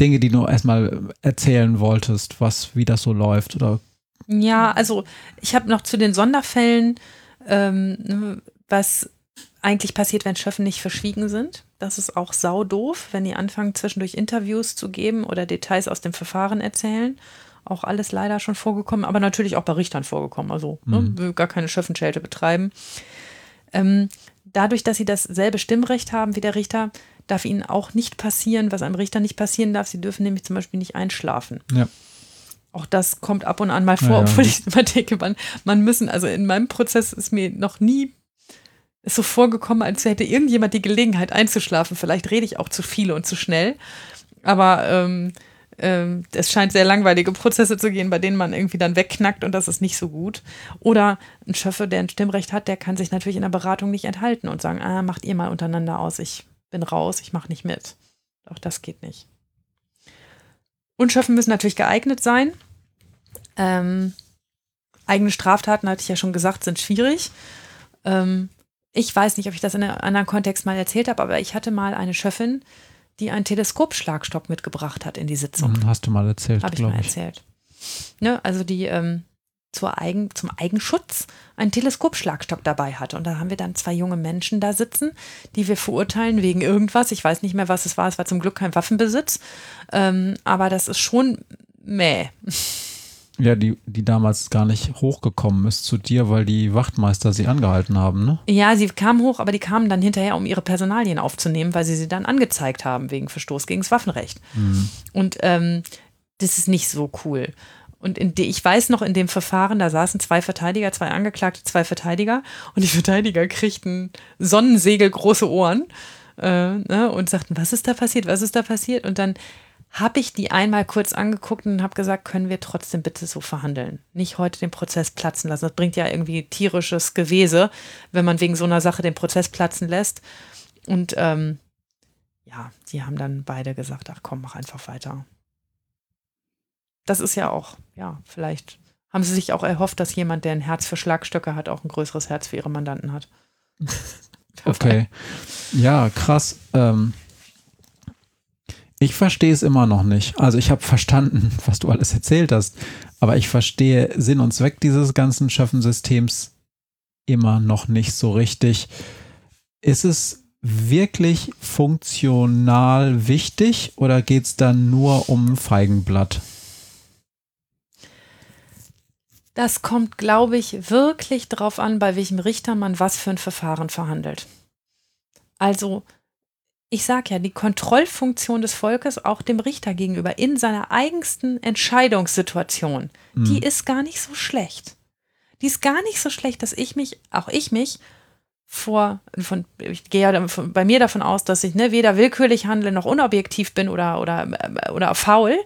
Dinge, die du erstmal erzählen wolltest, was, wie das so läuft oder? Ja, also ich habe noch zu den Sonderfällen, ähm, was eigentlich passiert, wenn Schöffen nicht verschwiegen sind. Das ist auch sau doof, wenn die anfangen, zwischendurch Interviews zu geben oder Details aus dem Verfahren erzählen auch alles leider schon vorgekommen, aber natürlich auch bei Richtern vorgekommen. Also ne, mhm. ne, gar keine Schöffenschelte betreiben. Ähm, dadurch, dass sie dasselbe Stimmrecht haben wie der Richter, darf ihnen auch nicht passieren, was einem Richter nicht passieren darf. Sie dürfen nämlich zum Beispiel nicht einschlafen. Ja. Auch das kommt ab und an mal vor, ja, ja. obwohl ich immer denke, man, man müssen, also in meinem Prozess ist mir noch nie so vorgekommen, als hätte irgendjemand die Gelegenheit einzuschlafen. Vielleicht rede ich auch zu viel und zu schnell. Aber ähm, ähm, es scheint sehr langweilige Prozesse zu gehen, bei denen man irgendwie dann wegknackt und das ist nicht so gut. Oder ein Schöffe, der ein Stimmrecht hat, der kann sich natürlich in der Beratung nicht enthalten und sagen, ah, macht ihr mal untereinander aus, ich bin raus, ich mache nicht mit. Auch das geht nicht. Und Schöffen müssen natürlich geeignet sein. Ähm, eigene Straftaten, hatte ich ja schon gesagt, sind schwierig. Ähm, ich weiß nicht, ob ich das in einem anderen Kontext mal erzählt habe, aber ich hatte mal eine Schöffin, die einen Teleskopschlagstock mitgebracht hat in die Sitzung. Hm, hast du mal erzählt, Habe ich mal ich. erzählt. Ne, also die ähm, zur Eigen, zum Eigenschutz einen Teleskopschlagstock dabei hatte. Und da haben wir dann zwei junge Menschen da sitzen, die wir verurteilen wegen irgendwas. Ich weiß nicht mehr, was es war. Es war zum Glück kein Waffenbesitz. Ähm, aber das ist schon mäh. Ja, die, die damals gar nicht hochgekommen ist zu dir, weil die Wachtmeister sie angehalten haben, ne? Ja, sie kamen hoch, aber die kamen dann hinterher, um ihre Personalien aufzunehmen, weil sie sie dann angezeigt haben wegen Verstoß gegen das Waffenrecht. Mhm. Und ähm, das ist nicht so cool. Und in de, ich weiß noch, in dem Verfahren, da saßen zwei Verteidiger, zwei Angeklagte, zwei Verteidiger und die [LAUGHS] Verteidiger kriegten Sonnensegel große Ohren äh, ne, und sagten, was ist da passiert, was ist da passiert? Und dann habe ich die einmal kurz angeguckt und habe gesagt, können wir trotzdem bitte so verhandeln? Nicht heute den Prozess platzen lassen. Das bringt ja irgendwie tierisches Gewese, wenn man wegen so einer Sache den Prozess platzen lässt. Und ähm, ja, die haben dann beide gesagt, ach komm, mach einfach weiter. Das ist ja auch, ja, vielleicht haben sie sich auch erhofft, dass jemand, der ein Herz für Schlagstöcke hat, auch ein größeres Herz für ihre Mandanten hat. [LAUGHS] [LAUGHS] okay. Ja, krass. Ähm, ich verstehe es immer noch nicht. Also ich habe verstanden, [LAUGHS] was du alles erzählt hast, aber ich verstehe Sinn und Zweck dieses ganzen Schöffensystems immer noch nicht so richtig. Ist es wirklich funktional wichtig oder geht es dann nur um Feigenblatt? Das kommt, glaube ich, wirklich darauf an, bei welchem Richter man was für ein Verfahren verhandelt. Also ich sage ja, die Kontrollfunktion des Volkes auch dem Richter gegenüber in seiner eigensten Entscheidungssituation, mhm. die ist gar nicht so schlecht. Die ist gar nicht so schlecht, dass ich mich, auch ich mich, vor, von, ich gehe ja bei mir davon aus, dass ich ne, weder willkürlich handle noch unobjektiv bin oder, oder, oder faul,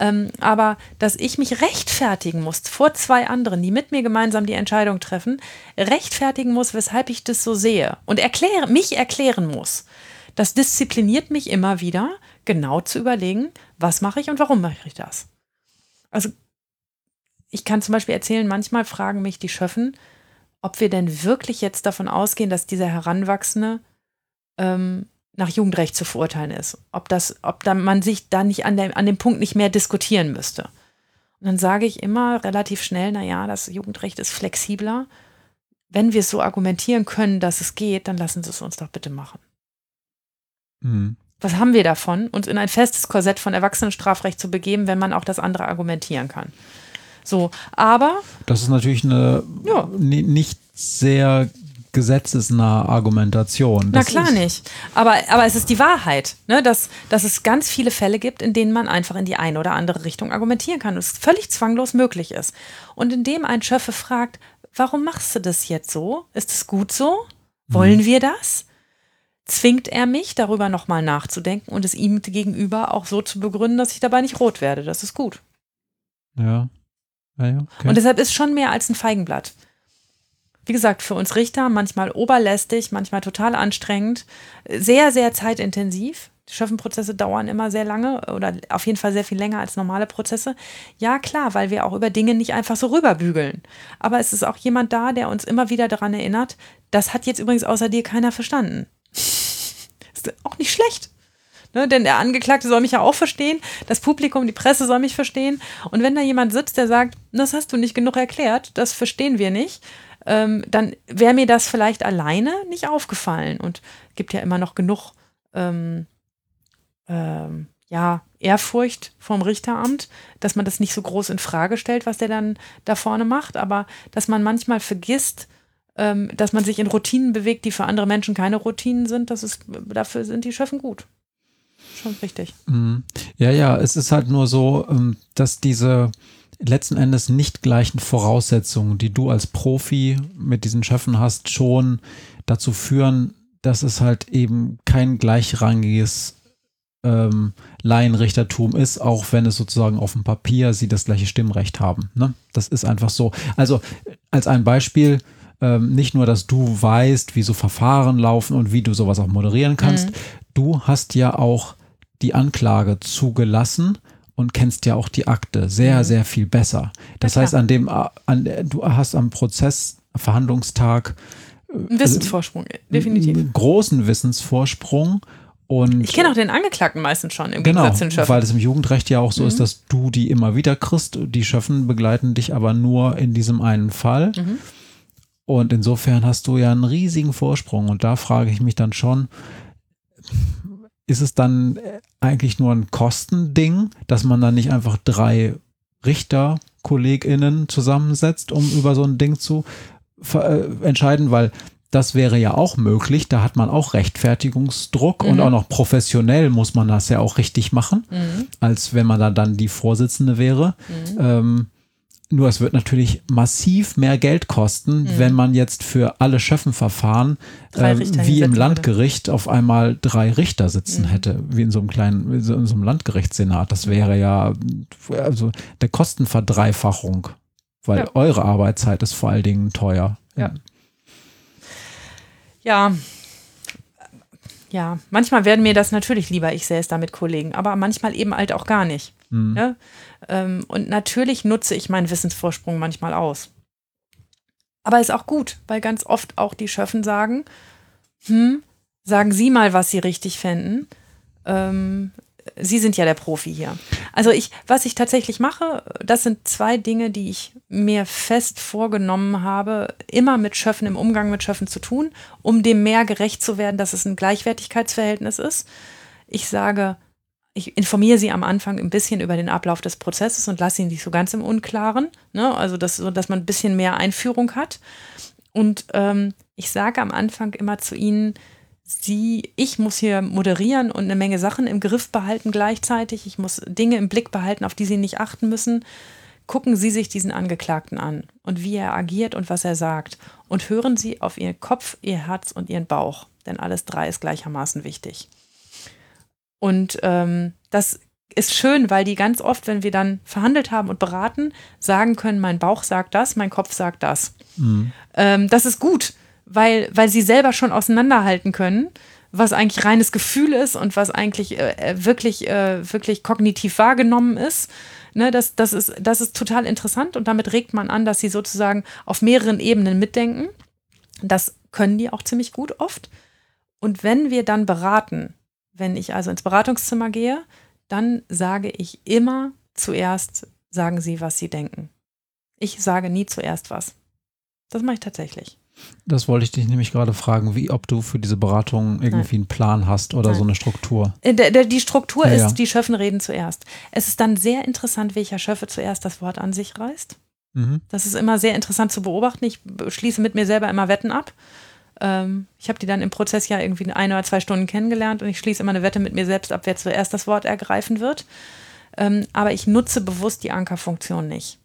ähm, aber dass ich mich rechtfertigen muss vor zwei anderen, die mit mir gemeinsam die Entscheidung treffen, rechtfertigen muss, weshalb ich das so sehe und erkläre, mich erklären muss. Das diszipliniert mich immer wieder, genau zu überlegen, was mache ich und warum mache ich das. Also ich kann zum Beispiel erzählen, manchmal fragen mich die Schöffen, ob wir denn wirklich jetzt davon ausgehen, dass dieser Heranwachsende ähm, nach Jugendrecht zu verurteilen ist. Ob das, ob da man sich da nicht an, der, an dem Punkt nicht mehr diskutieren müsste. Und dann sage ich immer relativ schnell, naja, das Jugendrecht ist flexibler. Wenn wir es so argumentieren können, dass es geht, dann lassen Sie es uns doch bitte machen. Mhm. Was haben wir davon, uns in ein festes Korsett von Erwachsenenstrafrecht zu begeben, wenn man auch das andere argumentieren kann? So, aber. Das ist natürlich eine ja. nicht sehr gesetzesnahe Argumentation. Das Na klar nicht. Aber, aber es ist die Wahrheit, ne? dass, dass es ganz viele Fälle gibt, in denen man einfach in die eine oder andere Richtung argumentieren kann und es völlig zwanglos möglich ist. Und indem ein Schöffe fragt, warum machst du das jetzt so? Ist es gut so? Wollen hm. wir das? Zwingt er mich, darüber nochmal nachzudenken und es ihm gegenüber auch so zu begründen, dass ich dabei nicht rot werde. Das ist gut. Ja. ja okay. Und deshalb ist schon mehr als ein Feigenblatt. Wie gesagt, für uns Richter manchmal oberlästig, manchmal total anstrengend, sehr, sehr zeitintensiv. Die Schöffenprozesse dauern immer sehr lange oder auf jeden Fall sehr viel länger als normale Prozesse. Ja, klar, weil wir auch über Dinge nicht einfach so rüberbügeln. Aber es ist auch jemand da, der uns immer wieder daran erinnert, das hat jetzt übrigens außer dir keiner verstanden. Ist auch nicht schlecht. Ne, denn der Angeklagte soll mich ja auch verstehen, das Publikum, die Presse soll mich verstehen. Und wenn da jemand sitzt, der sagt, das hast du nicht genug erklärt, das verstehen wir nicht, ähm, dann wäre mir das vielleicht alleine nicht aufgefallen. Und gibt ja immer noch genug ähm, ähm, ja, Ehrfurcht vom Richteramt, dass man das nicht so groß in Frage stellt, was der dann da vorne macht, aber dass man manchmal vergisst, ähm, dass man sich in Routinen bewegt, die für andere Menschen keine Routinen sind, das ist, dafür sind die Schöffen gut. Schon richtig. Mhm. Ja, ja, es ist halt nur so, ähm, dass diese letzten Endes nicht gleichen Voraussetzungen, die du als Profi mit diesen Schöffen hast, schon dazu führen, dass es halt eben kein gleichrangiges ähm, Laienrichtertum ist, auch wenn es sozusagen auf dem Papier sie das gleiche Stimmrecht haben. Ne? Das ist einfach so. Also als ein Beispiel, ähm, nicht nur, dass du weißt, wie so Verfahren laufen und wie du sowas auch moderieren kannst, mhm. du hast ja auch die Anklage zugelassen und kennst ja auch die Akte sehr, mhm. sehr viel besser. Das ja, heißt, an dem, an, du hast am Prozess, Verhandlungstag äh, einen Wissensvorsprung, definitiv. Einen großen Wissensvorsprung. Und ich kenne auch den Angeklagten meistens schon im genau, Gegensatz zu den Schöffen. Weil es im Jugendrecht ja auch so mhm. ist, dass du die immer wieder kriegst. Die Schöffen begleiten dich aber nur in diesem einen Fall. Mhm. Und insofern hast du ja einen riesigen Vorsprung. Und da frage ich mich dann schon, ist es dann eigentlich nur ein Kostending, dass man dann nicht einfach drei Richter, KollegInnen zusammensetzt, um über so ein Ding zu äh, entscheiden, weil das wäre ja auch möglich. Da hat man auch Rechtfertigungsdruck mhm. und auch noch professionell muss man das ja auch richtig machen, mhm. als wenn man da dann die Vorsitzende wäre. Mhm. Ähm, nur es wird natürlich massiv mehr Geld kosten, mhm. wenn man jetzt für alle Schöffenverfahren äh, wie im Landgericht würde. auf einmal drei Richter sitzen mhm. hätte, wie in so einem kleinen, in so einem Landgerichtssenat. Das wäre ja also der Kostenverdreifachung, weil ja. eure Arbeitszeit ist vor allen Dingen teuer. Ja. Ja, ja, manchmal werden mir das natürlich lieber, ich sähe es da mit Kollegen, aber manchmal eben halt auch gar nicht. Mhm. Ja? Ähm, und natürlich nutze ich meinen Wissensvorsprung manchmal aus. Aber ist auch gut, weil ganz oft auch die Schöffen sagen, hm, sagen Sie mal, was Sie richtig fänden. Ähm, Sie sind ja der Profi hier. Also ich, was ich tatsächlich mache, das sind zwei Dinge, die ich mir fest vorgenommen habe, immer mit Schöffen, im Umgang mit Schöffen zu tun, um dem mehr gerecht zu werden, dass es ein Gleichwertigkeitsverhältnis ist. Ich sage, ich informiere sie am Anfang ein bisschen über den Ablauf des Prozesses und lasse sie nicht so ganz im Unklaren. Ne? Also, das, so, dass man ein bisschen mehr Einführung hat. Und ähm, ich sage am Anfang immer zu ihnen, sie, ich muss hier moderieren und eine Menge Sachen im Griff behalten gleichzeitig. Ich muss Dinge im Blick behalten, auf die sie nicht achten müssen. Gucken Sie sich diesen Angeklagten an und wie er agiert und was er sagt. Und hören Sie auf Ihren Kopf, Ihr Herz und Ihren Bauch. Denn alles drei ist gleichermaßen wichtig. Und ähm, das ist schön, weil die ganz oft, wenn wir dann verhandelt haben und beraten, sagen können, mein Bauch sagt das, mein Kopf sagt das. Mhm. Ähm, das ist gut, weil, weil sie selber schon auseinanderhalten können, was eigentlich reines Gefühl ist und was eigentlich äh, äh, wirklich, äh, wirklich kognitiv wahrgenommen ist. Ne, das, das, ist, das ist total interessant und damit regt man an, dass sie sozusagen auf mehreren Ebenen mitdenken. Das können die auch ziemlich gut oft. Und wenn wir dann beraten, wenn ich also ins Beratungszimmer gehe, dann sage ich immer zuerst, sagen Sie, was Sie denken. Ich sage nie zuerst was. Das mache ich tatsächlich. Das wollte ich dich nämlich gerade fragen, wie ob du für diese Beratung irgendwie Nein. einen Plan hast oder Nein. so eine Struktur. Äh, die Struktur ja, ist, ja. die Schöffen reden zuerst. Es ist dann sehr interessant, welcher Schöffe zuerst das Wort an sich reißt. Mhm. Das ist immer sehr interessant zu beobachten. Ich schließe mit mir selber immer Wetten ab. Ähm, ich habe die dann im Prozess ja irgendwie ein oder zwei Stunden kennengelernt und ich schließe immer eine Wette mit mir selbst ab, wer zuerst das Wort ergreifen wird. Ähm, aber ich nutze bewusst die Ankerfunktion nicht.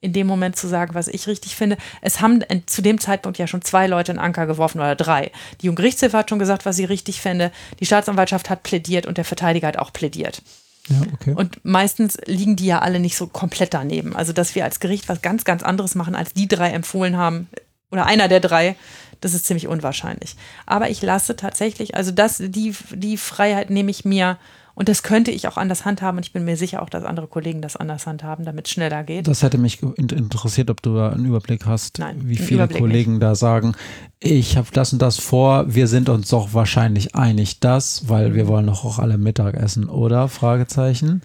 In dem Moment zu sagen, was ich richtig finde. Es haben zu dem Zeitpunkt ja schon zwei Leute einen Anker geworfen oder drei. Die Jugendgerichtshilfe hat schon gesagt, was sie richtig fände. Die Staatsanwaltschaft hat plädiert und der Verteidiger hat auch plädiert. Ja, okay. Und meistens liegen die ja alle nicht so komplett daneben. Also, dass wir als Gericht was ganz, ganz anderes machen, als die drei empfohlen haben, oder einer der drei, das ist ziemlich unwahrscheinlich. Aber ich lasse tatsächlich, also das, die, die Freiheit nehme ich mir und das könnte ich auch anders handhaben und ich bin mir sicher auch, dass andere Kollegen das anders handhaben, damit es schneller geht. Das hätte mich interessiert, ob du da einen Überblick hast, Nein, wie viele Überblick Kollegen nicht. da sagen, ich habe das und das vor, wir sind uns doch wahrscheinlich einig, das, weil wir wollen doch auch alle Mittag essen, oder? Fragezeichen.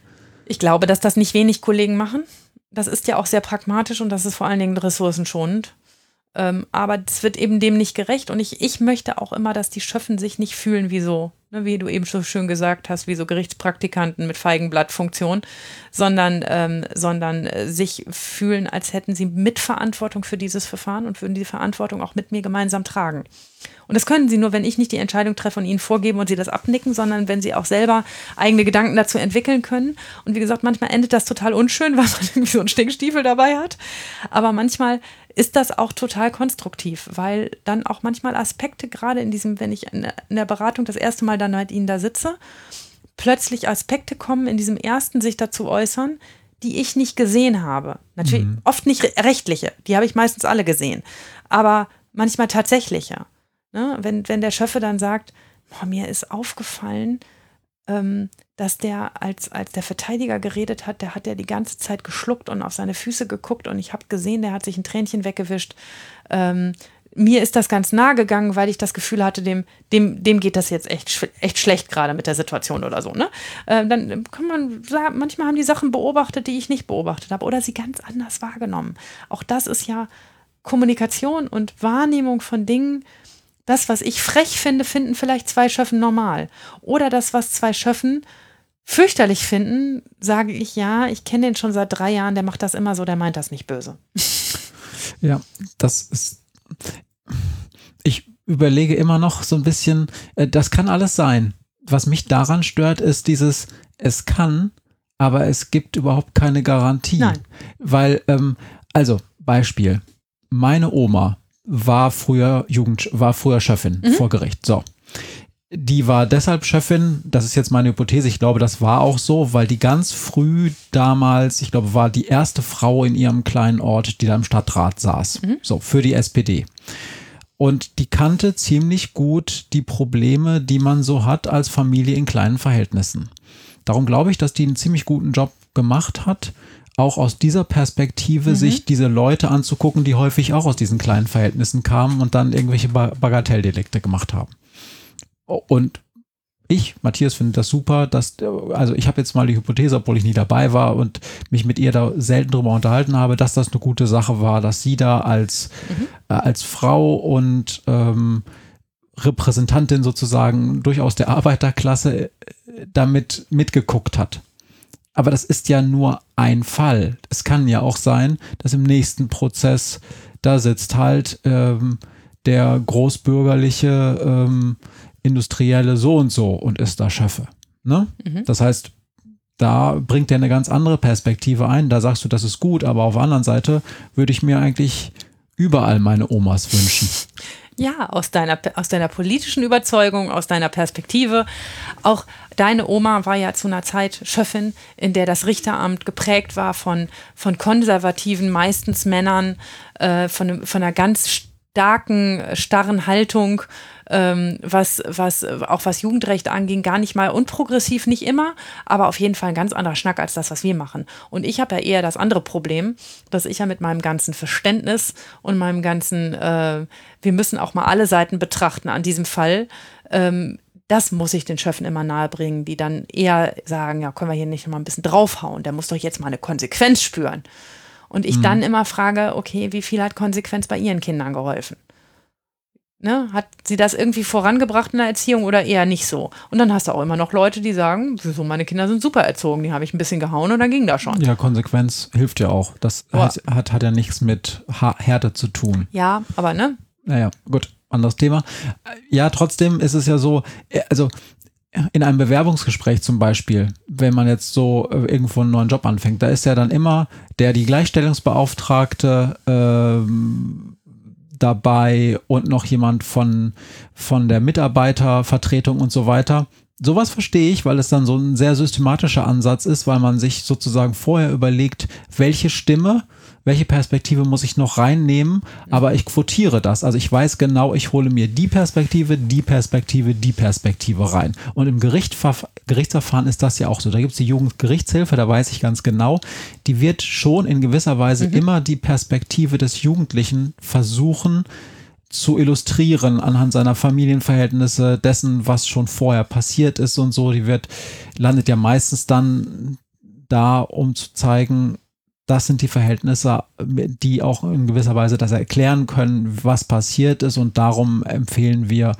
Ich glaube, dass das nicht wenig Kollegen machen. Das ist ja auch sehr pragmatisch und das ist vor allen Dingen ressourcenschonend. Ähm, aber es wird eben dem nicht gerecht. Und ich, ich möchte auch immer, dass die Schöffen sich nicht fühlen wie so, ne, wie du eben so schön gesagt hast, wie so Gerichtspraktikanten mit Feigenblattfunktion, sondern, ähm, sondern äh, sich fühlen, als hätten sie Mitverantwortung für dieses Verfahren und würden die Verantwortung auch mit mir gemeinsam tragen. Und das können sie nur, wenn ich nicht die Entscheidung treffe und ihnen vorgebe und sie das abnicken, sondern wenn sie auch selber eigene Gedanken dazu entwickeln können. Und wie gesagt, manchmal endet das total unschön, [LAUGHS] weil man irgendwie so einen Stinkstiefel dabei hat. Aber manchmal ist das auch total konstruktiv, weil dann auch manchmal Aspekte, gerade in diesem, wenn ich in der Beratung das erste Mal dann mit ihnen da sitze, plötzlich Aspekte kommen, in diesem ersten sich dazu äußern, die ich nicht gesehen habe. Natürlich mhm. oft nicht rechtliche, die habe ich meistens alle gesehen, aber manchmal tatsächliche. Ne? Wenn, wenn der Schöffe dann sagt, boah, mir ist aufgefallen, ähm, dass der, als, als der Verteidiger geredet hat, der hat ja die ganze Zeit geschluckt und auf seine Füße geguckt und ich habe gesehen, der hat sich ein Tränchen weggewischt. Ähm, mir ist das ganz nah gegangen, weil ich das Gefühl hatte, dem, dem, dem geht das jetzt echt, echt schlecht gerade mit der Situation oder so. Ne? Äh, dann kann man sagen, manchmal haben die Sachen beobachtet, die ich nicht beobachtet habe oder sie ganz anders wahrgenommen. Auch das ist ja Kommunikation und Wahrnehmung von Dingen, das, was ich frech finde, finden vielleicht zwei Schöffen normal. Oder das, was zwei Schöffen fürchterlich finden, sage ich, ja, ich kenne den schon seit drei Jahren, der macht das immer so, der meint das nicht böse. Ja, das ist. Ich überlege immer noch so ein bisschen, äh, das kann alles sein. Was mich daran stört, ist dieses, es kann, aber es gibt überhaupt keine Garantie. Nein. Weil, ähm, also, Beispiel, meine Oma war früher Jugend, war früher Chefin mhm. vor Gericht. So. Die war deshalb Chefin, das ist jetzt meine Hypothese, ich glaube, das war auch so, weil die ganz früh damals, ich glaube, war die erste Frau in ihrem kleinen Ort, die da im Stadtrat saß. Mhm. So, für die SPD. Und die kannte ziemlich gut die Probleme, die man so hat als Familie in kleinen Verhältnissen. Darum glaube ich, dass die einen ziemlich guten Job gemacht hat auch aus dieser Perspektive mhm. sich diese Leute anzugucken, die häufig auch aus diesen kleinen Verhältnissen kamen und dann irgendwelche Bagatelldelikte gemacht haben. Und ich, Matthias, finde das super, dass, also ich habe jetzt mal die Hypothese, obwohl ich nie dabei war und mich mit ihr da selten drüber unterhalten habe, dass das eine gute Sache war, dass sie da als, mhm. äh, als Frau und ähm, Repräsentantin sozusagen durchaus der Arbeiterklasse äh, damit mitgeguckt hat. Aber das ist ja nur ein Fall. Es kann ja auch sein, dass im nächsten Prozess da sitzt halt ähm, der großbürgerliche ähm, industrielle so und so und ist da Schöffe. Ne? Mhm. Das heißt, da bringt er eine ganz andere Perspektive ein. Da sagst du, das ist gut, aber auf der anderen Seite würde ich mir eigentlich überall meine Omas wünschen. Ja, aus deiner, aus deiner politischen Überzeugung, aus deiner Perspektive. Auch deine Oma war ja zu einer Zeit Schöffin, in der das Richteramt geprägt war von, von konservativen, meistens Männern, äh, von, von einer ganz starken, starren Haltung, ähm, was, was auch was Jugendrecht anging, gar nicht mal unprogressiv, nicht immer, aber auf jeden Fall ein ganz anderer Schnack als das, was wir machen. Und ich habe ja eher das andere Problem, dass ich ja mit meinem ganzen Verständnis und meinem ganzen, äh, wir müssen auch mal alle Seiten betrachten an diesem Fall, ähm, das muss ich den Schöffen immer nahebringen, die dann eher sagen, ja, können wir hier nicht mal ein bisschen draufhauen, der muss doch jetzt mal eine Konsequenz spüren. Und ich mhm. dann immer frage, okay, wie viel hat Konsequenz bei ihren Kindern geholfen? Ne? Hat sie das irgendwie vorangebracht in der Erziehung oder eher nicht so? Und dann hast du auch immer noch Leute, die sagen, so meine Kinder sind super erzogen, die habe ich ein bisschen gehauen und dann ging das schon. Ja, Konsequenz hilft ja auch. Das hat, hat, hat, ja nichts mit Härte zu tun. Ja, aber ne? Naja, gut, anderes Thema. Ja, trotzdem ist es ja so, äh, also in einem Bewerbungsgespräch zum Beispiel, wenn man jetzt so äh, irgendwo einen neuen Job anfängt, da ist ja dann immer der die Gleichstellungsbeauftragte ähm, dabei und noch jemand von, von der Mitarbeitervertretung und so weiter. Sowas verstehe ich, weil es dann so ein sehr systematischer Ansatz ist, weil man sich sozusagen vorher überlegt, welche Stimme welche Perspektive muss ich noch reinnehmen, aber ich quotiere das. Also ich weiß genau, ich hole mir die Perspektive, die Perspektive, die Perspektive rein. Und im Gerichtsverfahren ist das ja auch so. Da gibt es die Jugendgerichtshilfe, da weiß ich ganz genau, die wird schon in gewisser Weise mhm. immer die Perspektive des Jugendlichen versuchen, zu illustrieren anhand seiner Familienverhältnisse, dessen, was schon vorher passiert ist und so. Die wird, landet ja meistens dann da, um zu zeigen, das sind die Verhältnisse, die auch in gewisser Weise das erklären können, was passiert ist und darum empfehlen wir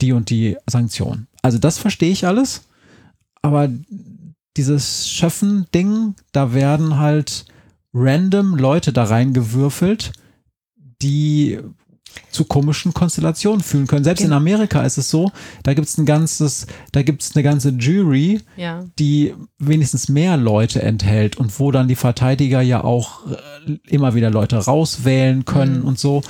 die und die Sanktion. Also das verstehe ich alles, aber dieses Schöffen-Ding, da werden halt random Leute da reingewürfelt, die zu komischen Konstellationen fühlen können. Selbst in Amerika ist es so, da gibt es ein ganzes, da gibt es eine ganze Jury, ja. die wenigstens mehr Leute enthält und wo dann die Verteidiger ja auch äh, immer wieder Leute rauswählen können mhm. und so.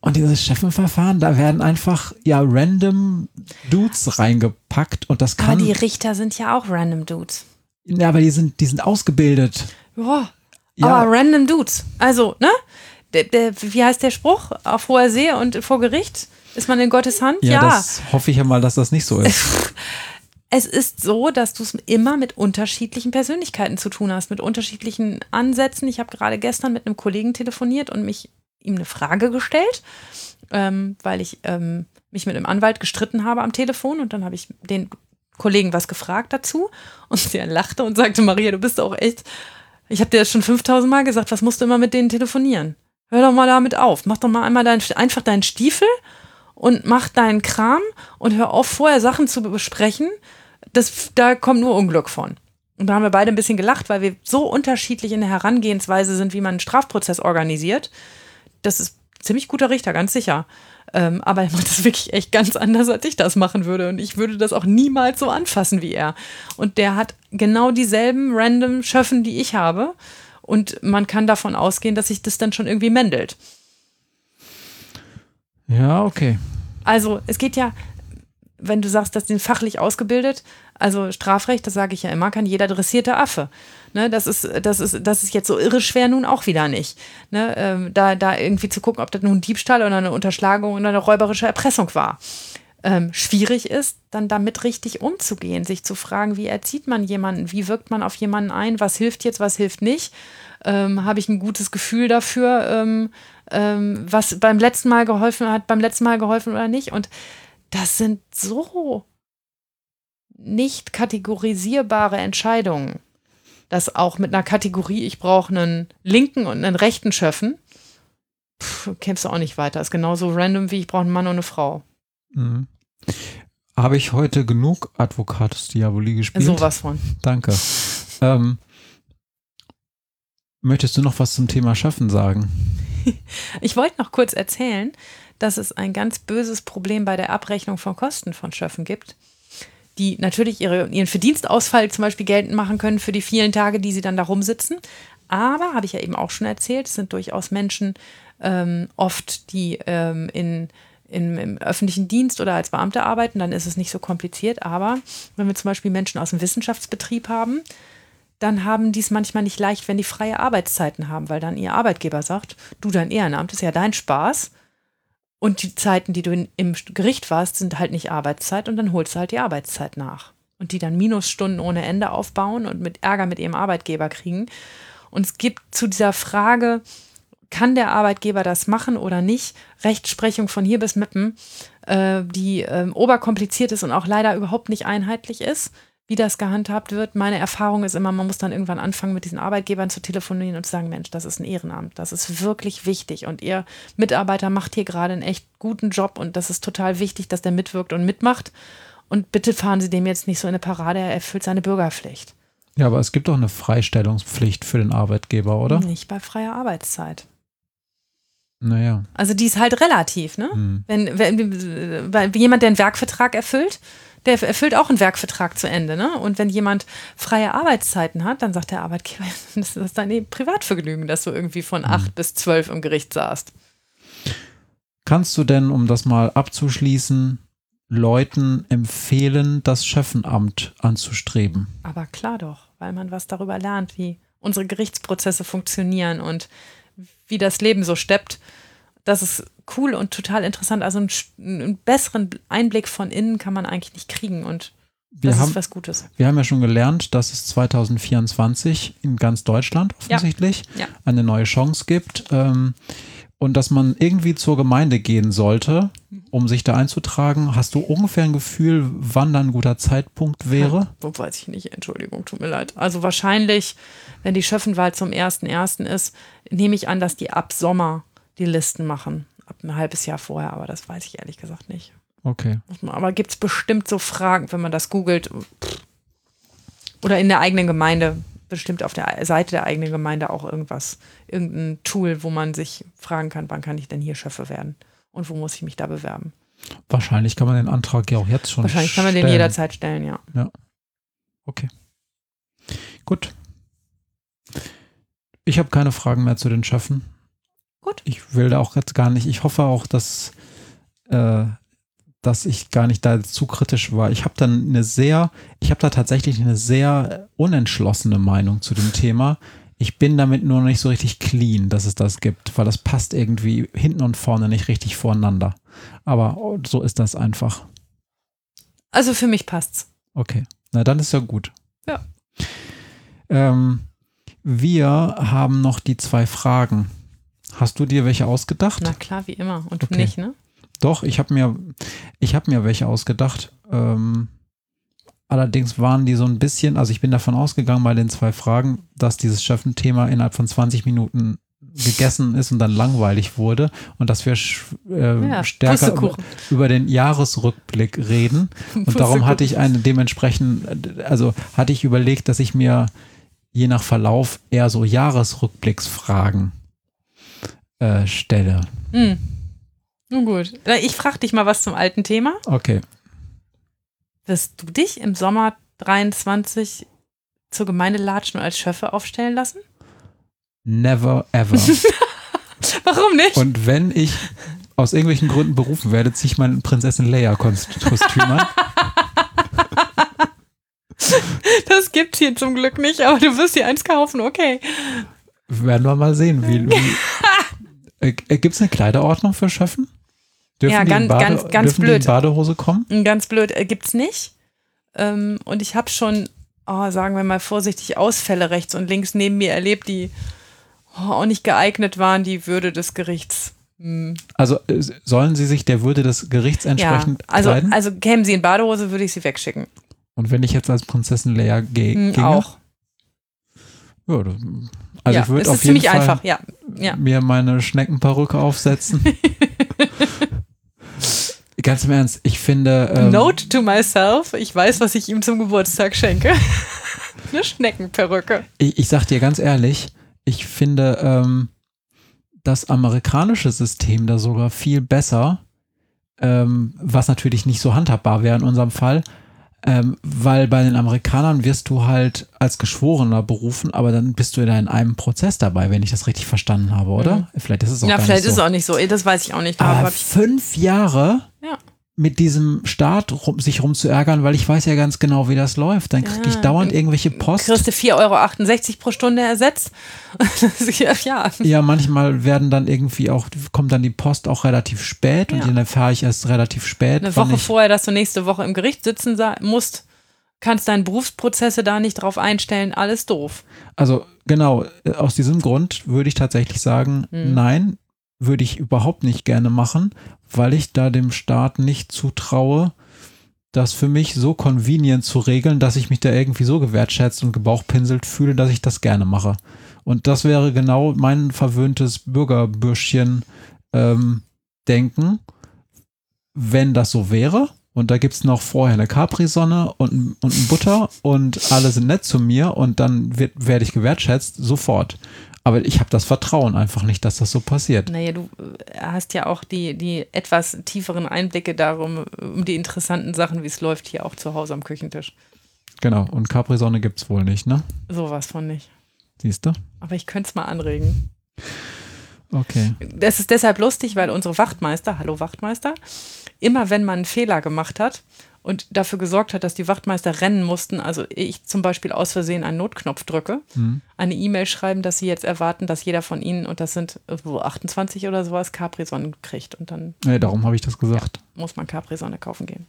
Und dieses Chefenverfahren, da werden einfach ja random Dudes reingepackt und das kann. Aber die Richter sind ja auch random Dudes. Ja, aber die sind, die sind ausgebildet. Ja, ja. aber random Dudes. Also, ne? Der, der, wie heißt der Spruch? Auf hoher See und vor Gericht? Ist man in Gottes Hand? Ja, ja. das hoffe ich ja mal, dass das nicht so ist. [LAUGHS] es ist so, dass du es immer mit unterschiedlichen Persönlichkeiten zu tun hast, mit unterschiedlichen Ansätzen. Ich habe gerade gestern mit einem Kollegen telefoniert und mich ihm eine Frage gestellt, ähm, weil ich ähm, mich mit einem Anwalt gestritten habe am Telefon und dann habe ich den Kollegen was gefragt dazu und der lachte und sagte, Maria, du bist auch echt, ich habe dir das schon 5000 Mal gesagt, was musst du immer mit denen telefonieren? Hör doch mal damit auf. Mach doch mal einmal dein, einfach deinen Stiefel und mach deinen Kram und hör auf, vorher Sachen zu besprechen. Das, da kommt nur Unglück von. Und da haben wir beide ein bisschen gelacht, weil wir so unterschiedlich in der Herangehensweise sind, wie man einen Strafprozess organisiert. Das ist ziemlich guter Richter, ganz sicher. Ähm, aber er macht das wirklich echt ganz anders, als ich das machen würde. Und ich würde das auch niemals so anfassen wie er. Und der hat genau dieselben random Schöffen, die ich habe. Und man kann davon ausgehen, dass sich das dann schon irgendwie mendelt. Ja, okay. Also es geht ja, wenn du sagst, dass den fachlich ausgebildet, also Strafrecht, das sage ich ja immer, kann jeder dressierte Affe. Ne, das, ist, das, ist, das ist jetzt so irre schwer nun auch wieder nicht. Ne, ähm, da, da irgendwie zu gucken, ob das nun Diebstahl oder eine Unterschlagung oder eine räuberische Erpressung war ähm, schwierig ist, dann damit richtig umzugehen, sich zu fragen, wie erzieht man jemanden, wie wirkt man auf jemanden ein, was hilft jetzt, was hilft nicht, ähm, habe ich ein gutes Gefühl dafür, ähm, ähm was beim letzten Mal geholfen hat, beim letzten Mal geholfen oder nicht. Und das sind so nicht kategorisierbare Entscheidungen, dass auch mit einer Kategorie, ich brauche einen linken und einen rechten Schöffen, kämpfst du auch nicht weiter. Ist genauso random wie ich brauche einen Mann und eine Frau. Mhm. Habe ich heute genug Advocatus Diaboli gespielt? Sowas von. Danke. Ähm, möchtest du noch was zum Thema Schaffen sagen? [LAUGHS] ich wollte noch kurz erzählen, dass es ein ganz böses Problem bei der Abrechnung von Kosten von Schöffen gibt, die natürlich ihre, ihren Verdienstausfall zum Beispiel geltend machen können für die vielen Tage, die sie dann da rumsitzen. Aber, habe ich ja eben auch schon erzählt, es sind durchaus Menschen ähm, oft, die ähm, in in, im öffentlichen Dienst oder als Beamte arbeiten, dann ist es nicht so kompliziert. Aber wenn wir zum Beispiel Menschen aus dem Wissenschaftsbetrieb haben, dann haben die es manchmal nicht leicht, wenn die freie Arbeitszeiten haben, weil dann ihr Arbeitgeber sagt, du, dein Ehrenamt ist ja dein Spaß und die Zeiten, die du in, im Gericht warst, sind halt nicht Arbeitszeit und dann holst du halt die Arbeitszeit nach. Und die dann Minusstunden ohne Ende aufbauen und mit Ärger mit ihrem Arbeitgeber kriegen. Und es gibt zu dieser Frage, kann der Arbeitgeber das machen oder nicht? Rechtsprechung von hier bis Mippen, äh, die äh, oberkompliziert ist und auch leider überhaupt nicht einheitlich ist, wie das gehandhabt wird. Meine Erfahrung ist immer, man muss dann irgendwann anfangen, mit diesen Arbeitgebern zu telefonieren und zu sagen, Mensch, das ist ein Ehrenamt, das ist wirklich wichtig und ihr Mitarbeiter macht hier gerade einen echt guten Job und das ist total wichtig, dass der mitwirkt und mitmacht. Und bitte fahren Sie dem jetzt nicht so in eine Parade, er erfüllt seine Bürgerpflicht. Ja, aber es gibt doch eine Freistellungspflicht für den Arbeitgeber, oder? Nicht bei freier Arbeitszeit. Naja. Also die ist halt relativ, ne? Hm. Wenn, wenn, wenn jemand, der einen Werkvertrag erfüllt, der erfüllt auch einen Werkvertrag zu Ende, ne? Und wenn jemand freie Arbeitszeiten hat, dann sagt der Arbeitgeber, [LAUGHS] das ist dein Privatvergnügen, dass du irgendwie von Hm. acht bis zwölf im Gericht saßt. Kannst du denn, um das mal abzuschließen, Leuten empfehlen, das Schöffenamt anzustreben? Aber klar doch, weil man was darüber lernt, wie unsere Gerichtsprozesse funktionieren und wie das Leben so steppt. Das ist cool und total interessant. Also einen, einen besseren Einblick von innen kann man eigentlich nicht kriegen und Wir das haben, ist was Gutes. wir haben ja schon gelernt, dass es 2024 in ganz Deutschland offensichtlich Ja. eine neue Chance gibt ähm, und dass man irgendwie zur Gemeinde gehen sollte, um sich da einzutragen. Hast du ungefähr ein Gefühl, wann dann ein guter Zeitpunkt wäre? Wo weiß ich nicht, Entschuldigung, tut mir leid. Also wahrscheinlich, wenn die Schöffenwahl zum 1.1. ist, nehme ich an, dass die ab Sommer die Listen machen. Ab ein halbes Jahr vorher, aber das weiß ich ehrlich gesagt nicht. Okay. Aber gibt es bestimmt so Fragen, wenn man das googelt? Oder in der eigenen Gemeinde, bestimmt auf der Seite der eigenen Gemeinde auch irgendwas, irgendein Tool, wo man sich fragen kann, wann kann ich denn hier Schöffe werden? Und wo muss ich mich da bewerben? Wahrscheinlich kann man den Antrag ja auch jetzt schon Wahrscheinlich kann man den stellen. jederzeit stellen, ja. Okay. Gut. Ich habe keine Fragen mehr zu den Schöffen. Gut. Ich will da auch jetzt gar nicht. Ich hoffe auch, dass, äh, dass ich gar nicht da zu kritisch war. Ich habe dann eine sehr, ich habe da tatsächlich eine sehr unentschlossene Meinung zu dem Thema. Ich bin damit nur noch nicht so richtig clean, dass es das gibt, weil das passt irgendwie hinten und vorne nicht richtig voreinander. Aber oh, so ist das einfach. Also für mich passt's. Okay, na dann ist ja gut. Ja. Ähm, wir haben noch die zwei Fragen. Hast du dir welche ausgedacht? Na klar, wie immer. Und du Okay. nicht, ne? Doch, ich habe mir, ich habe mir welche ausgedacht. Ähm, allerdings waren die so ein bisschen, also ich bin davon ausgegangen bei den zwei Fragen, dass dieses Schöffen-Thema innerhalb von 20 Minuten gegessen ist und dann langweilig wurde und dass wir äh, Ja, stärker über, über den Jahresrückblick reden. [LAUGHS] Und darum hatte ich eine dementsprechend, also hatte ich überlegt, dass ich mir je nach Verlauf eher so Jahresrückblicksfragen äh, stelle. Hm. Nun gut. Ich frage dich mal was zum alten Thema. Okay. Wirst du dich im Sommer 23 zur Gemeinde latschen und als Schöffe aufstellen lassen? Never ever. [LAUGHS] Warum nicht? Und wenn ich aus irgendwelchen Gründen berufen werde, ziehe ich mein Prinzessin Leia-Kostüm an. [LAUGHS] Das gibt's hier zum Glück nicht, aber du wirst dir eins kaufen, okay. Werden wir mal sehen, wie. wie [LAUGHS] äh, Gibt es eine Kleiderordnung für Schöffen? Dürfen Ja, die in ganz- ganz- ganz dürfen Die blöd. in Badehose kommen? Ganz blöd, äh, gibt's nicht. Ähm, und ich habe schon, oh, sagen wir mal vorsichtig, Ausfälle rechts und links neben mir erlebt, die oh, auch nicht geeignet waren, die Würde des Gerichts. Hm. Also äh, sollen sie sich der Würde des Gerichts Ja, entsprechend also, kleiden? also kämen sie in Badehose, würde ich sie wegschicken. Und wenn ich jetzt als Prinzessin Leia ge Hm, ginge? auch. Ja, das, also ja, ich würde auf ist jeden ziemlich Fall einfach, ja. ja. mir meine Schneckenperücke aufsetzen. [LAUGHS] Ganz im Ernst, ich finde. Ähm, Note to myself, ich weiß, was ich ihm zum Geburtstag schenke. [LAUGHS] Eine Schneckenperücke. ich, ich sag dir ganz ehrlich, ich finde, ähm, das amerikanische System da sogar viel besser, ähm, was natürlich nicht so handhabbar wäre in unserem Fall, ähm, weil bei den Amerikanern wirst du halt als Geschworener berufen, aber dann bist du ja in einem Prozess dabei, wenn ich das richtig verstanden habe, oder? Mhm. Vielleicht ist es auch ja, gar vielleicht nicht ist so. es auch nicht so. Das weiß ich auch nicht. Aber fünf Jahre Ja. Mit diesem Staat rum, sich rumzuärgern, weil ich weiß ja ganz genau, wie das läuft. Dann kriege ich Ja, dauernd irgendwelche Post. kriegst du 4,68 Euro pro Stunde ersetzt. [LAUGHS] ja, ja. Manchmal werden dann irgendwie auch, kommt dann die Post auch relativ spät und Ja. dann erfahre ich erst relativ spät. Eine Woche vorher, dass du nächste Woche im Gericht sitzen musst, kannst deine Berufsprozesse da nicht drauf einstellen. Alles doof. Also genau, äh, aus diesem Grund würde ich tatsächlich sagen, Hm. nein, würde ich überhaupt nicht gerne machen, weil ich da dem Staat nicht zutraue, das für mich so convenient zu regeln, dass ich mich da irgendwie so gewertschätzt und gebauchpinselt fühle, dass ich das gerne mache. Und das wäre genau mein verwöhntes Bürgerbürschchen ähm, denken, wenn das so wäre. Und da gibt es noch vorher eine Capri-Sonne und, und ein Butter und alle sind nett zu mir und dann werde ich gewertschätzt, sofort. Aber ich habe das Vertrauen einfach nicht, dass das so passiert. Naja, du äh, hast ja auch die, die etwas tieferen Einblicke darum, um die interessanten Sachen, wie es läuft, hier auch zu Hause am Küchentisch. Genau, und Capri-Sonne gibt es wohl nicht, ne? Sowas von nicht. Siehst du? Aber ich könnte es mal anregen. Okay. Das ist deshalb lustig, weil unsere Wachtmeister, hallo Wachtmeister, immer wenn man einen Fehler gemacht hat und dafür gesorgt hat, dass die Wachtmeister rennen mussten, also ich zum Beispiel aus Versehen einen Notknopf drücke, Hm. eine E-Mail schreiben, dass sie jetzt erwarten, dass jeder von ihnen, und das sind äh, wo 28 oder sowas, Capri-Sonnen kriegt. Und dann Nee, darum habe ich das gesagt. muss man Capri-Sonne kaufen gehen.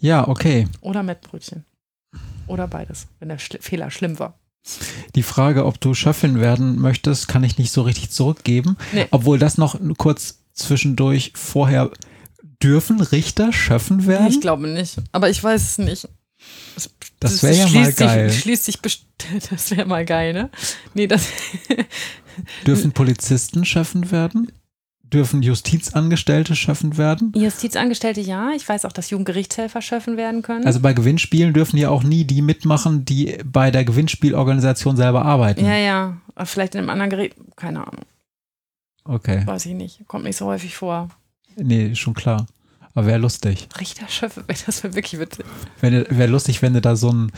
Ja, okay. Oder Mettbrötchen. Oder beides, wenn der Schli Fehler schlimm war. Die Frage, ob du Schöffin werden möchtest, kann ich nicht so richtig zurückgeben. Nee. Obwohl das noch kurz zwischendurch vorher dürfen Richter Schöffen werden? Ich glaube nicht, aber ich weiß es nicht. Es- Das wär ja mal schließt geil. Sich, schließt sich best- [LAUGHS] das wäre mal geil, ne? Nee, das. [LAUGHS] Dürfen Polizisten Schöffen werden? Dürfen Justizangestellte Schöffen werden? Justizangestellte ja. Ich weiß auch, dass Jugendgerichtshelfer schöpfen werden können. Also bei Gewinnspielen dürfen ja auch nie die mitmachen, die bei der Gewinnspielorganisation selber arbeiten. ja, ja. Vielleicht in einem anderen Gericht. Keine Ahnung. Okay. Weiß ich nicht. Kommt nicht so häufig vor. Nee, schon klar. Aber wäre lustig. Richter Schöffe, [LAUGHS] das wäre wirklich witzig. Wäre lustig, wenn du da so einen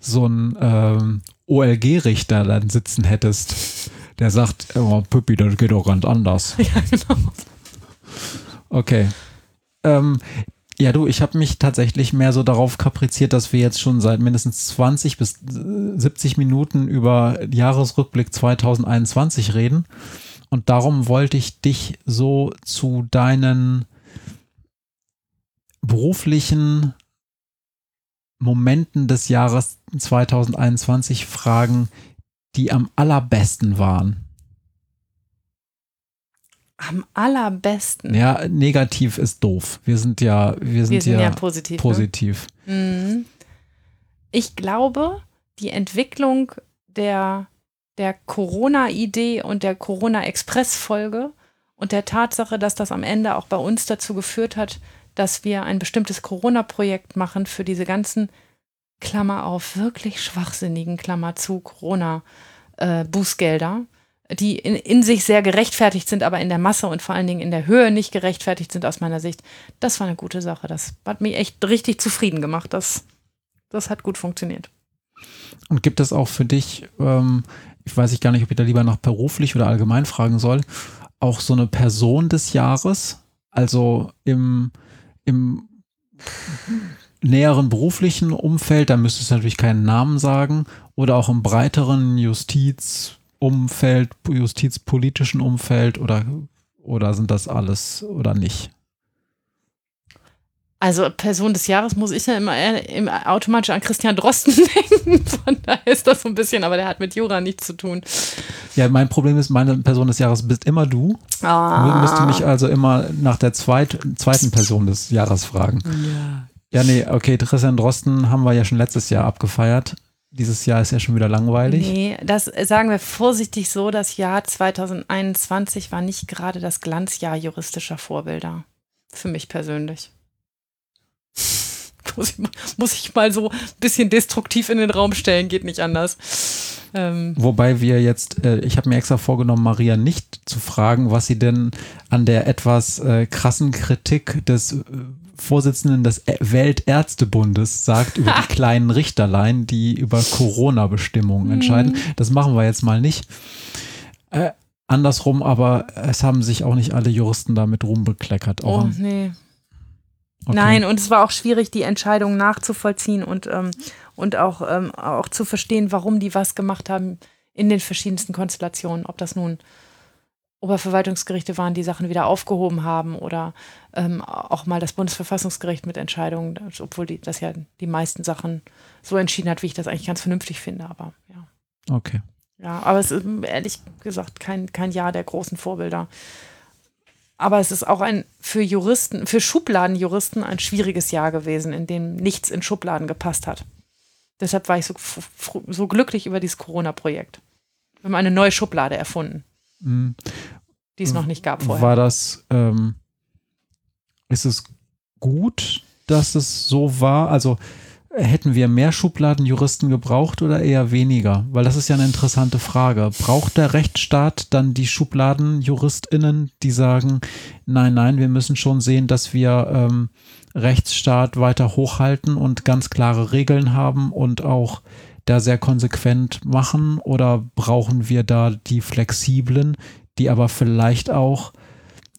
so einen, ähm, OLG-Richter dann sitzen hättest, der sagt, oh, Püppi, das geht doch ganz anders. [LAUGHS] Ja, genau. Okay. Ähm, ja, du, ich habe mich tatsächlich mehr so darauf kapriziert, dass wir jetzt schon seit mindestens 20 bis äh, 70 Minuten über Jahresrückblick 2021 reden. Und darum wollte ich dich so zu deinen beruflichen Momenten des Jahres 2021 fragen, die am allerbesten waren. Am allerbesten. Ja, negativ ist doof. Wir sind ja, wir sind, Wir sind ja, ja positiv. positiv. Ne? Ich glaube, die Entwicklung der, der Corona-Idee und der Corona-Express-Folge und der Tatsache, dass das am Ende auch bei uns dazu geführt hat, dass wir ein bestimmtes Corona-Projekt machen für diese ganzen Klammer auf wirklich schwachsinnigen Klammer zu Corona-Bußgelder, die in, in sich sehr gerechtfertigt sind, aber in der Masse und vor allen Dingen in der Höhe nicht gerechtfertigt sind aus meiner Sicht. Das war eine gute Sache. Das hat mich echt richtig zufrieden gemacht. Das, das hat gut funktioniert. Und gibt es auch für dich, ähm, ich weiß ich gar nicht, ob ich da lieber nach beruflich oder allgemein fragen soll, auch so eine Person des Jahres? Also im, im näheren beruflichen Umfeld, da müsstest du natürlich keinen Namen sagen, oder auch im breiteren Justizumfeld, justizpolitischen Umfeld oder, oder sind das alles oder nicht? Also Person des Jahres muss ich ja immer, eher- immer automatisch an Christian Drosten [LAUGHS] denken. Von daher ist das so ein bisschen, aber der hat mit Jura nichts zu tun. Ja, mein Problem ist, meine Person des Jahres bist immer du. Ah. Müsst du mich also immer nach der zweit, zweiten Person des Jahres fragen. Ja. Ja, nee, okay, Christian Drosten haben wir ja schon letztes Jahr abgefeiert. Dieses Jahr ist ja schon wieder langweilig. Nee, das sagen wir vorsichtig so, das Jahr 2021 war nicht gerade das Glanzjahr juristischer Vorbilder. Für mich persönlich. [LAUGHS] Muss ich, mal- muss ich mal so ein bisschen destruktiv in den Raum stellen, geht nicht anders. Ähm, Wobei wir jetzt, äh, ich habe mir extra vorgenommen, Maria nicht zu fragen, was sie denn an der etwas äh, krassen Kritik des äh, Vorsitzenden des Weltärztebundes sagt über die [LAUGHS] kleinen Richterlein, die über Corona-Bestimmungen entscheiden. Das machen wir jetzt mal nicht. Äh, andersrum, aber es haben sich auch nicht alle Juristen damit rumbekleckert. Auch oh, nee. Okay. Nein, und es war auch schwierig, die Entscheidung nachzuvollziehen und, ähm, und auch, ähm, auch zu verstehen, warum die was gemacht haben in den verschiedensten Konstellationen. Ob das nun Oberverwaltungsgerichte waren, die Sachen wieder aufgehoben haben oder ähm, auch mal das Bundesverfassungsgericht mit Entscheidungen, obwohl die, das ja die meisten Sachen so entschieden hat, wie ich das eigentlich ganz vernünftig finde. Aber ja. Okay. Ja, aber es ist ehrlich gesagt kein, kein Jahr der großen Vorbilder. Aber es ist auch ein für Juristen, für Schubladenjuristen ein schwieriges Jahr gewesen, in dem nichts in Schubladen gepasst hat. Deshalb war ich so, so glücklich über dieses Corona-Projekt. Wir haben eine neue Schublade erfunden, Mhm. die es noch nicht gab vorher. War das, ähm, ist es gut, dass es so war? Also hätten wir mehr Schubladenjuristen gebraucht oder eher weniger? Weil das ist ja eine interessante Frage. Braucht der Rechtsstaat dann die SchubladenjuristInnen, die sagen, nein, nein, wir müssen schon sehen, dass wir ähm, Rechtsstaat weiter hochhalten und ganz klare Regeln haben und auch da sehr konsequent machen? Oder brauchen wir da die flexiblen, die aber vielleicht auch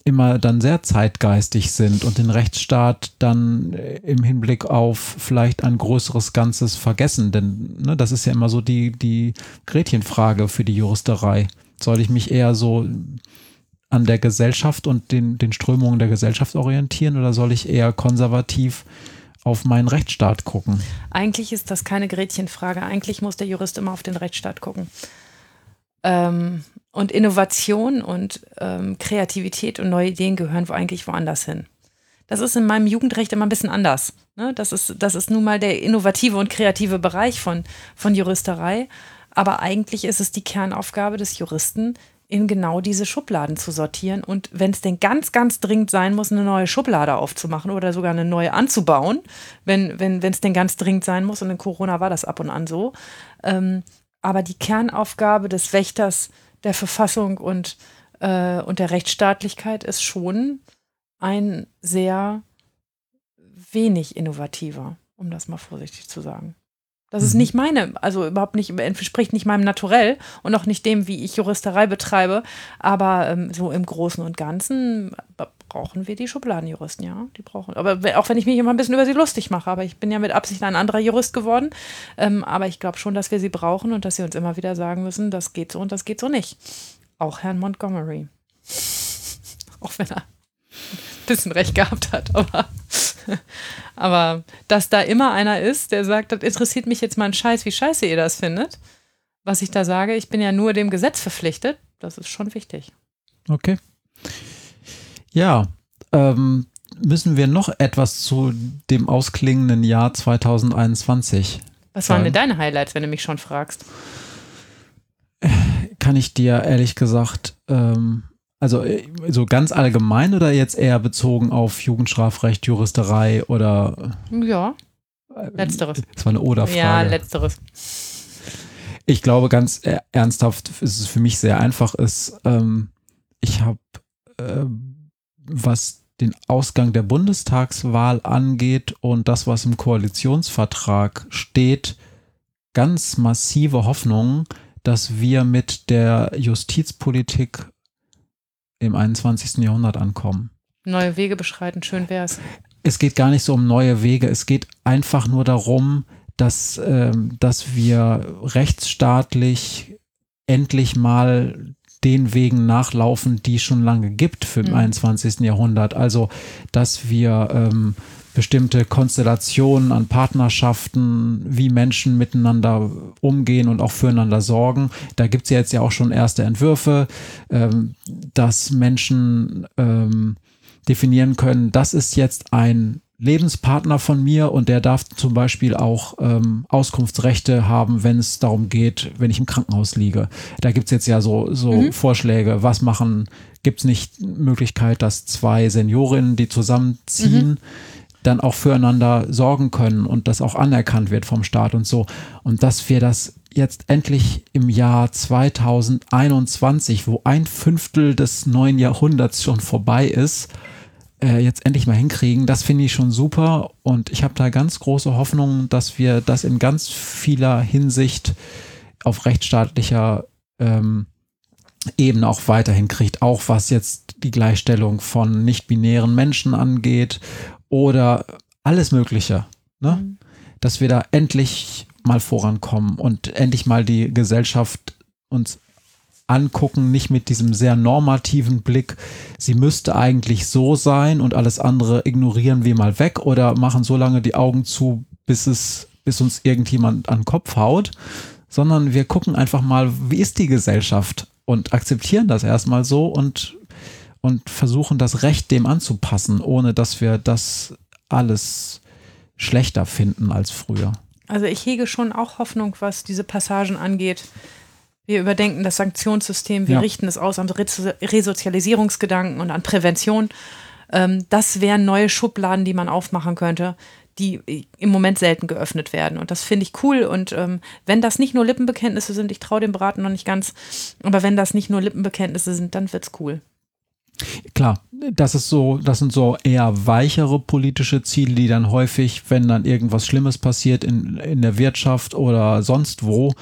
immer dann sehr zeitgeistig sind und den Rechtsstaat dann äh, im Hinblick auf vielleicht ein größeres Ganzes vergessen. Denn ne, das ist ja immer so die, die Gretchenfrage für die Juristerei. Soll ich mich eher so an der Gesellschaft und den, den Strömungen der Gesellschaft orientieren oder soll ich eher konservativ auf meinen Rechtsstaat gucken? Eigentlich ist das keine Gretchenfrage. Eigentlich muss der Jurist immer auf den Rechtsstaat gucken. Ähm, und Innovation und ähm, Kreativität und neue Ideen gehören wo eigentlich woanders hin. Das ist in meinem Jugendrecht immer ein bisschen anders. Ne? Das, ist, das ist nun mal der innovative und kreative Bereich von, von Juristerei. Aber eigentlich ist es die Kernaufgabe des Juristen, in genau diese Schubladen zu sortieren und wenn es denn ganz, ganz dringend sein muss, eine neue Schublade aufzumachen oder sogar eine neue anzubauen, wenn wenn wenn, es denn ganz dringend sein muss und in Corona war das ab und an so. Ähm, aber die Kernaufgabe des Wächters der Verfassung und, äh, und der Rechtsstaatlichkeit ist schon ein sehr wenig innovativer, um das mal vorsichtig zu sagen. Das ist Mhm. nicht meine, also überhaupt nicht, entspricht nicht meinem Naturell und auch nicht dem, wie ich Juristerei betreibe. Aber ähm, so im Großen und Ganzen brauchen wir die Schubladenjuristen, ja. Die brauchen. Aber auch wenn ich mich immer ein bisschen über sie lustig mache, aber ich bin ja mit Absicht ein anderer Jurist geworden. Ähm, aber ich glaube schon, dass wir sie brauchen und dass sie uns immer wieder sagen müssen, das geht so und das geht so nicht. Auch Herrn Montgomery. [LAUGHS] auch wenn er ein bisschen recht gehabt hat, aber. [LAUGHS] Aber dass da immer einer ist, der sagt, das interessiert mich jetzt mal ein Scheiß, wie scheiße ihr das findet, was ich da sage, ich bin ja nur dem Gesetz verpflichtet, das ist schon wichtig. Okay. Ja, ähm, müssen wir noch etwas zu dem ausklingenden Jahr 2021 Was waren denn deine Highlights, wenn du mich schon fragst? kann ich dir ehrlich gesagt, ähm, also äh, so ganz allgemein oder jetzt eher bezogen auf Jugendstrafrecht, Juristerei oder Ja, äh, letzteres. Das war eine Oder-Frage. Ja, letzteres. ich glaube ganz äh, ernsthaft, ist es für mich sehr einfach ist, ähm, ich habe, äh, was den Ausgang der Bundestagswahl angeht und das, was im Koalitionsvertrag steht, ganz massive Hoffnungen, dass wir mit der Justizpolitik im 21. Jahrhundert ankommen. Neue Wege beschreiten, schön wär's. es geht gar nicht so um neue Wege. Es geht einfach nur darum, dass, ähm, dass wir rechtsstaatlich endlich mal den Wegen nachlaufen, die es schon lange gibt für im Mhm. 21. Jahrhundert. Also, dass wir ähm, bestimmte Konstellationen an Partnerschaften, wie Menschen miteinander umgehen und auch füreinander sorgen. Da gibt es ja jetzt ja auch schon erste Entwürfe, ähm, dass Menschen ähm, definieren können, das ist jetzt ein Lebenspartner von mir und der darf zum Beispiel auch ähm, Auskunftsrechte haben, wenn es darum geht, wenn ich im Krankenhaus liege. Da gibt es jetzt ja so, so Mhm. Vorschläge, was machen, gibt es nicht Möglichkeit, dass zwei Seniorinnen, die zusammenziehen, dann auch füreinander sorgen können und das auch anerkannt wird vom Staat und so. Und dass wir das jetzt endlich im Jahr 2021, wo ein Fünftel des neuen Jahrhunderts schon vorbei ist, äh, jetzt endlich mal hinkriegen. Das finde ich schon super und ich habe da ganz große Hoffnung, dass wir das in ganz vieler Hinsicht auf rechtsstaatlicher ähm, Ebene auch weiterhin kriegt, auch was jetzt die Gleichstellung von nicht-binären Menschen angeht oder alles Mögliche. Ne? Mhm. Dass wir da endlich mal vorankommen und endlich mal die Gesellschaft uns angucken, nicht mit diesem sehr normativen Blick, sie müsste eigentlich so sein und alles andere ignorieren wir mal weg oder machen so lange die Augen zu, bis es, bis uns irgendjemand an den Kopf haut, sondern wir gucken einfach mal, wie ist die Gesellschaft und akzeptieren das erstmal so und, und versuchen das Recht dem anzupassen, ohne dass wir das alles schlechter finden als früher. Also ich hege schon auch Hoffnung, was diese Passagen angeht. Wir überdenken das Sanktionssystem, wir ja. richten es aus an Resozialisierungsgedanken und an Prävention. Ähm, das wären neue Schubladen, die man aufmachen könnte, die im Moment selten geöffnet werden. Und das finde ich cool. Und ähm, wenn das nicht nur Lippenbekenntnisse sind, ich traue dem Braten noch nicht ganz, aber wenn das nicht nur Lippenbekenntnisse sind, dann wird es cool. Klar, das ist so, das sind so eher weichere politische Ziele, die dann häufig, wenn dann irgendwas Schlimmes passiert in, in der Wirtschaft oder sonst wo,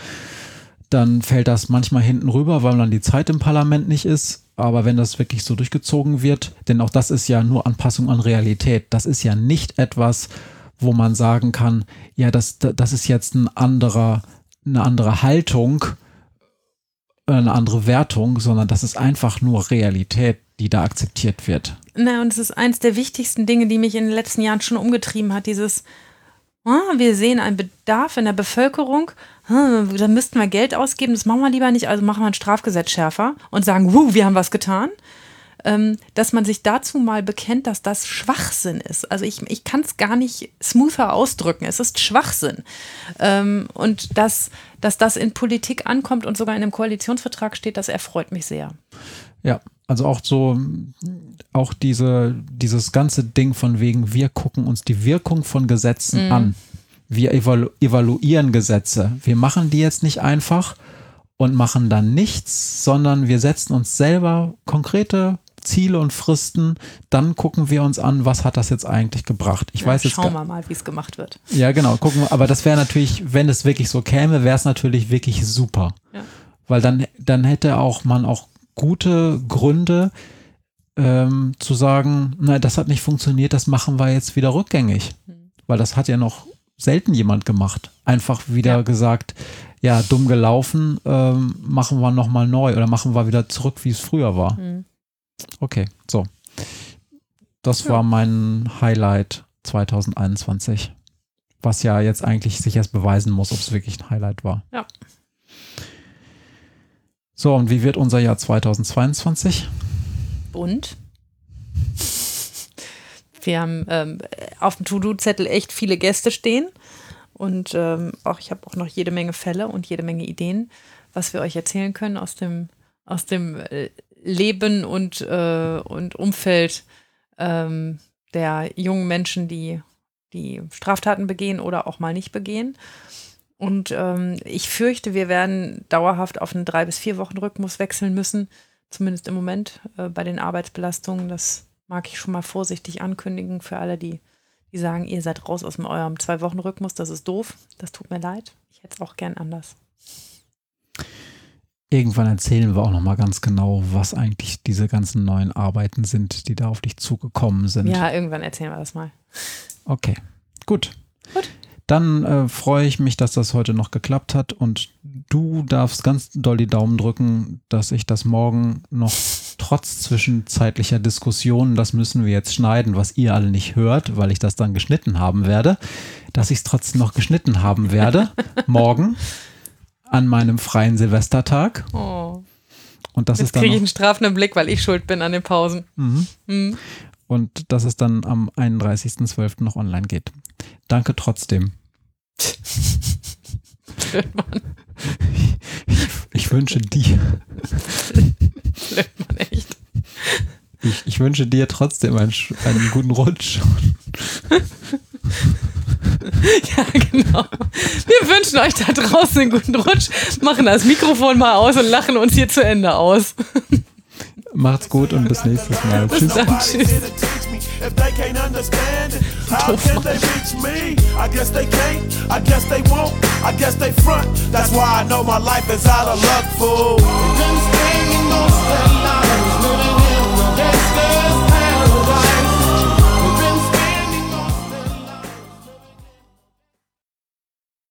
dann fällt das manchmal hinten rüber, weil dann die Zeit im Parlament nicht ist. Aber wenn das wirklich so durchgezogen wird, denn auch das ist ja nur Anpassung an Realität, das ist ja nicht etwas, wo man sagen kann, ja, das, das ist jetzt ein anderer, eine andere Haltung, eine andere Wertung, sondern das ist einfach nur Realität, die da akzeptiert wird. Na, und es ist eins der wichtigsten Dinge, die mich in den letzten Jahren schon umgetrieben hat, dieses, wir sehen einen Bedarf in der Bevölkerung, da müssten wir Geld ausgeben, das machen wir lieber nicht, also machen wir ein Strafgesetz schärfer und sagen, wuh, wir haben was getan ähm, dass man sich dazu mal bekennt, dass das Schwachsinn ist. Also ich, ich kann es gar nicht smoother ausdrücken. Es ist Schwachsinn. Ähm, und dass, dass das in Politik ankommt und sogar in einem Koalitionsvertrag steht, das erfreut mich sehr. Ja, also auch so, auch diese, dieses ganze Ding von wegen, wir gucken uns die Wirkung von Gesetzen mhm. an. Wir evalu evaluieren Gesetze. Wir machen die jetzt nicht einfach und machen dann nichts, sondern wir setzen uns selber konkrete Ziele und Fristen, dann gucken wir uns an, was hat das jetzt eigentlich gebracht. Ich ja, weiß jetzt schauen wir mal, wie es gemacht wird. Ja, genau, gucken wir, aber das wäre natürlich, wenn es wirklich so käme, wäre es natürlich wirklich super. Ja. Weil dann, dann hätte auch man auch gute Gründe ähm, zu sagen, na, das hat nicht funktioniert, das machen wir jetzt wieder rückgängig. Mhm. Weil das hat ja noch selten jemand gemacht. Einfach wieder ja. gesagt, ja, dumm gelaufen, ähm, machen wir nochmal neu oder machen wir wieder zurück, wie es früher war. Mhm. Okay, so. Das ja. war mein Highlight 2021. Was ja jetzt eigentlich sich erst beweisen muss, ob es wirklich ein Highlight war. Ja. So, und wie wird unser Jahr 2022? Bunt. Wir haben ähm, auf dem To-Do-Zettel echt viele Gäste stehen. Und ähm, auch ich habe auch noch jede Menge Fälle und jede Menge Ideen, was wir euch erzählen können aus dem, aus dem äh, Leben und, äh, und Umfeld ähm, der jungen Menschen, die, die Straftaten begehen oder auch mal nicht begehen. Und ähm, ich fürchte, wir werden dauerhaft auf einen drei bis vier Wochen Rhythmus wechseln müssen, zumindest im Moment äh, bei den Arbeitsbelastungen. Das mag ich schon mal vorsichtig ankündigen für alle, die, die sagen, ihr seid raus aus eurem zwei Wochen Rhythmus. Das ist doof. Das tut mir leid. Ich hätte es auch gern anders. Irgendwann erzählen wir auch noch mal ganz genau, was eigentlich diese ganzen neuen Arbeiten sind, die da auf dich zugekommen sind. Ja, irgendwann erzählen wir das mal. Okay, gut. Gut. Dann äh, freue ich mich, dass das heute noch geklappt hat und du darfst ganz doll die Daumen drücken, dass ich das morgen noch trotz zwischenzeitlicher Diskussionen, das müssen wir jetzt schneiden, was ihr alle nicht hört, weil ich das dann geschnitten haben werde, dass ich es trotzdem noch geschnitten haben werde [LAUGHS] morgen an meinem freien Silvestertag. Oh. Und das Jetzt ist dann. kriege ich einen strafenden Blick, weil ich schuld bin an den Pausen. Mhm. Mhm. Und dass es dann am 31.12. noch online geht. Danke trotzdem. Blödmann. Ich, ich wünsche dir. Blödmann, echt. Ich, ich, wünsche dir trotzdem einen, einen guten Rutsch. ja, genau. Wir wünschen euch da draußen einen guten Rutsch, machen das Mikrofon mal aus und lachen uns hier zu Ende aus. Macht's gut und bis nächstes Mal. Tschüss. dann, tschüss. Tschüss.